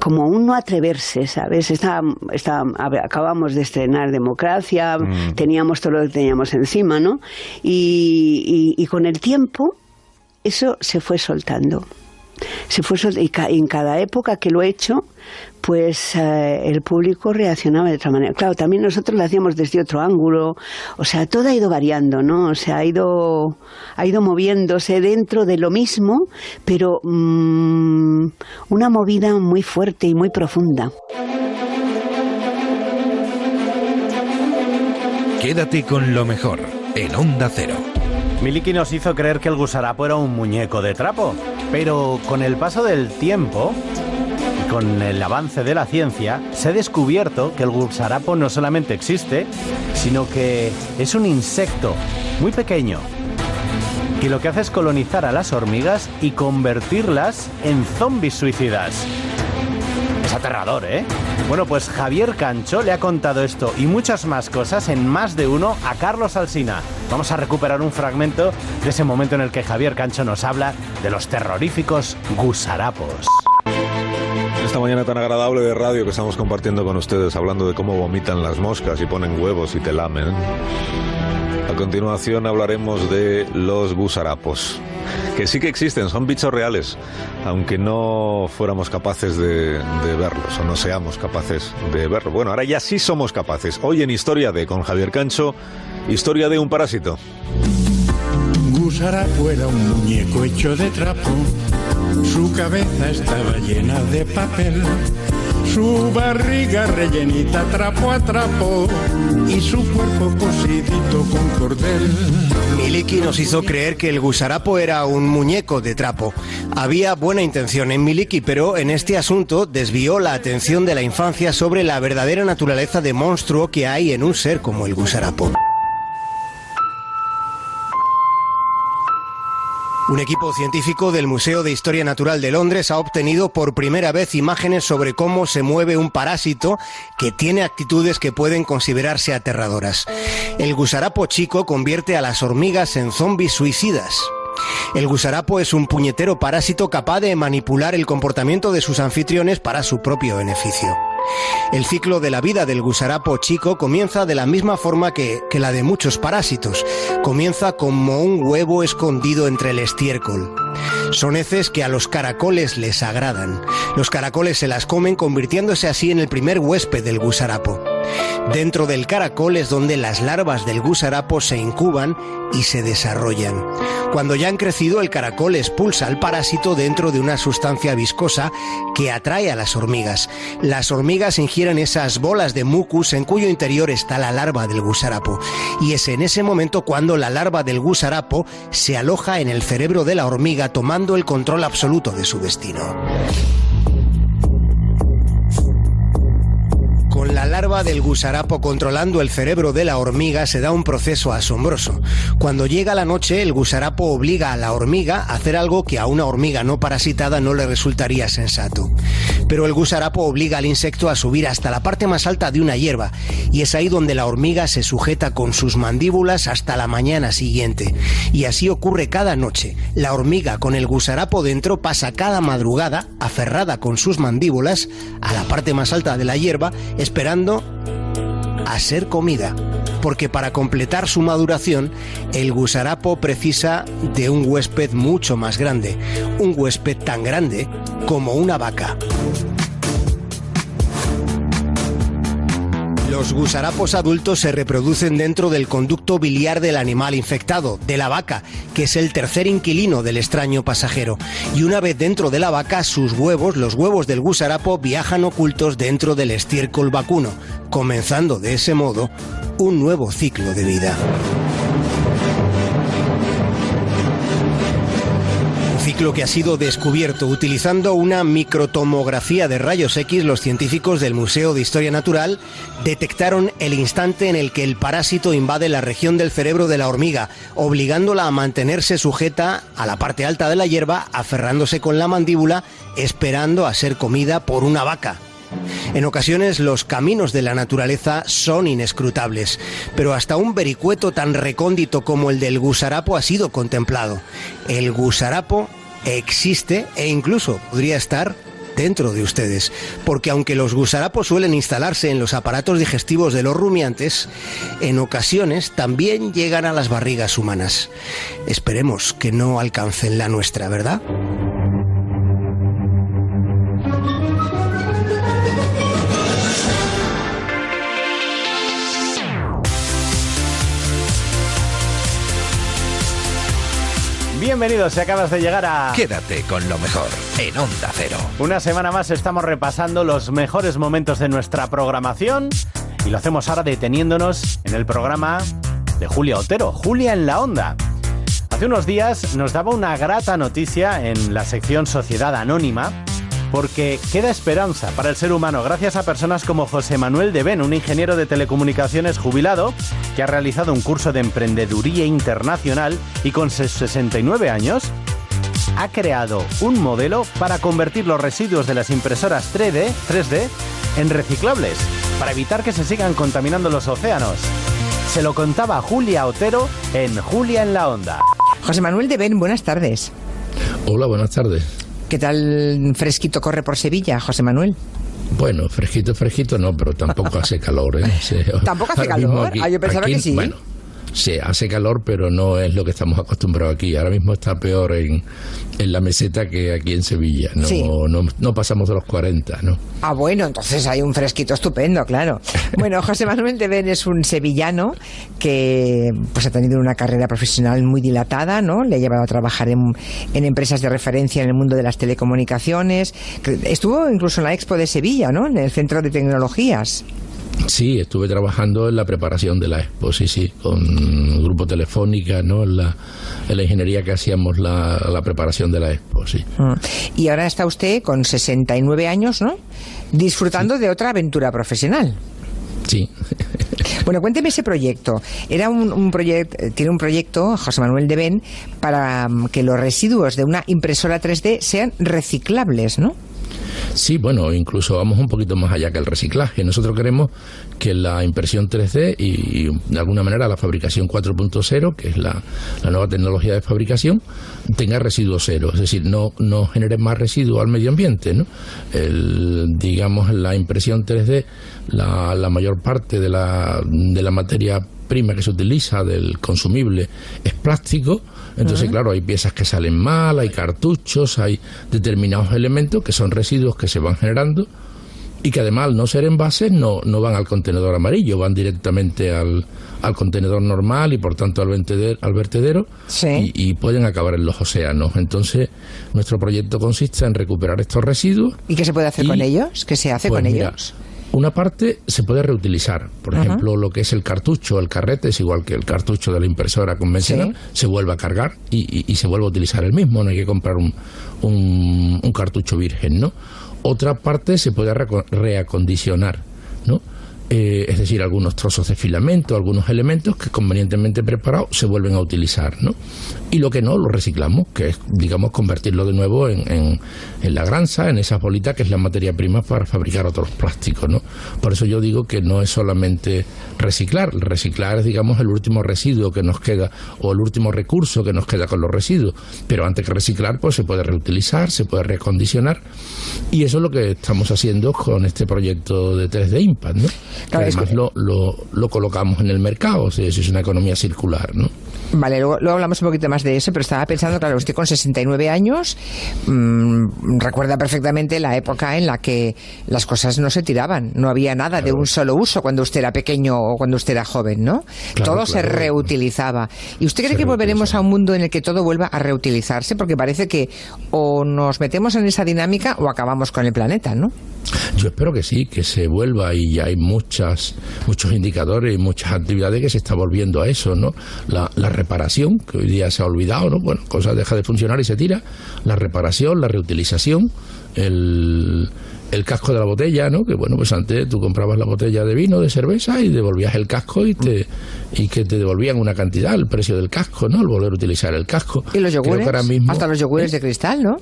como un no atreverse, ¿sabes? Está, está, acabamos de estrenar Democracia, teníamos todo lo que teníamos encima, ¿no? Y, y- y con el tiempo eso se fue soltando. Se fue sol- y, ca- y en cada época que lo he hecho, pues eh, el público reaccionaba de otra manera. Claro, también nosotros lo hacíamos desde otro ángulo, o sea, todo ha ido variando, ¿no? O sea, ha ido, ha ido moviéndose dentro de lo mismo, pero mm, una movida muy fuerte y muy profunda. Quédate con lo mejor en Onda Cero. Miliki nos hizo creer que el gusarapo era un muñeco de trapo, pero con el paso del tiempo con el avance de la ciencia se ha descubierto que el gusarapo no solamente existe, sino que es un insecto muy pequeño que lo que hace es colonizar a las hormigas y convertirlas en zombies suicidas. Es aterrador, ¿eh? Bueno, pues Javier Cancho le ha contado esto y muchas más cosas en más de uno a Carlos Alsina. Vamos a recuperar un fragmento de ese momento en el que Javier Cancho nos habla de los terroríficos gusarapos. Esta mañana tan agradable de radio que estamos compartiendo con ustedes, hablando de cómo vomitan las moscas y ponen huevos y te lamen. A continuación hablaremos de los gusarapos, que sí que existen, son bichos reales, aunque no fuéramos capaces de, verlos o no seamos capaces de verlos. Bueno, ahora ya sí somos capaces. Hoy en Historia de con Javier Cancho, historia de un parásito. Gusarapo era un muñeco hecho de trapo, su cabeza estaba llena de papel, su barriga rellenita trapo a trapo y su cuerpo cosidito con cordel. Miliki nos hizo creer que el gusarapo era un muñeco de trapo. Había buena intención en Miliki, pero en este asunto desvió la atención de la infancia sobre la verdadera naturaleza de monstruo que hay en un ser como el gusarapo. Un equipo científico del Museo de Historia Natural de Londres ha obtenido por primera vez imágenes sobre cómo se mueve un parásito que tiene actitudes que pueden considerarse aterradoras. El gusarapo chico convierte a las hormigas en zombies suicidas. El gusarapo es un puñetero parásito capaz de manipular el comportamiento de sus anfitriones para su propio beneficio. El ciclo de la vida del gusarapo chico comienza de la misma forma que, que la de muchos parásitos. Comienza como un huevo escondido entre el estiércol. Son heces que a los caracoles les agradan. Los caracoles se las comen convirtiéndose así en el primer huésped del gusarapo. Dentro del caracol es donde las larvas del gusarapo se incuban y se desarrollan. Cuando ya han crecido, el caracol expulsa al parásito dentro de una sustancia viscosa que atrae a las hormigas. Las hormigas ingieren esas bolas de mucus en cuyo interior está la larva del gusarapo. Y es en ese momento cuando la larva del gusarapo se aloja en el cerebro de la hormiga tomando el control absoluto de su destino. Con la larva del gusarapo controlando el cerebro de la hormiga se da un proceso asombroso. Cuando llega la noche, el gusarapo obliga a la hormiga a hacer algo que a una hormiga no parasitada no le resultaría sensato. Pero el gusarapo obliga al insecto a subir hasta la parte más alta de una hierba y es ahí donde la hormiga se sujeta con sus mandíbulas hasta la mañana siguiente. Y así ocurre cada noche. La hormiga con el gusarapo dentro pasa cada madrugada, aferrada con sus mandíbulas, a la parte más alta de la hierba, esperando a ser comida. Porque para completar su maduración, el gusarapo precisa de un huésped mucho más grande, un huésped tan grande como una vaca. Los gusarapos adultos se reproducen dentro del conducto biliar del animal infectado, de la vaca, que es el tercer inquilino del extraño pasajero. Y una vez dentro de la vaca, sus huevos, los huevos del gusarapo, viajan ocultos dentro del estiércol vacuno, comenzando de ese modo un nuevo ciclo de vida. Que ha sido descubierto utilizando una microtomografía de rayos X, los científicos del Museo de Historia Natural detectaron el instante en el que el parásito invade la región del cerebro de la hormiga, obligándola a mantenerse sujeta a la parte alta de la hierba, aferrándose con la mandíbula, esperando a ser comida por una vaca. En ocasiones los caminos de la naturaleza son inescrutables, pero hasta un vericueto tan recóndito como el del gusarapo ha sido contemplado. El gusarapo existe e incluso podría estar dentro de ustedes, porque aunque los gusarapos suelen instalarse en los aparatos digestivos de los rumiantes, en ocasiones también llegan a las barrigas humanas. Esperemos que no alcancen la nuestra, ¿verdad? Bienvenidos, si acabas de llegar a... Quédate con lo mejor en Onda Cero. Una semana más estamos repasando los mejores momentos de nuestra programación y lo hacemos ahora deteniéndonos en el programa de Julia Otero, Julia en la Onda. Hace unos días nos daba una grata noticia en la sección Sociedad Anónima porque queda esperanza para el ser humano gracias a personas como José Manuel de Ben, un ingeniero de telecomunicaciones jubilado que ha realizado un curso de emprendeduría internacional y con sus 69 años ha creado un modelo para convertir los residuos de las impresoras 3D, 3D en reciclables para evitar que se sigan contaminando los océanos. Se lo contaba Julia Otero en Julia en la Onda. José Manuel de Ben, buenas tardes. Hola, buenas tardes. ¿Qué tal fresquito corre por Sevilla, José Manuel? Bueno, fresquito, fresquito no, pero tampoco hace calor. ¿eh? Sí, ¿Tampoco hace ahora calor? aquí- ah, yo pensaba aquí, que sí. Bueno, sí, hace calor, pero no es lo que estamos acostumbrados aquí. Ahora mismo está peor en, en la meseta que aquí en Sevilla. No, Sí. no, no pasamos de los 40, ¿no? Ah, bueno, entonces hay un fresquito estupendo, claro. Bueno, José Manuel de Ben es un sevillano que pues ha tenido una carrera profesional muy dilatada, ¿no? Le ha llevado a trabajar en, en empresas de referencia en el mundo de las telecomunicaciones. Estuvo incluso en la Expo de Sevilla, ¿no? En el Centro de Tecnologías. Sí, estuve trabajando en la preparación de la expo, sí, sí, con Grupo Telefónica, ¿no? En la, en la ingeniería que hacíamos la, la preparación de la expo, sí. Mm. Y ahora está usted con 69 años, ¿no? Disfrutando de otra aventura profesional. Sí. Bueno, cuénteme ese proyecto. Era un, un proyecto, tiene un proyecto, José Manuel de Ben, para mm, que los residuos de una impresora 3D sean reciclables, ¿no? Sí, bueno, incluso vamos un poquito más allá que el reciclaje. Nosotros queremos que la impresión 3D y, de alguna manera la fabricación 4.0, que es la, nueva tecnología de fabricación, tenga residuo cero. Es decir, no, no genere más residuo al medio ambiente. ¿no? El, digamos, la impresión 3D, la, la mayor parte de la, de la materia prima que se utiliza del consumible es plástico. Entonces, claro, hay piezas que salen mal, hay cartuchos, hay determinados elementos que son residuos que se van generando y que además al no ser envases no, no van al contenedor amarillo, van directamente al, al contenedor normal y por tanto al vertedero, al vertedero y, y pueden acabar en los océanos. Entonces, nuestro proyecto consiste en recuperar estos residuos. ¿Y qué se puede hacer Y, con ellos? ¿Qué se hace pues con mira, ellos? Una parte se puede reutilizar. Por Ajá. ejemplo, lo que es el cartucho, el carrete, es igual que el cartucho de la impresora convencional, se vuelve a cargar y, y- y se vuelve a utilizar el mismo. No hay que comprar un, un- un cartucho virgen, ¿no? Otra parte se puede reacondicionar, ¿no? Eh, es decir, algunos trozos de filamento, algunos elementos que convenientemente preparados se vuelven a utilizar, ¿no? Y lo que no, lo reciclamos, que es, digamos, convertirlo de nuevo en, en, en la granza, en esa bolita que es la materia prima para fabricar otros plásticos, ¿no? Por eso yo digo que no es solamente reciclar, reciclar es, digamos, el último residuo que nos queda o el último recurso que nos queda con los residuos, pero antes que reciclar, pues se puede reutilizar, se puede recondicionar y eso es lo que estamos haciendo con este proyecto de 3D Impact, ¿no? Es además que- lo, lo, lo colocamos en el mercado, o sea, eso es una economía circular, ¿no? Vale, luego, luego hablamos un poquito más de eso, pero estaba pensando, claro, usted con 69 años mm, recuerda perfectamente la época en la que las cosas no se tiraban, no había nada de un solo uso cuando usted era pequeño o cuando usted era joven, ¿no? Claro, todo se reutilizaba. ¿Y usted cree Se que volveremos a un mundo en el que todo vuelva a reutilizarse? Porque parece que o nos metemos en esa dinámica o acabamos con el planeta, ¿no? Yo espero que sí, que se vuelva y ya hay muchas, muchos indicadores y muchas actividades que se está volviendo a eso, ¿no? La, la reparación, que hoy día se ha olvidado, ¿no? Bueno, cosa deja de funcionar y se tira. La reparación, la reutilización, el, el casco de la botella, ¿no? Que bueno, pues antes tú comprabas la botella de vino, de cerveza y devolvías el casco y te y que te devolvían una cantidad, el precio del casco, ¿no? El volver a utilizar el casco. Y los yogures, ahora mismo- hasta los yogures de cristal, ¿no?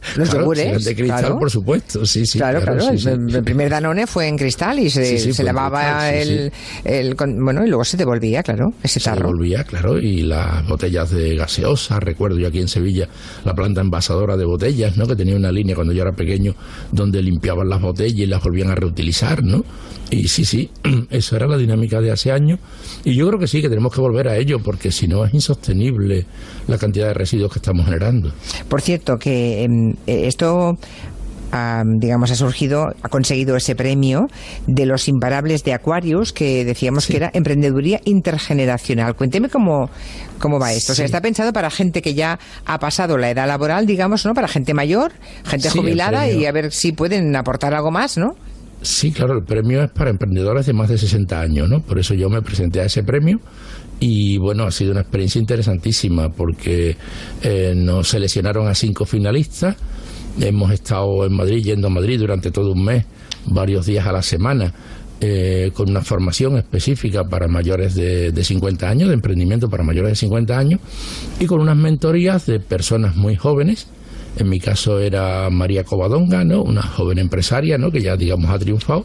los Claro, yogures, de cristal, claro. por supuesto, sí, sí. claro, claro. sí, el, sí. el primer Danone fue en cristal y se, Sí, se lavaba cristal, el, bueno y luego se devolvía, claro, ese se tarro. devolvía, claro, y las botellas de gaseosa, recuerdo yo aquí en Sevilla, la planta envasadora de botellas, ¿no? Que tenía una línea cuando yo era pequeño donde limpiaban las botellas y las volvían a reutilizar, ¿no? Y sí, sí, eso era la dinámica de hace años. Y yo creo que sí, que tenemos que volver a ello, porque si no es insostenible la cantidad de residuos que estamos generando. Por cierto, que em, esto ah, digamos ha surgido, ha conseguido ese premio de los imparables de Aquarius que decíamos que era emprendeduría intergeneracional. Cuénteme cómo cómo va esto. O sea, Sí. está pensado para gente que ya ha pasado la edad laboral, digamos, ¿no? Para gente mayor, gente Sí, jubilada y a ver si pueden aportar algo más, ¿no? Sí, claro, el premio es para emprendedores de más de 60 años, ¿no? Por eso yo me presenté a ese premio y bueno, ha sido una experiencia interesantísima porque eh, nos seleccionaron a cinco finalistas, hemos estado en Madrid, yendo a Madrid durante todo un mes, varios días a la semana. eh, con una formación específica para mayores de, de 50 años, de emprendimiento para mayores de 50 años, y con unas mentorías de personas muy jóvenes, en mi caso era María Covadonga, ¿no? Una joven empresaria, ¿no? Que ya, digamos, ha triunfado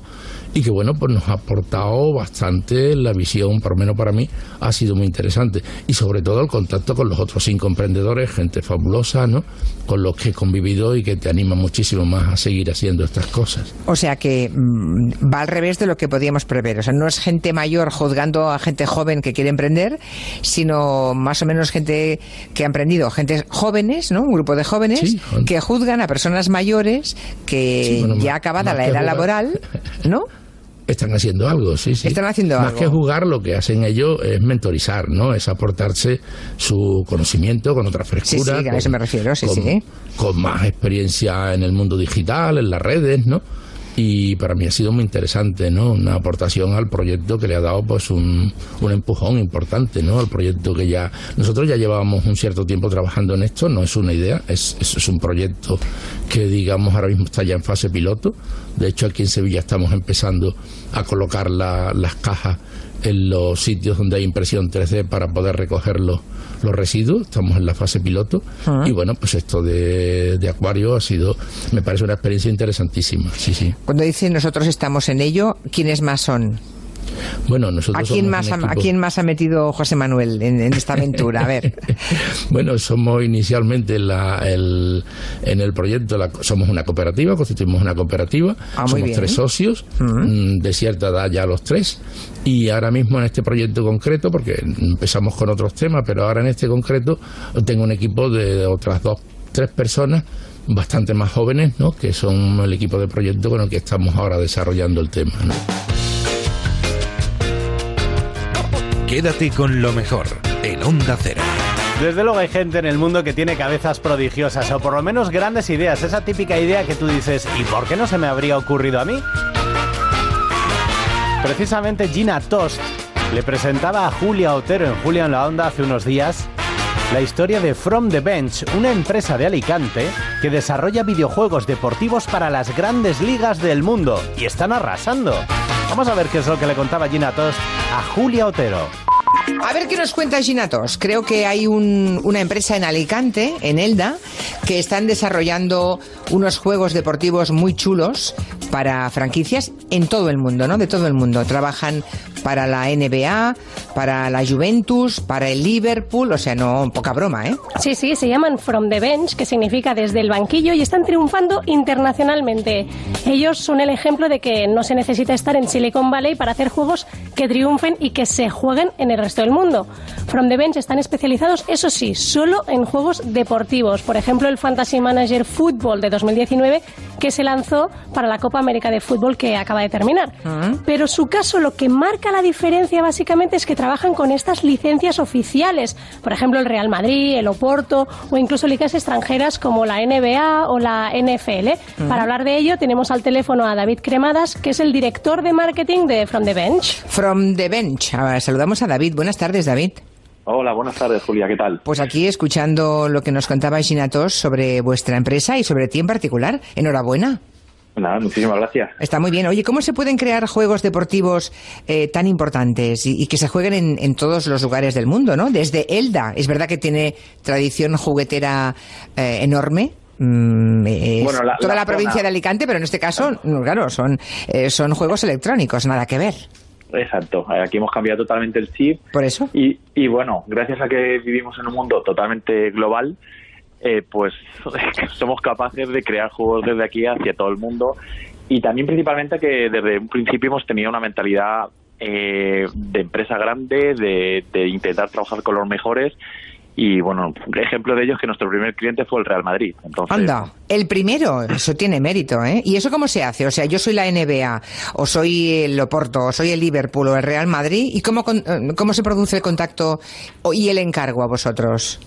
y que, bueno, pues nos ha aportado bastante la visión, por lo menos para mí, ha sido muy interesante. Y sobre todo el contacto con los otros cinco emprendedores, gente fabulosa, ¿no? Con los que he convivido y que te anima muchísimo más a seguir haciendo estas cosas. O sea que mm, va al revés de lo que podíamos prever. O sea, no es gente mayor juzgando a gente joven que quiere emprender, sino más o menos gente que ha emprendido, gente jóvenes, ¿no? Un grupo de jóvenes Sí, que juzgan a personas mayores que Sí, bueno, ya acabada la edad laboral, ¿no? Están haciendo algo, sí, sí. Están haciendo Más algo. que jugar, lo que hacen ellos es mentorizar, ¿no? Es aportarse su conocimiento con otra frescura. Sí, sí, a eso me refiero, sí, con, sí. Con más experiencia en el mundo digital, en las redes, ¿no? Y para mí ha sido muy interesante, ¿no? Una aportación al proyecto que le ha dado, pues, un, un empujón importante, ¿no? Al proyecto que ya... Nosotros ya llevábamos un cierto tiempo trabajando en esto, no es una idea, es, es, un proyecto que, digamos, ahora mismo está ya en fase piloto. De hecho, aquí en Sevilla estamos empezando a colocar la- las cajas en los sitios donde hay impresión 3D para poder recoger los, los residuos. Estamos en la fase piloto. Ah. Y bueno, pues esto de, de Acuario ha sido, me parece una experiencia interesantísima. Sí, sí. Cuando dicen nosotros estamos en ello, ¿quiénes más son? Bueno, nosotros ¿A quién, somos más ha, ¿A quién más ha metido José Manuel en, en esta aventura? A ver. Bueno, somos inicialmente la, el, en el proyecto, la- somos una cooperativa, constituimos una cooperativa, Ah, somos bien. tres socios, mm, de cierta edad ya los tres, y ahora mismo en este proyecto concreto, porque empezamos con otros temas, pero ahora en este concreto tengo un equipo de otras dos, tres personas bastante más jóvenes, ¿no? que son el equipo de proyecto con el que estamos ahora desarrollando el tema. ¿no? Quédate con lo mejor en Onda Cero. Desde luego hay gente en el mundo que tiene cabezas prodigiosas o por lo menos grandes ideas. Esa típica idea que tú dices, ¿y por qué no se me habría ocurrido a mí? Precisamente Gina Tost le presentaba a Julia Otero en Julia en la Onda hace unos días la historia de From the Bench, una empresa de Alicante que desarrolla videojuegos deportivos para las grandes ligas del mundo y están arrasando. Vamos a ver qué es lo que le contaba Gina Tost a Julia Otero. A ver qué nos cuenta Ginatos. Creo que hay un- una empresa en Alicante, en Elda, que están desarrollando unos juegos deportivos muy chulos para franquicias en todo el mundo, ¿no? De todo el mundo. Trabajan para la NBA, para la Juventus, para el Liverpool, o sea, no, poca broma, ¿eh? Sí, sí, se llaman From the Bench, que significa desde el banquillo, y están triunfando internacionalmente. Ellos son el ejemplo de que no se necesita estar en Silicon Valley para hacer juegos que triunfen y que se jueguen en el resto del mundo. From the Bench están especializados, eso sí, solo en juegos deportivos. Por ejemplo, el Fantasy Manager Football de 2019, que se lanzó para la Copa América de Fútbol que acaba de terminar. Pero su caso lo que marca la diferencia básicamente es que trabajan con estas licencias oficiales, por ejemplo el Real Madrid, el Oporto o incluso ligas extranjeras como la NBA o la NFL. Para hablar de ello tenemos al teléfono a David Cremadas, que es el director de marketing de From the Bench. From the Bench. Ahora saludamos a David. Buenas tardes, David. Hola, buenas tardes, Julia, ¿qué tal? Pues aquí escuchando lo que nos contaba Ginatos sobre vuestra empresa y sobre ti en particular. Enhorabuena. Nada, muchísimas gracias. Está muy bien. Oye, ¿cómo se pueden crear juegos deportivos eh, tan importantes y, y que se jueguen en, en todos los lugares del mundo, ¿no? Desde Elda, es verdad que tiene tradición juguetera eh, enorme. mm, es Bueno, la- toda la, la provincia zona- de Alicante, pero en este caso, claro, son, eh, son juegos electrónicos, nada que ver. Exacto, aquí hemos cambiado totalmente el chip. Por eso. Y, y bueno, gracias a que vivimos en un mundo totalmente global, eh, pues somos capaces de crear juegos desde aquí hacia todo el mundo. Y también principalmente que desde un principio hemos tenido una mentalidad eh, de empresa grande, de, de intentar trabajar con los mejores. Y bueno, ejemplo de ello es que nuestro primer cliente fue el Real Madrid. Entonces, Anda, el primero, eso tiene mérito, ¿eh? ¿Y eso cómo se hace? O sea, yo soy la NBA, o soy el Oporto, o soy el Liverpool, o el Real Madrid, ¿y cómo, eh, cómo se produce el contacto y el encargo a vosotros?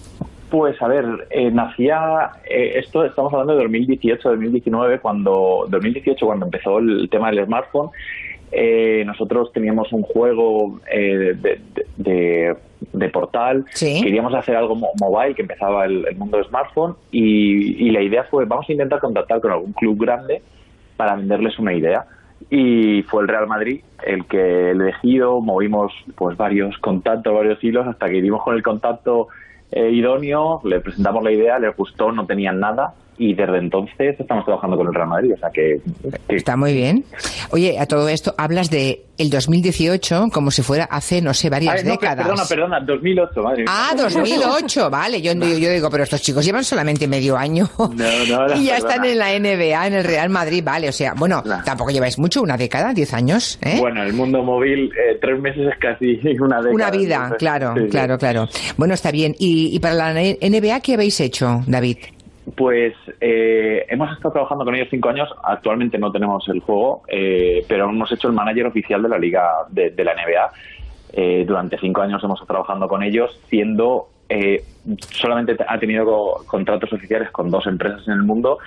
Pues a ver, eh, nacía eh, esto, estamos hablando de 2018, 2019, cuando 2018 cuando empezó el tema del smartphone. eh, nosotros teníamos un juego eh, de, de- de- de portal, queríamos hacer algo mo- mobile, que empezaba el, el mundo de smartphone, y, y la idea fue, vamos a intentar contactar con algún club grande para venderles una idea. Y fue el Real Madrid el que elegido, movimos pues varios contactos, varios hilos, hasta que dimos con el contacto eh, idóneo, le presentamos la idea, le gustó, no tenían nada, y desde entonces estamos trabajando con el Real Madrid, o sea que... que- Está muy bien. Oye, a todo esto hablas de el 2018 como si fuera hace, no sé, varias Ay, no, décadas. Perdona, perdona, 2008, madre. Ah, 2008, vale. Yo, yo, yo digo, pero estos chicos llevan solamente medio año No, no, no, y ya están en la NBA, en el Real Madrid, vale. O sea, bueno, tampoco lleváis mucho, una década, diez años, ¿eh? Bueno, el mundo móvil, eh, tres meses es casi una década. Una vida, entonces, claro, sí, sí. claro, claro. Bueno, está bien. ¿Y, y para la NBA qué habéis hecho, David? Pues eh, hemos estado trabajando con ellos cinco años. Actualmente no tenemos el juego, eh, pero hemos hecho el manager oficial de la liga de, de la NBA. Eh, durante cinco años hemos estado trabajando con ellos, siendo eh, solamente te- ha tenido co- contratos oficiales con dos empresas en el mundo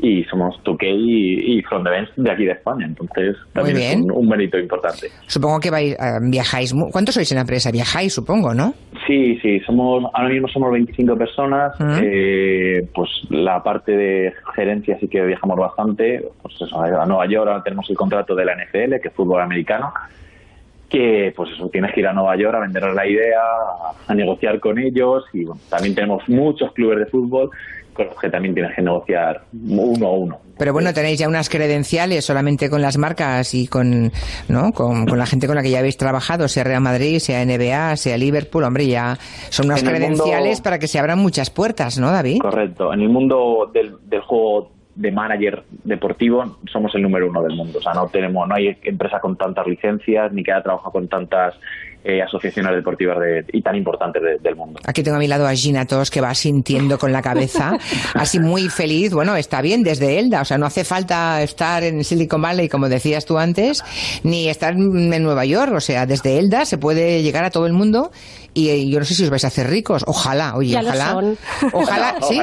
y somos 2K y, y From the Bench de aquí de España. Entonces también es un, un mérito importante. Supongo que vais, eh, viajáis. ¿Cuántos sois en la empresa? Viajáis, supongo, ¿no? Sí, sí, somos ahora mismo somos 25 personas. eh, pues la parte de gerencia sí que viajamos bastante. Pues eso, a Nueva York ahora tenemos el contrato de la NFL, que es fútbol americano. Que pues eso, tienes que ir a Nueva York a venderles la idea, a, a negociar con ellos. Y bueno, también tenemos muchos clubes de fútbol con los que también tienes que negociar uno a uno. Pero bueno, tenéis ya unas credenciales solamente con las marcas y con, ¿no? con, con la gente con la que ya habéis trabajado, sea Real Madrid, sea NBA, sea Liverpool. Hombre, ya son unas En credenciales mundo- para que se abran muchas puertas, ¿no, David? Correcto. En el mundo del, del juego de manager deportivo somos el número uno del mundo. O sea, no tenemos, no hay empresa con tantas licencias ni que haya trabajado con tantas eh, asociaciones deportivas de- y tan importantes de- del mundo. Aquí tengo a mi lado a Gina Tos, que va sintiendo con la cabeza, así muy feliz. Bueno, está bien desde Elda, o sea, no hace falta estar en Silicon Valley, como decías tú antes, ni estar en Nueva York. O sea, desde Elda se puede llegar a todo el mundo y eh, yo no sé si os vais a hacer ricos. Ojalá, oye, Ya lo ojalá. son. Ojalá, No, ¿sí?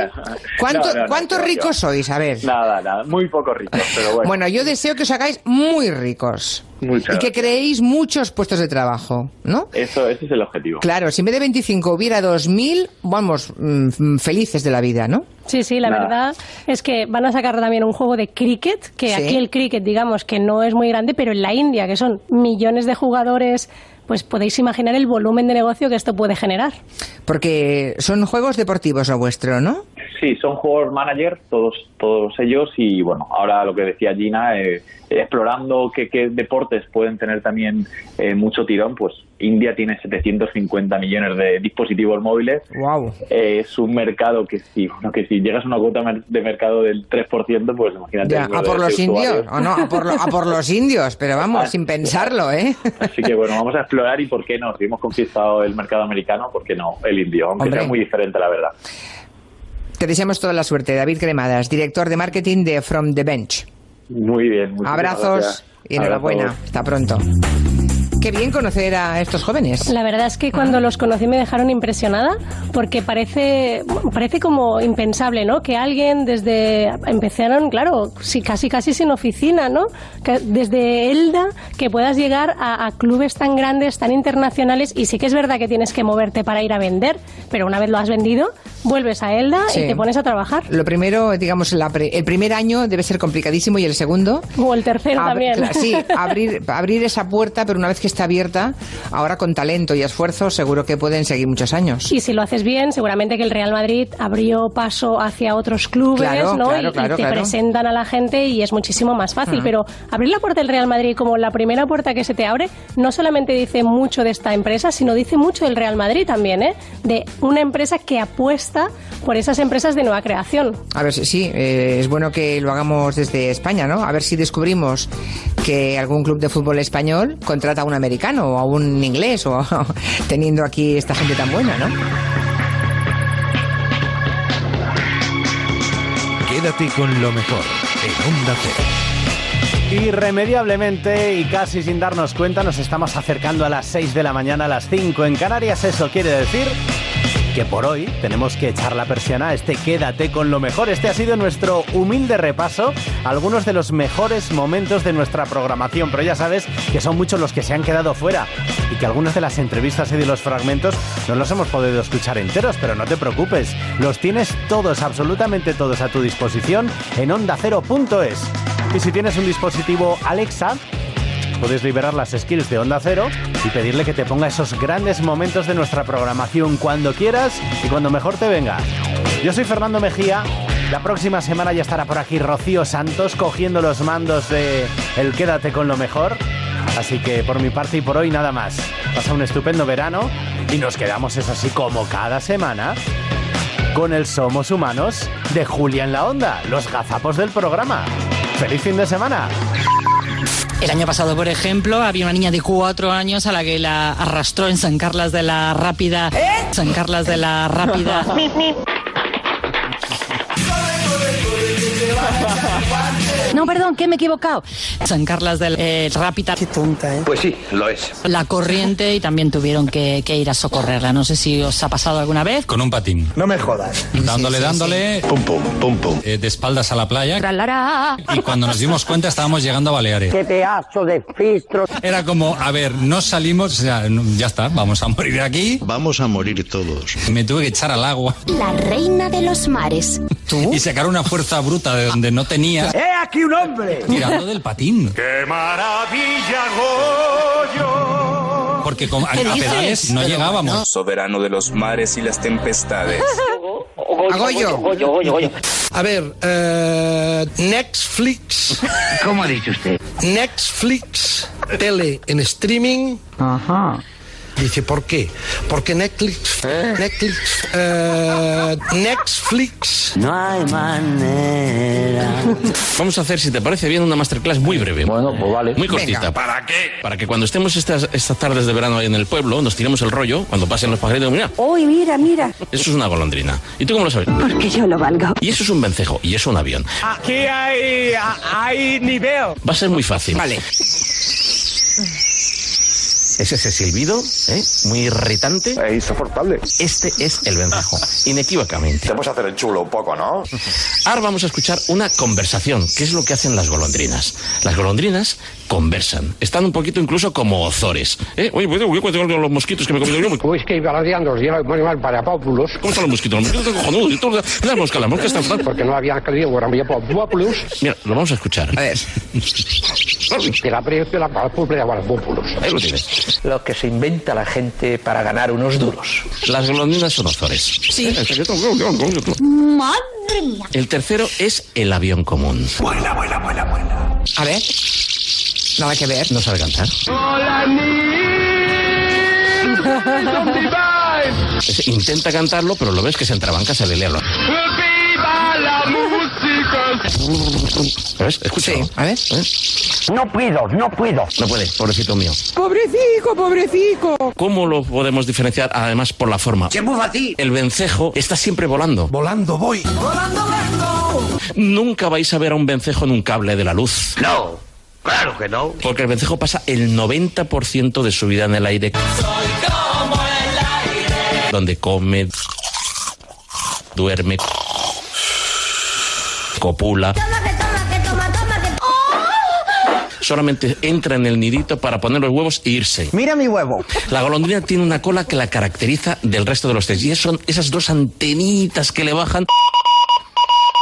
¿Cuánto- No, no, no, ¿Cuántos no, ricos sois? A ver. Nada, nada, muy pocos ricos, pero bueno. Bueno, yo deseo que os hagáis muy ricos. Muchas y que creéis muchos puestos de trabajo, ¿no? Eso, ese es el objetivo. Claro, si en vez de 25 hubiera 2.000, vamos, mm, felices de la vida, ¿no? Sí, sí, la Nada. verdad es que van a sacar también un juego de cricket, que Sí. aquí el cricket, digamos, que no es muy grande, pero en la India, que son millones de jugadores, pues podéis imaginar el volumen de negocio que esto puede generar. Porque son juegos deportivos lo vuestro, ¿no? Sí, son juegos manager, todos, todos ellos, y bueno, ahora lo que decía Gina, eh, explorando qué, qué deportes pueden tener también eh, mucho tirón, pues India tiene 750 millones de dispositivos móviles. Wow. Eh, es un mercado que si, bueno, que si llegas a una cuota de mercado del 3%, pues imagínate. Ya, a por los indios, usuarios. o no, a por, lo- a por los indios, pero vamos, sin pensarlo, ¿eh? Así que bueno, vamos a explorar y por qué no. Si hemos conquistado el mercado americano, ¿por qué no el indio? Aunque Hombre. sea muy diferente, la verdad. Te deseamos toda la suerte, David Cremadas, director de marketing de From the Bench. Muy bien. Abrazos gracias. y enhorabuena. Abrazos. Hasta pronto. Qué bien conocer a estos jóvenes. La verdad es que cuando los conocí me dejaron impresionada porque parece, parece como impensable, ¿no? Que alguien desde empezaron, claro, sí, casi casi sin oficina, ¿no? Que desde Elda que puedas llegar a, a clubes tan grandes, tan internacionales y sí que es verdad que tienes que moverte para ir a vender, pero una vez lo has vendido, vuelves a Elda Sí. y te pones a trabajar. Lo primero, digamos, la pre- el primer año debe ser complicadísimo y el segundo. O el tercero ab- también. Sí, abrir, abrir esa puerta, pero una vez que está abierta, ahora con talento y esfuerzo, seguro que pueden seguir muchos años. Y si lo haces bien, seguramente que el Real Madrid abrió paso hacia otros clubes, Claro, ¿no? claro, y, te presentan a la gente y es muchísimo más fácil. Pero abrir la puerta del Real Madrid como la primera puerta que se te abre, no solamente dice mucho de esta empresa, sino dice mucho del Real Madrid también, ¿eh? De una empresa que apuesta por esas empresas de nueva creación. A ver, sí, sí, eh, es bueno que lo hagamos desde España, ¿no? A ver si descubrimos que algún club de fútbol español contrata a un americano o a un inglés o teniendo aquí esta gente tan buena, ¿no? Quédate con lo mejor en Onda Cero. Irremediablemente y casi sin darnos cuenta nos estamos acercando a las 6 de la mañana, a las 5 en Canarias. Eso quiere decir que por hoy tenemos que echar la persiana este Quédate con lo mejor. Este ha sido nuestro humilde repaso algunos de los mejores momentos de nuestra programación. Pero ya sabes que son muchos los que se han quedado fuera y que algunas de las entrevistas y de los fragmentos no los hemos podido escuchar enteros. Pero no te preocupes, los tienes todos, absolutamente todos a tu disposición en ondacero.es. Y si tienes un dispositivo Alexa, puedes liberar las skills de Onda Cero y pedirle que te ponga esos grandes momentos de nuestra programación cuando quieras y cuando mejor te venga. Yo soy Fernando Mejía. La próxima semana ya estará por aquí Rocío Santos cogiendo los mandos de El Quédate con lo mejor. Así que por mi parte y por hoy nada más. Pasa un estupendo verano y nos quedamos, eso sí, como cada semana, con el Somos Humanos de Julia en la Onda, los gazapos del programa. ¡Feliz fin de semana! El año pasado, por ejemplo, había una niña de cuatro años a la que la arrastró en San Carlas de la Rápida. San Carlas de la Rápida. No, perdón, que me he equivocado. San Carlas de la eh, Rápida. Qué tonta, ¿eh? Pues sí, lo es. La corriente y también tuvieron que, que ir a socorrerla. No sé si os ha pasado alguna vez. Con un patín. No me jodas. Dándole, Sí, sí, dándole. Pum, pum, pum, pum. Eh, de espaldas a la playa. Tralará. Y cuando nos dimos cuenta estábamos llegando a Baleares. ¡Qué pedazo de fistro! Era como, a ver, no salimos, no- ya está, vamos a morir aquí. Vamos a morir todos. Me tuve que echar al agua La reina de los mares. Y sacar una fuerza bruta de donde no tenía. ¡He aquí un hombre! Tirando del patín. ¡Qué maravilla, Goyo! Porque con, a, pedales no Pero llegábamos. Soberano de los mares y las tempestades. Agoyo. A ver, eh, Netflix. ¿Cómo ha dicho usted? Netflix, tele en streaming. Ajá. Dice, ¿por qué? Porque Netflix, Netflix, eh, Netflix. No hay manera. Vamos a hacer, si te parece bien, una masterclass muy breve. Bueno, pues vale. Muy cortita. Venga. ¿Para qué? Para que cuando estemos estas, estas tardes de verano ahí en el pueblo, nos tiremos el rollo, cuando pasen los pajaritos, mira, Uy, mira, mira. eso es una golondrina. ¿Y tú cómo lo sabes? Porque yo lo valgo. Y eso es un vencejo, y eso un avión. Aquí hay, hay nivel. Va a ser muy fácil. Vale. Es ese silbido, ¿eh? muy irritante. Es insoportable. Este es el vencejo, inequívocamente. Te puedes hacer el chulo un poco, ¿no? Ahora vamos a escuchar una conversación, que es lo que hacen las golondrinas. Las golondrinas conversan. Están un poquito incluso como ozores. ¿Eh? Oye, ¿puedo voy a contar los mosquitos que me he comido yo? Pues que balanceando y era muy mal para Populus. ¿Cómo están los mosquitos? Los mosquitos están cojonudos. Y todo- Las moscas, las moscas están... Porque no había querido era para Populus. Mira, lo vamos a escuchar. A ver. Que la precio la para Populus. Ahí lo tienes. Lo que se inventa la gente para ganar unos duros. Las golondrinas son ozores. Sí. Eh, Madre mía. El tercero es el avión común. Vuela, vuela, vuela, vuela. A ver. Nada que ver. ¿No sabe cantar? Es- intenta cantarlo, pero lo ves que se entrabanca, se le lea. ¡Viva la música! ¿Ves? Escucha. a ver. No puedo, no puedo. No puede, pobrecito mío. Pobrecico, pobrecico. ¿Cómo lo podemos diferenciar? Además, por la forma. ¡Qué muy fácil! El vencejo está siempre volando. Volando voy. Nunca vais a ver a un vencejo en un cable de la luz. No, claro que no. Porque el vencejo pasa el 90% de su vida en el aire. Donde come, duerme, copula. Solamente entra en el nidito para poner los huevos e irse. Mira mi huevo. La golondrina tiene una cola que la caracteriza del resto de los tres. Y son esas dos antenitas que le bajan.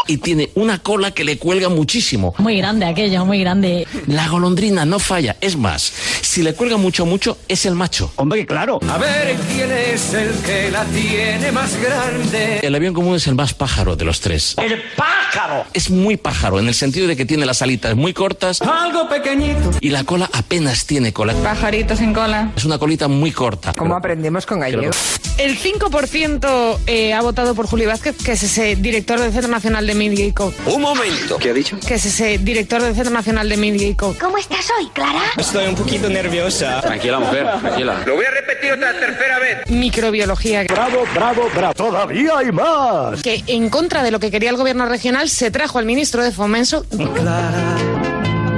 Y tiene una cola que le cuelga muchísimo. Muy grande aquello, muy grande. La golondrina no falla. Es más, si le cuelga mucho, mucho, es el macho. Hombre, claro. A ver quién es el que la tiene más grande. El avión común es el más pájaro de los tres. ¡El pájaro! Es muy pájaro, en el sentido de que tiene las alitas muy cortas Algo pequeñito. y la cola apenas tiene cola. Pajarito sin cola. Es una colita muy corta. ¿Cómo aprendemos con gallego? El 5% eh, ha votado por Juli Vázquez, que es ese director del Centro Nacional de Media y Co. Un momento. ¿Qué ha dicho? Que es ese director del Centro Nacional de Media y Co. ¿Cómo estás hoy, Clara? Estoy un poquito nerviosa. Tranquila, mujer, tranquila. Lo voy a repetir otra tercera vez. Microbiología. Bravo, bravo, bravo. Todavía hay más. Que en contra de lo que quería el gobierno regional se trajo al ministro de Fomento.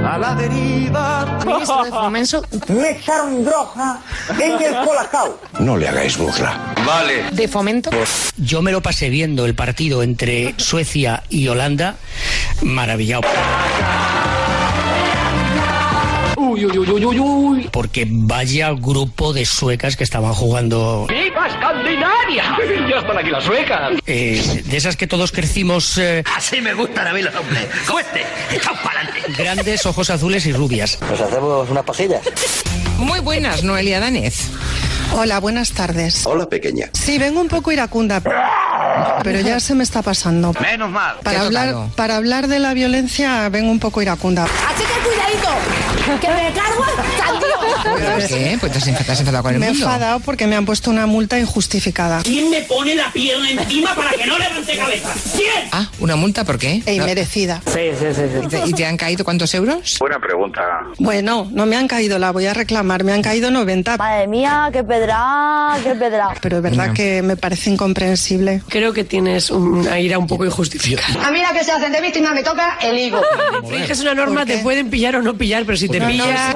A la deriva. Ministro de Fomento Me echaron droga en el colacao. No le hagáis burla. Vale. de Fomento. Yo me lo pasé viendo el partido entre Suecia y Holanda. Maravillado. Uy, uy, uy, uy, uy, uy. Porque vaya grupo de suecas que estaban jugando. ¡Viva Escandinavia! Ya están aquí las suecas. eh, de esas que todos crecimos. eh, Así me gustan a mí los hombres. ¡Fuerte! ¡Echad para adelante! grandes, ojos azules y rubias. ¿Nos hacemos unas pajillas? Muy buenas, Noelia Danez. Hola, buenas tardes. Hola, pequeña. Sí, vengo un poco iracunda, pero ya se me está pasando. Menos mal. Para ¿Qué ha hablar, tocado? para hablar de la violencia vengo un poco iracunda. Así que cuidadito, que me cargo al ¿Por qué? Pues te has enfadado, te has enfadado con el Me he mundo. enfadado porque me han puesto una multa injustificada. ¿Quién me pone la pierna encima para que no levante cabeza? ¿Quién? Ah, ¿una multa por qué? E inmerecida. Sí, sí, sí. ¿Y te, y te han caído cuántos euros? Buena pregunta. Bueno, no me han caído, la voy a reclamar, me han caído 90. Madre mía, qué pedra, qué pedra. Pero es verdad No. que me parece incomprensible. Creo que tienes una ira un poco injustificada. A mí la que se hacen de víctima me toca el higo. Infringes una norma, te pueden pillar o no pillar, pero si te No, no, pillan...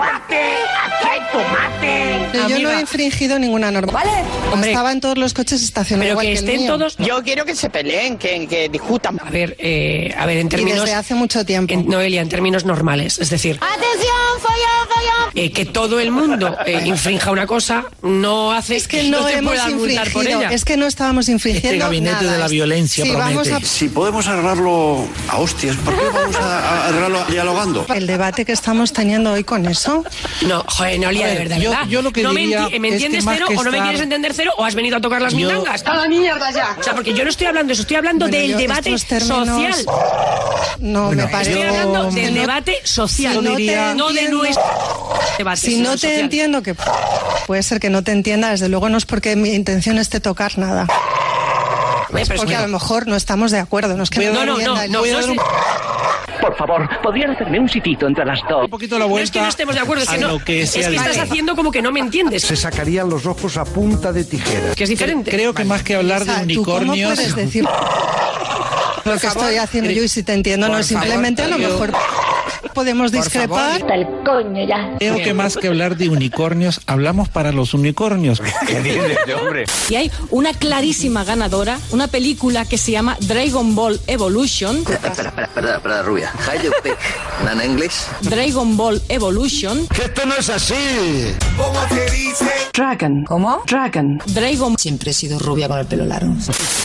¡Tomate! ¡Aquí hay tomate! Yo no he infringido ninguna norma. ¿Vale? Hombre. Estaba en todos los coches estacionados. Pero igual que el estén mío. todos... Yo quiero que se peleen, que, que discutan. A ver, eh, a ver, en Y términos... desde hace mucho tiempo. en- Noelia, en términos normales. Es decir, Atención, follón, follón. eh, que todo el mundo eh, infrinja una cosa no hace Es que no, se hemos multar por infringido, ella. es que no estábamos infringiendo Este gabinete nada. de la violencia Sí, vamos promete. a- Si podemos arreglarlo a hostias, ¿por qué vamos a, a arreglarlo dialogando? El debate que estamos teniendo hoy con eso. No, joder, Noelia, de ver, verdad, yo- ¿verdad? yo lo que no me enti- ¿Me es que entiendes cero que o no me quieres entender cero o has venido a tocar las Yo- mindangas? A la mierda ya. O sea, porque yo no estoy hablando de eso, estoy hablando Bueno, del yo debate términos- social. No, Bueno, me parece. Estoy hablando del no- debate social. si no te no de nuestro debate. Si no te social. entiendo, que puede ser que no te entienda, desde luego no es porque mi intención esté tocar nada. Hombre, es Porque que- a lo mejor no estamos de acuerdo, no es que No, no, no, entienda, no, no Por favor, ¿podrían hacerme un sitito entre las dos? Un poquito la No vuelta es que no estemos de acuerdo, es que, a no, lo que es que estás haciendo como que no me entiendes. Se sacarían los ojos a punta de tijera. Que es diferente. Creo que más que hablar de ¿tú cómo unicornios... puedes decir lo que estoy haciendo yo y si te entiendo no Por simplemente a lo mejor Podemos discrepar. el coño ya. Creo que más que hablar de unicornios, hablamos para los unicornios. ¿Qué dices, hombre? Y hay una clarísima ganadora, una película que se llama Dragon Ball Evolution. Espera, espera, espera, espera, rubia. How you pick? ¿En inglés? Dragon Ball Evolution. ¡Que esto no es así! ¿Cómo se dice? Dragon. ¿Cómo? Dragon. Dragon. Siempre he sido rubia con el pelo largo.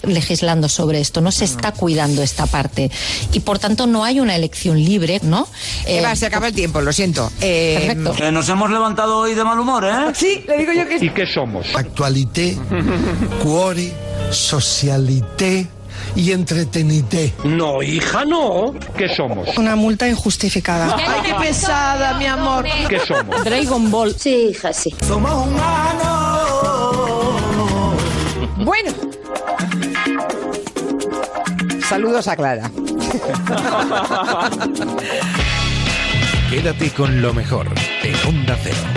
legislando sobre esto, no se está cuidando esta parte y por tanto no hay una elección libre, ¿no? Eh, Eva, se acaba el tiempo, lo siento. Eh, Perfecto. nos hemos levantado hoy de mal humor, ¿eh? Sí, le digo yo que sí. ¿Y qué somos? Actualité, cuore, socialité y entretenité. No, hija, no. ¿Qué somos? Una multa injustificada. ¡Ay, qué pesada, mi amor! ¿Qué somos? Dragon Ball. Sí, hija, sí. Somos humanos. Bueno. Saludos a Clara. Quédate con lo mejor en Onda Cero.